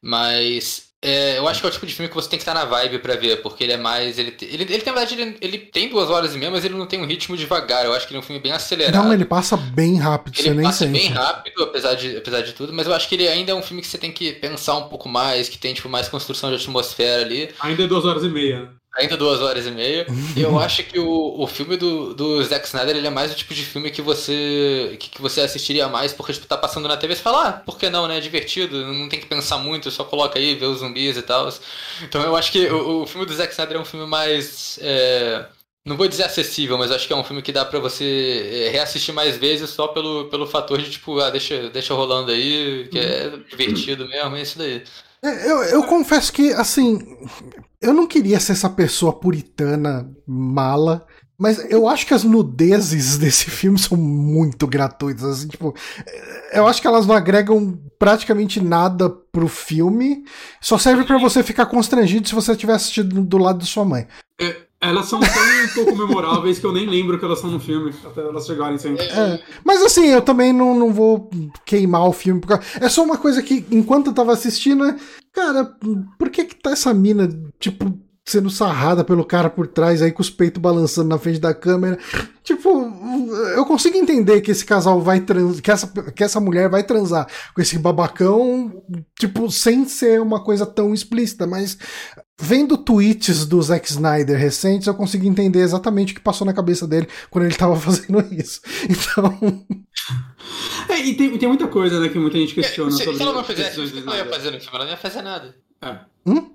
Mas é, eu acho que é o tipo de filme que você tem que estar na vibe pra ver, porque ele é mais. Ele, ele, ele, na verdade, ele, ele tem duas horas e meia, mas ele não tem um ritmo devagar. Eu acho que ele é um filme bem acelerado. Não, ele passa bem rápido, você Ele nem passa sente. bem rápido, apesar de, apesar de tudo, mas eu acho que ele ainda é um filme que você tem que pensar um pouco mais, que tem tipo, mais construção de atmosfera ali. Ainda é duas horas e meia. Ainda duas horas e meia. E eu acho que o, o filme do, do Zack Snyder ele é mais o tipo de filme que você que, que você assistiria mais porque tipo, tá passando na TV e você fala, ah, por que não, né? É divertido, não tem que pensar muito, só coloca aí, vê os zumbis e tal. Então eu acho que o, o filme do Zack Snyder é um filme mais. é, não vou dizer acessível, mas acho que é um filme que dá pra você é, reassistir mais vezes só pelo, pelo fator de tipo, ah, deixa, deixa rolando aí, que é divertido mesmo, é isso daí. É, Eu, eu confesso que, assim, eu não queria ser essa pessoa puritana, mala, mas eu acho que as nudezes desse filme são muito gratuitas, assim, tipo, é, eu acho que elas não agregam praticamente nada pro filme, só serve pra você ficar constrangido se você tiver assistido do lado da sua mãe. Elas são tão um pouco memoráveis que eu nem lembro que elas são no filme, até elas chegarem sempre. É, mas assim, eu também não, não vou queimar o filme. Porque é só uma coisa que, enquanto eu tava assistindo, é, cara, por que que tá essa mina, tipo, sendo sarrada pelo cara por trás, aí com os peitos balançando na frente da câmera? Tipo, eu consigo entender que esse casal vai que essa, que essa mulher vai transar com esse babacão, tipo, sem ser uma coisa tão explícita, mas vendo tweets do Zack Snyder recentes, eu consigo entender exatamente o que passou na cabeça dele quando ele tava fazendo isso. Então, É, e tem, tem muita coisa, né, que muita gente questiona Se, sobre se ela não fizesse o que ela ia fazer no filme? Ela não ia fazer nada. É. Hum?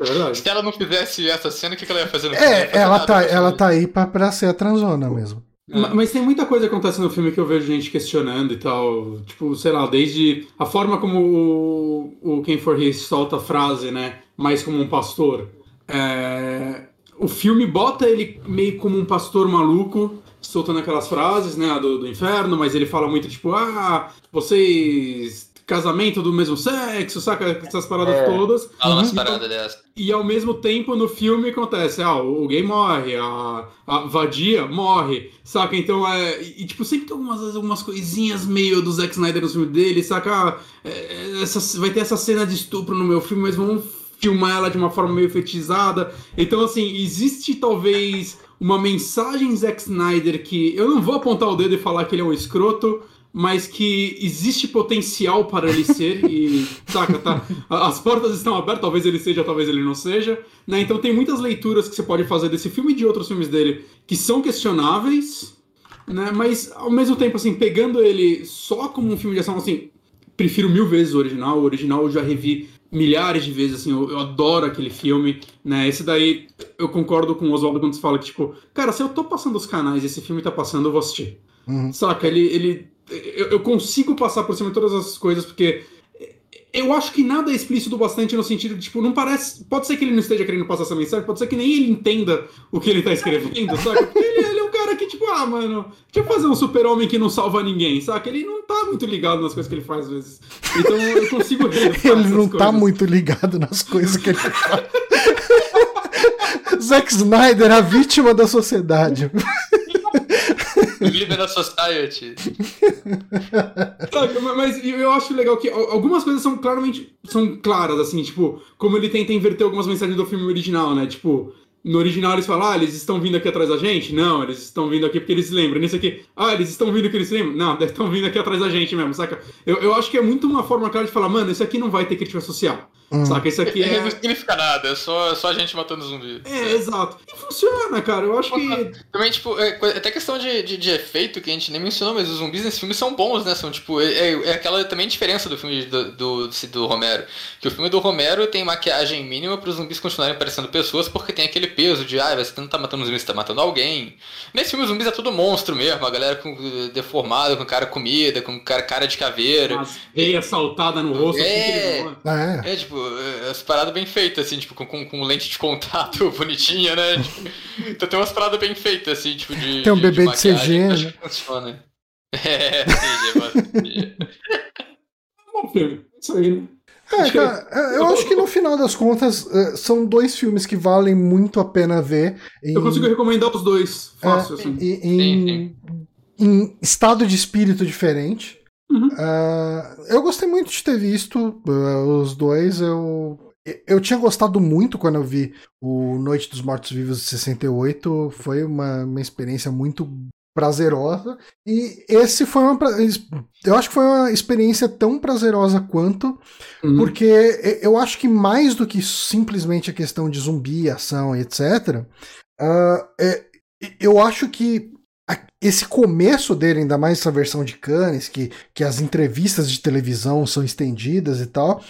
É verdade. Se ela não fizesse essa cena, o que que ela ia fazer no filme? Ela ia é, fazer ela nada tá, filme. ela tá aí pra, pra ser a transona mesmo. Ma- Mas tem muita coisa que acontece no filme que eu vejo gente questionando e tal. Tipo, sei lá, desde a forma como o, o Ken Forrest solta a frase, né? Mais como um pastor. É, o filme bota ele meio como um pastor maluco, soltando aquelas frases, né? Do, do inferno, mas ele fala muito tipo, ah, vocês. Casamento do mesmo sexo, saca? Essas paradas É. todas. Fala umas Uhum. paradas dessas. E ao mesmo tempo no filme acontece, ah, o gay morre, a, a vadia morre, saca? Então é. E tipo, sempre tem algumas, algumas coisinhas meio do Zack Snyder no filme dele, saca? Ah, é, essa, vai ter essa cena de estupro no meu filme, mas vamos filmar ela de uma forma meio fetizada. Então, assim, existe talvez uma mensagem Zack Snyder que eu não vou apontar o dedo e falar que ele é um escroto, mas que existe potencial para ele ser e saca, tá? As portas estão abertas, talvez ele seja, talvez ele não seja, né? Então tem muitas leituras que você pode fazer desse filme e de outros filmes dele que são questionáveis, né? Mas ao mesmo tempo assim, pegando ele só como um filme de ação, assim, prefiro mil vezes o original. O original eu já revi milhares de vezes, assim, eu, eu adoro aquele filme, né? Esse daí eu concordo com o Oswaldo quando você fala que, tipo, cara, se eu tô passando os canais e esse filme tá passando, eu vou assistir. Uhum. Saca? Ele. ele eu, eu consigo passar por cima de todas as coisas, porque. Eu acho que nada é explícito bastante no sentido de, tipo, não parece. Pode ser que ele não esteja querendo passar essa mensagem, pode ser que nem ele entenda o que ele tá escrevendo, saca? Porque ele, que, tipo, ah, mano, deixa eu fazer um super-homem que não salva ninguém, saca? Ele não tá muito ligado nas coisas que ele faz às vezes. Então eu consigo relevar Ele não tá coisas. muito ligado nas coisas que ele faz. Zack Snyder, a vítima da sociedade. Líder da Society. Sabe, mas eu acho legal que algumas coisas são claramente são claras, assim, tipo, como ele tenta inverter algumas mensagens do filme original, né? Tipo, no original eles falam, ah, eles estão vindo aqui atrás da gente? Não, eles estão vindo aqui porque eles lembram. Nesse aqui, ah, eles estão vindo que eles lembram? Não, eles estão vindo aqui atrás da gente mesmo, saca? Eu, eu acho que é muito uma forma clara de falar, mano, isso aqui não vai ter crítica social. Hum. Saca? Isso aqui é. Não significa nada, é só, só a gente matando zumbi. É, exato. E funciona, cara. Eu acho que. Também, tipo, é, até questão de, de, de, efeito que a gente nem mencionou, mas os zumbis nesse filme são bons, né? São, tipo, é, é, é aquela também diferença do filme do, do, do, Romero. Que o filme do Romero tem maquiagem mínima para os zumbis continuarem parecendo pessoas, porque tem aquele peso de, ah, você não tá matando zumbis, você tá matando alguém. Nesse filme, os zumbis é tudo monstro mesmo, a galera com, deformada, com cara comida, com cara, cara de caveira. As veia saltada no rosto. É, assim, é, é, tipo, as paradas bem feitas, assim, tipo, com, com, com lente de contato bonitinha, né? Tipo, então tem umas paradas bem feitas, assim, tipo, de. Tem um de, bebê de, de CG, né? funciona. É, CG. Bom filme, isso aí, né? É, cara, é, eu acho que no final das contas é, são dois filmes que valem muito a pena ver. Em... Eu consigo recomendar os dois, fácil, é, assim. Em, em, em, estado de espírito diferente. Uhum. Uh, eu gostei muito de ter visto uh, os dois. Eu, eu tinha gostado muito quando eu vi o Noite dos Mortos Vivos de 68. Foi uma, uma experiência muito prazerosa. E esse foi uma. Eu acho que foi uma experiência tão prazerosa quanto, uhum. porque eu acho que mais do que simplesmente a questão de zumbi, ação, etc., uh, é, eu acho que esse começo dele, ainda mais essa versão de Cannes, que, que as entrevistas de televisão são estendidas e tal,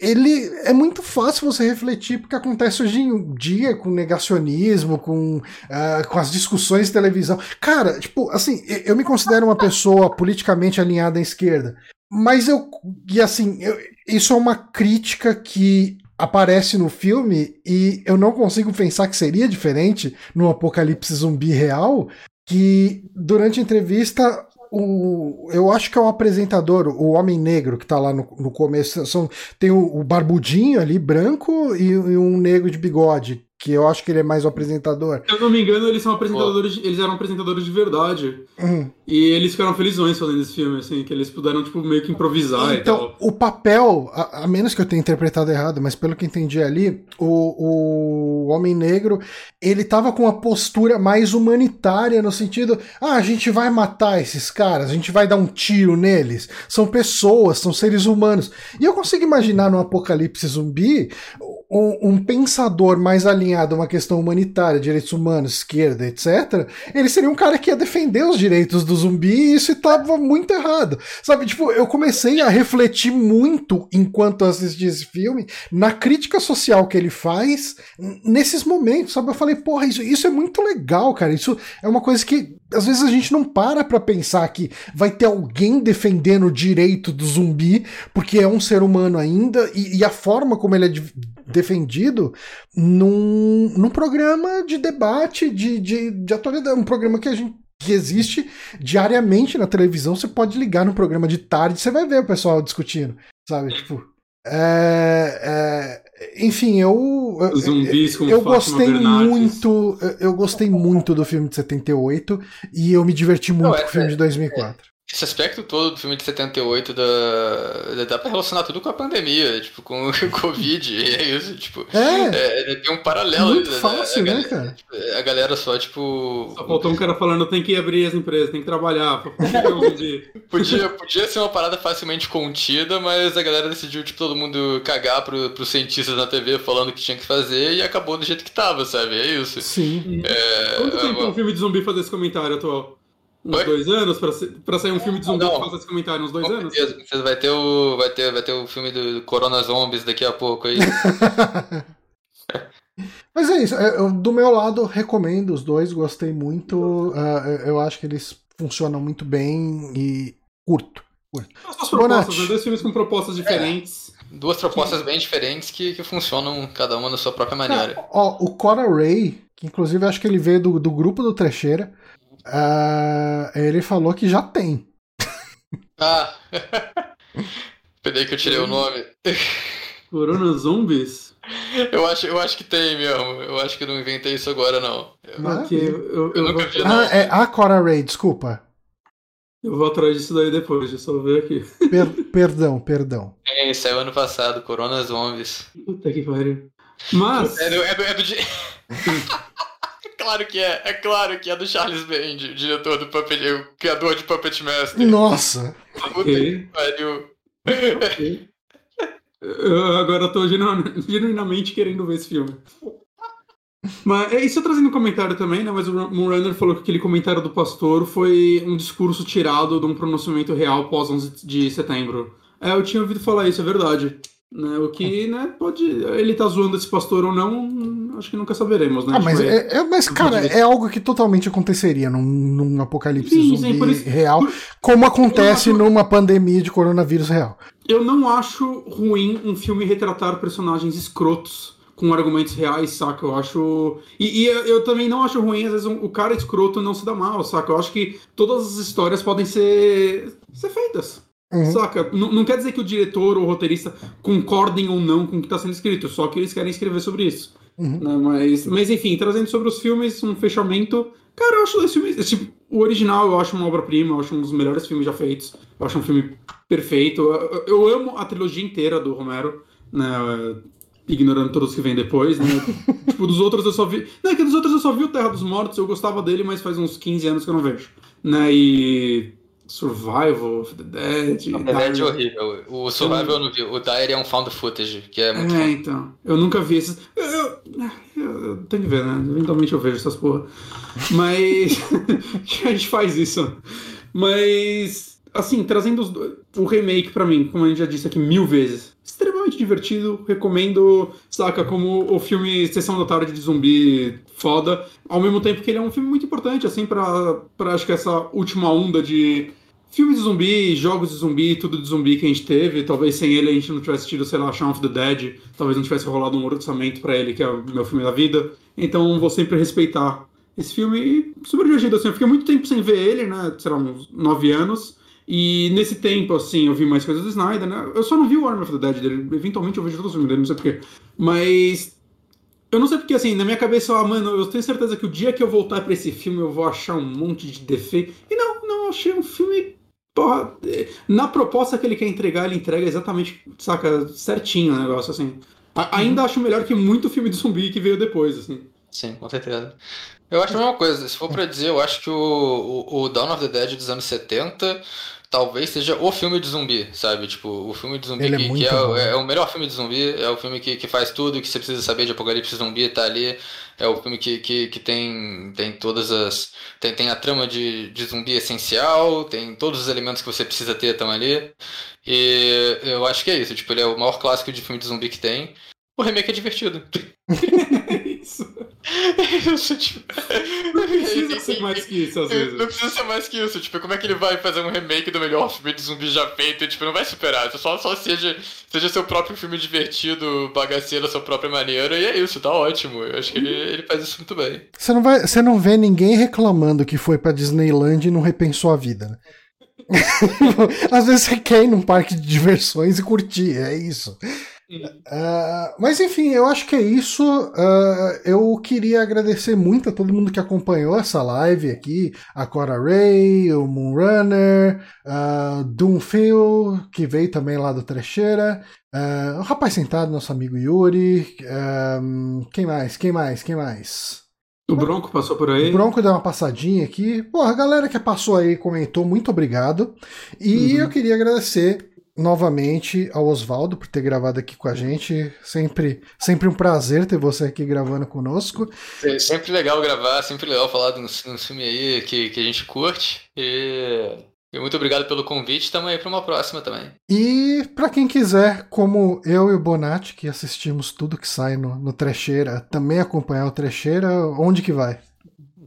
ele é muito fácil você refletir porque acontece hoje em dia com negacionismo, com, uh, com as discussões de televisão. Cara, tipo, assim, eu me considero uma pessoa politicamente alinhada à esquerda, mas eu, e assim, eu, isso é uma crítica que aparece no filme e eu não consigo pensar que seria diferente no apocalipse zumbi real, que durante a entrevista o, eu acho que é o apresentador, o homem negro que tá lá no, no começo, são, tem o, o barbudinho ali, branco, e, e, um negro de bigode, que eu acho que ele é mais o apresentador. Se eu não me engano, eles são apresentadores, eles eram apresentadores de verdade. Uhum. E eles ficaram felizões fazendo esse filme, assim, que eles puderam, tipo, meio que improvisar então, o papel, a, a, menos que eu tenha interpretado errado, mas pelo que entendi ali, o, o Homem Negro, ele tava com uma postura mais humanitária, no sentido, ah, a gente vai matar esses caras, a gente vai dar um tiro neles. São pessoas, são seres humanos. E eu consigo imaginar no apocalipse zumbi um, um, pensador mais alinhado a uma questão humanitária, direitos humanos, esquerda, etc., ele seria um cara que ia defender os direitos do zumbi e isso estava muito errado. Sabe, tipo, eu comecei a refletir muito enquanto assisti esse filme na crítica social que ele faz nesses momentos, sabe? Eu falei, porra, isso, isso é muito legal, cara. Isso é uma coisa que às vezes a gente não para pra pensar que vai ter alguém defendendo o direito do zumbi, porque é um ser humano ainda, e, e a forma como ele é defendido num, num programa de debate, de, de, de atualidade, um programa que a gente que existe diariamente na televisão, você pode ligar no programa de tarde, você vai ver o pessoal discutindo, sabe? Tipo, é, é, enfim, eu Zumbis eu, eu gostei muito, eu gostei muito do filme de 78 e eu me diverti muito Não, é, com o filme de 2004. Esse aspecto todo do filme de 78 da, dá pra relacionar tudo com a pandemia, tipo, com o Covid, é isso, tipo. É, é tem um paralelo muito ali, fácil, a, a, né, galera, cara? A galera só, tipo. Só faltou um cara falando, tem que abrir as empresas, tem que trabalhar. podia, podia ser uma parada facilmente contida, mas a galera decidiu, tipo, todo mundo cagar pro, pros cientistas na TV falando o que tinha que fazer e acabou do jeito que tava, sabe? É isso. Sim. É, Quanto tempo é um filme de zumbi fazer esse comentário atual? Uns Oi? dois anos pra, pra sair um filme de zumbi não, que faça esse comentário? Uns dois anos? Certeza. Vai ter, o, vai, ter, vai ter o filme do Corona Zombies daqui a pouco aí. Mas é isso. Eu, do meu lado, recomendo os dois. Gostei muito. Uh, eu acho que eles funcionam muito bem e curto. curto. As duas propostas, né? dois filmes com propostas diferentes. É, duas propostas bem diferentes que, que funcionam cada uma na sua própria maneira. ó, o Cora Ray, que inclusive acho que ele veio do, do grupo do Trecheira. Uh, ele falou que já tem. Ah! Peraí que eu tirei o nome. Corona Zombies? Eu acho, eu acho que tem mesmo. Eu acho que não inventei isso agora, não. Eu, eu, Eu eu nunca vou, vi, não. Ah, é a Cora Ray, desculpa. eu vou atrás disso daí depois, deixa eu só ver aqui. Per- perdão, perdão. É, saiu ano passado, Corona Zombies. Puta que pariu. Mas, É do, é do, é do claro que é, é claro que é do Charles Band, o diretor do Puppet, o criador de Puppet Master. Nossa. Puta Ok. que pariu. eu agora tô genuin- genuinamente querendo ver esse filme. Mas é isso eu trazendo um comentário também, né? Mas o Moonrunner falou que aquele comentário do pastor foi um discurso tirado de um pronunciamento real pós 11 de setembro. É, eu tinha ouvido falar isso, é verdade. Né? O que, né, pode. Ele tá zoando esse pastor ou não, acho que nunca saberemos, né? Ah, mas, Tipo, é, é- mas, cara, é algo que totalmente aconteceria num, num apocalipse Sim, zumbi sim, real, por- como acontece acho- numa pandemia de coronavírus real. Eu não acho ruim um filme retratar personagens escrotos com argumentos reais, saca? Eu acho. E, e eu, eu também não acho ruim, às vezes, um- o cara escroto não se dá mal, saca? Eu acho que todas as histórias podem ser, ser feitas. Uhum. Saca? N- não quer dizer que o diretor ou o roteirista concordem ou não com o que está sendo escrito, só que eles querem escrever sobre isso. Uhum. Né? Mas, mas enfim, trazendo sobre os filmes, um fechamento. Cara, eu acho esse filme. esse tipo, o original eu acho uma obra-prima, eu acho um dos melhores filmes já feitos. Eu acho um filme perfeito. Eu, eu- eu amo a trilogia inteira do Romero, né? Ignorando todos que vêm depois, né? tipo, dos outros eu só vi. Não, é que dos outros eu só vi o Terra dos Mortos, eu gostava dele, mas faz uns 15 anos que eu não vejo. Né? E. Survival of the Dead. Na verdade é horrível. O Survival eu não vi. O Dire é um found footage, que é muito É, foda. então. Eu nunca vi esses. Eu, eu, eu- eu tenho que ver, né? Eventualmente eu vejo essas porra. Mas. a gente faz isso. Mas. Assim, trazendo os o remake pra mim, como a gente já disse aqui mil vezes. Extremamente divertido. Recomendo, saca, como o filme Sessão da Tarde de Zumbi foda. Ao mesmo tempo que ele é um filme muito importante, assim, pra, pra acho que essa última onda de Filmes de zumbi, jogos de zumbi, tudo de zumbi que a gente teve. Talvez sem ele a gente não tivesse tido, sei lá, Shaun of the Dead. Talvez não tivesse rolado um orçamento pra ele, que é o meu filme da vida. Então vou sempre respeitar esse filme. E super divertido, assim. Eu fiquei muito tempo sem ver ele, né? Sei lá, uns nove anos. E nesse tempo, assim, eu vi mais coisas do Snyder, né? Eu só não vi o Army of the Dead dele. Eventualmente eu vejo todos os filmes dele, não sei porquê. Mas eu não sei porque, assim, na minha cabeça, ah, mano, eu tenho certeza que o dia que eu voltar pra esse filme eu vou achar um monte de defeito. E não, não, eu achei um filme. Porra, eh, na proposta que ele quer entregar, ele entrega exatamente, saca, certinho o negócio, assim. A- ainda acho melhor que muito filme de zumbi que veio depois, assim. Sim, com certeza. Eu acho a mesma coisa. Se for pra dizer, eu acho que o, o, o Dawn of the Dead dos anos 70 talvez seja o filme de zumbi, sabe? Tipo, o filme de zumbi Ele é que, que é, o- bom. é o melhor filme de zumbi, é o filme que, que faz tudo que você precisa saber de apocalipse zumbi, tá ali. É o filme que, que, que tem, tem todas as. Tem, tem a trama de, de zumbi essencial, tem todos os elementos que você precisa ter estão ali. E eu acho que é isso. Tipo, ele é o maior clássico de filme de zumbi que tem. O remake é divertido. Tipo. Não precisa ser mais que isso, às Não vezes. precisa ser mais que isso, tipo, como é que ele vai fazer um remake do melhor filme de zumbi já feito? Tipo, não vai superar, só, só seja, seja seu próprio filme divertido, bagaceiro, a sua própria maneira, e é isso, tá ótimo. Eu acho que ele, ele faz isso muito bem. Você não, vai, você não vê ninguém reclamando que foi pra Disneyland e não repensou a vida, né? Às vezes você quer ir num parque de diversões e curtir, é isso. Ah, mas enfim, eu acho que é isso. Ah, eu queria agradecer muito a todo mundo que acompanhou essa live aqui: a Cora Ray, o Moonrunner, uh, Doomphil, que veio também lá do Trecheira, ah, o rapaz sentado, nosso amigo Yuri. ah, quem mais? Quem mais? Quem mais? O Bronco passou por aí. O Bronco deu uma passadinha aqui. Pô, a galera que passou aí comentou, muito obrigado. E Uhum. eu queria agradecer novamente ao Oswaldo por ter gravado aqui com a gente. Sempre, sempre um prazer ter você aqui gravando conosco. É sempre legal gravar, sempre legal falar de uns filmes aí que, que a gente curte. E, e muito obrigado pelo convite, tamo aí pra uma próxima também. E pra quem quiser, como eu e o Bonatti, que assistimos tudo que sai no, no Trecheira, também acompanhar o Trecheira, onde que vai?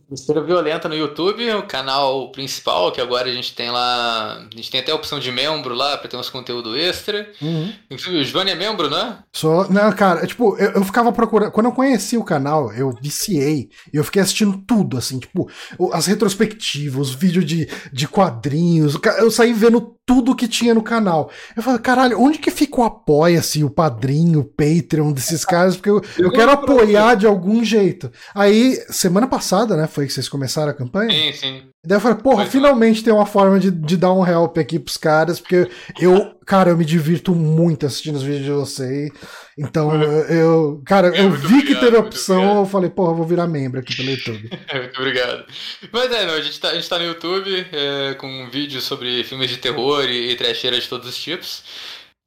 Besteira Violenta no YouTube, o canal principal, que agora a gente tem lá. A gente tem até a opção de membro lá pra ter uns conteúdo extra. Uhum. Inclusive, o Johnny é membro, né? Só, não, cara, tipo, eu, eu ficava procurando. Quando eu conheci o canal, eu viciei. E eu fiquei assistindo tudo, assim, tipo, as retrospectivas, os vídeos de, de quadrinhos. Eu saí vendo tudo que tinha no canal. Eu falei, caralho, onde que fica o apoia-se, o padrinho, o Patreon desses caras? Porque eu, eu quero apoiar de algum jeito. Aí, semana passada, né, foi que vocês começaram a campanha? Sim, sim. Daí eu falei, porra, Foi, finalmente tem uma forma de, de dar um help aqui pros caras, porque eu, cara, eu me divirto muito assistindo os vídeos de vocês. Então, eu, cara, É, eu vi que obrigado, teve a muito opção, eu falei, porra, eu vou virar membro aqui pelo YouTube. Muito obrigado. Mas é, não, a, gente tá, a gente tá no YouTube é, com vídeos sobre filmes de terror e, e trecheira de todos os tipos.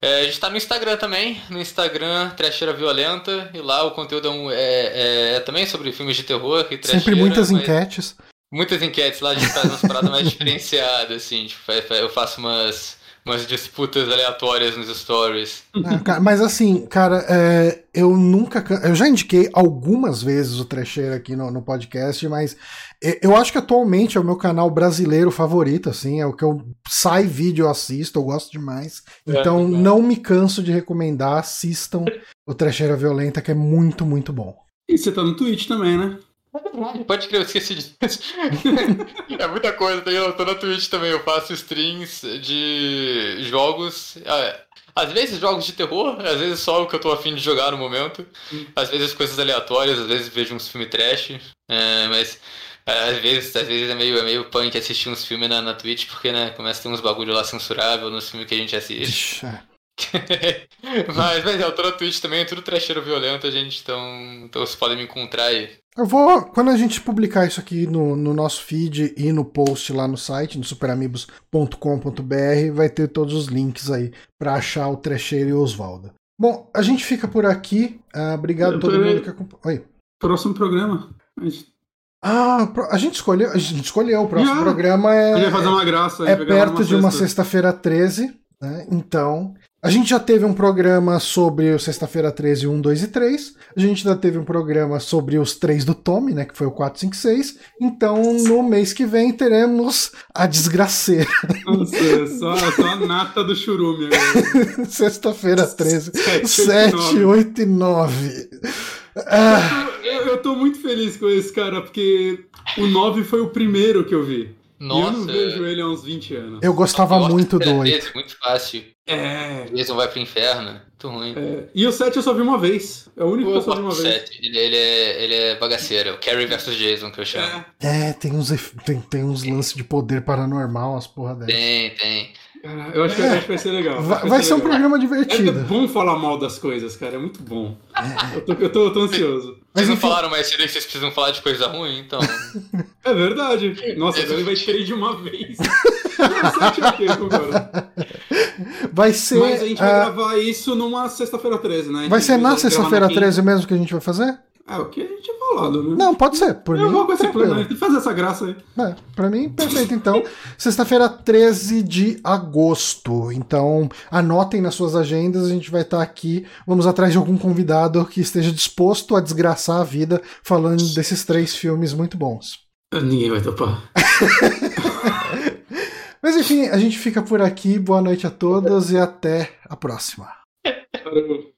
É, a gente tá no Instagram também, no Instagram Trecheira Violenta, e lá o conteúdo é, um- é- é- é também sobre filmes de terror e trecheira. Sempre muitas mas- enquetes. Muitas enquetes lá, a gente faz umas paradas mais diferenciadas, assim, tipo, eu faço umas, umas disputas aleatórias nos stories. Ah, cara, Mas assim, cara, é, eu nunca. Eu já indiquei algumas vezes o Trecheiro aqui no, no podcast, mas eu acho que atualmente é o meu canal brasileiro favorito, assim, é o que eu sai vídeo eu assisto, eu gosto demais. Então É, é. não me canso de recomendar, assistam o Trecheira Violenta, que é muito, muito bom. E você tá no Twitch também, né? Pode crer, eu esqueci disso. é muita coisa, tem- eu tô na Twitch também, eu faço streams de jogos. ah, Às vezes jogos de terror, às vezes só o que eu tô afim de jogar no momento. Às vezes coisas aleatórias, às vezes vejo uns filmes trash. é, mas é, às vezes, às vezes é meio, é meio punk assistir uns filmes na, na Twitch, porque né, começa a ter uns bagulho lá censurável nos filmes que a gente assiste. É. mas, mas é, eu tô na Twitch também, é tudo trecheiro violento, gente, então, então vocês podem me encontrar aí. Eu vou, quando a gente publicar isso aqui no, no nosso feed e no post lá no site, no superamigos.com.br, vai ter todos os links aí pra achar o Trecheiro e o Oswaldo. Bom, a gente fica por aqui. Ah, obrigado a todo mundo que acompanhou. Oi. Próximo programa. A gente Ah, a gente escolheu, a gente escolheu. O próximo programa é, fazer uma graça. é vai gravar perto de uma sexta. sexta-feira 13, né? Então, a gente já teve um programa sobre o sexta-feira 13, 1, 2 e 3. A gente já teve um programa sobre os três do Tommy, né? Que foi o 4, 5, 6. Então, no mês que vem, teremos a desgraceira. Nossa, é só, só a nata do churume. Sexta-feira 13. Sete, 7, nove. 8 e 9. Ah, Eu, eu tô muito feliz com esse cara, porque o 9 foi o primeiro que eu vi. E eu não Nossa, vejo ele há uns 20 anos. eu gostava gosto muito do 8. três, Muito fácil. É, Jason vai pro inferno. Muito ruim. é. E o 7 eu só vi uma vez. É o único que eu só vi uma vez. Sete. Ele, ele é, ele é bagaceiro. É o Carrie vs Jason que eu chamo. É. É, tem uns, tem, tem uns lances de poder paranormal, as porra dessa. Tem, tem. Cara, eu acho, que, acho que vai ser legal. Vai, vai ser um legal. programa É divertido. bom falar mal das coisas, cara. É muito bom. Eu, tô, eu, tô, eu tô ansioso. Mas Vocês não enfim- falaram mais cedo que vocês precisam falar de coisa ruim, então. É verdade. Nossa, agora ele vai querer de uma vez. O 7 é ok, eu concordo. Vai ser. Mas a gente vai ah, gravar isso numa sexta-feira 13, né? Vai ser na sexta-feira quinta. 13 mesmo que a gente vai fazer? É, o que a gente tinha falado, né? Não, pode ser. Por eu mim, vou com esse plano, fazer essa graça aí. É, pra mim, perfeito. Então, sexta-feira 13 de agosto. Então, anotem nas suas agendas, a gente vai estar aqui. Vamos atrás de algum convidado que esteja disposto a desgraçar a vida falando desses três filmes muito bons. Ninguém vai topar. Mas enfim, a gente fica por aqui. Boa noite a todos e até a próxima. Caramba.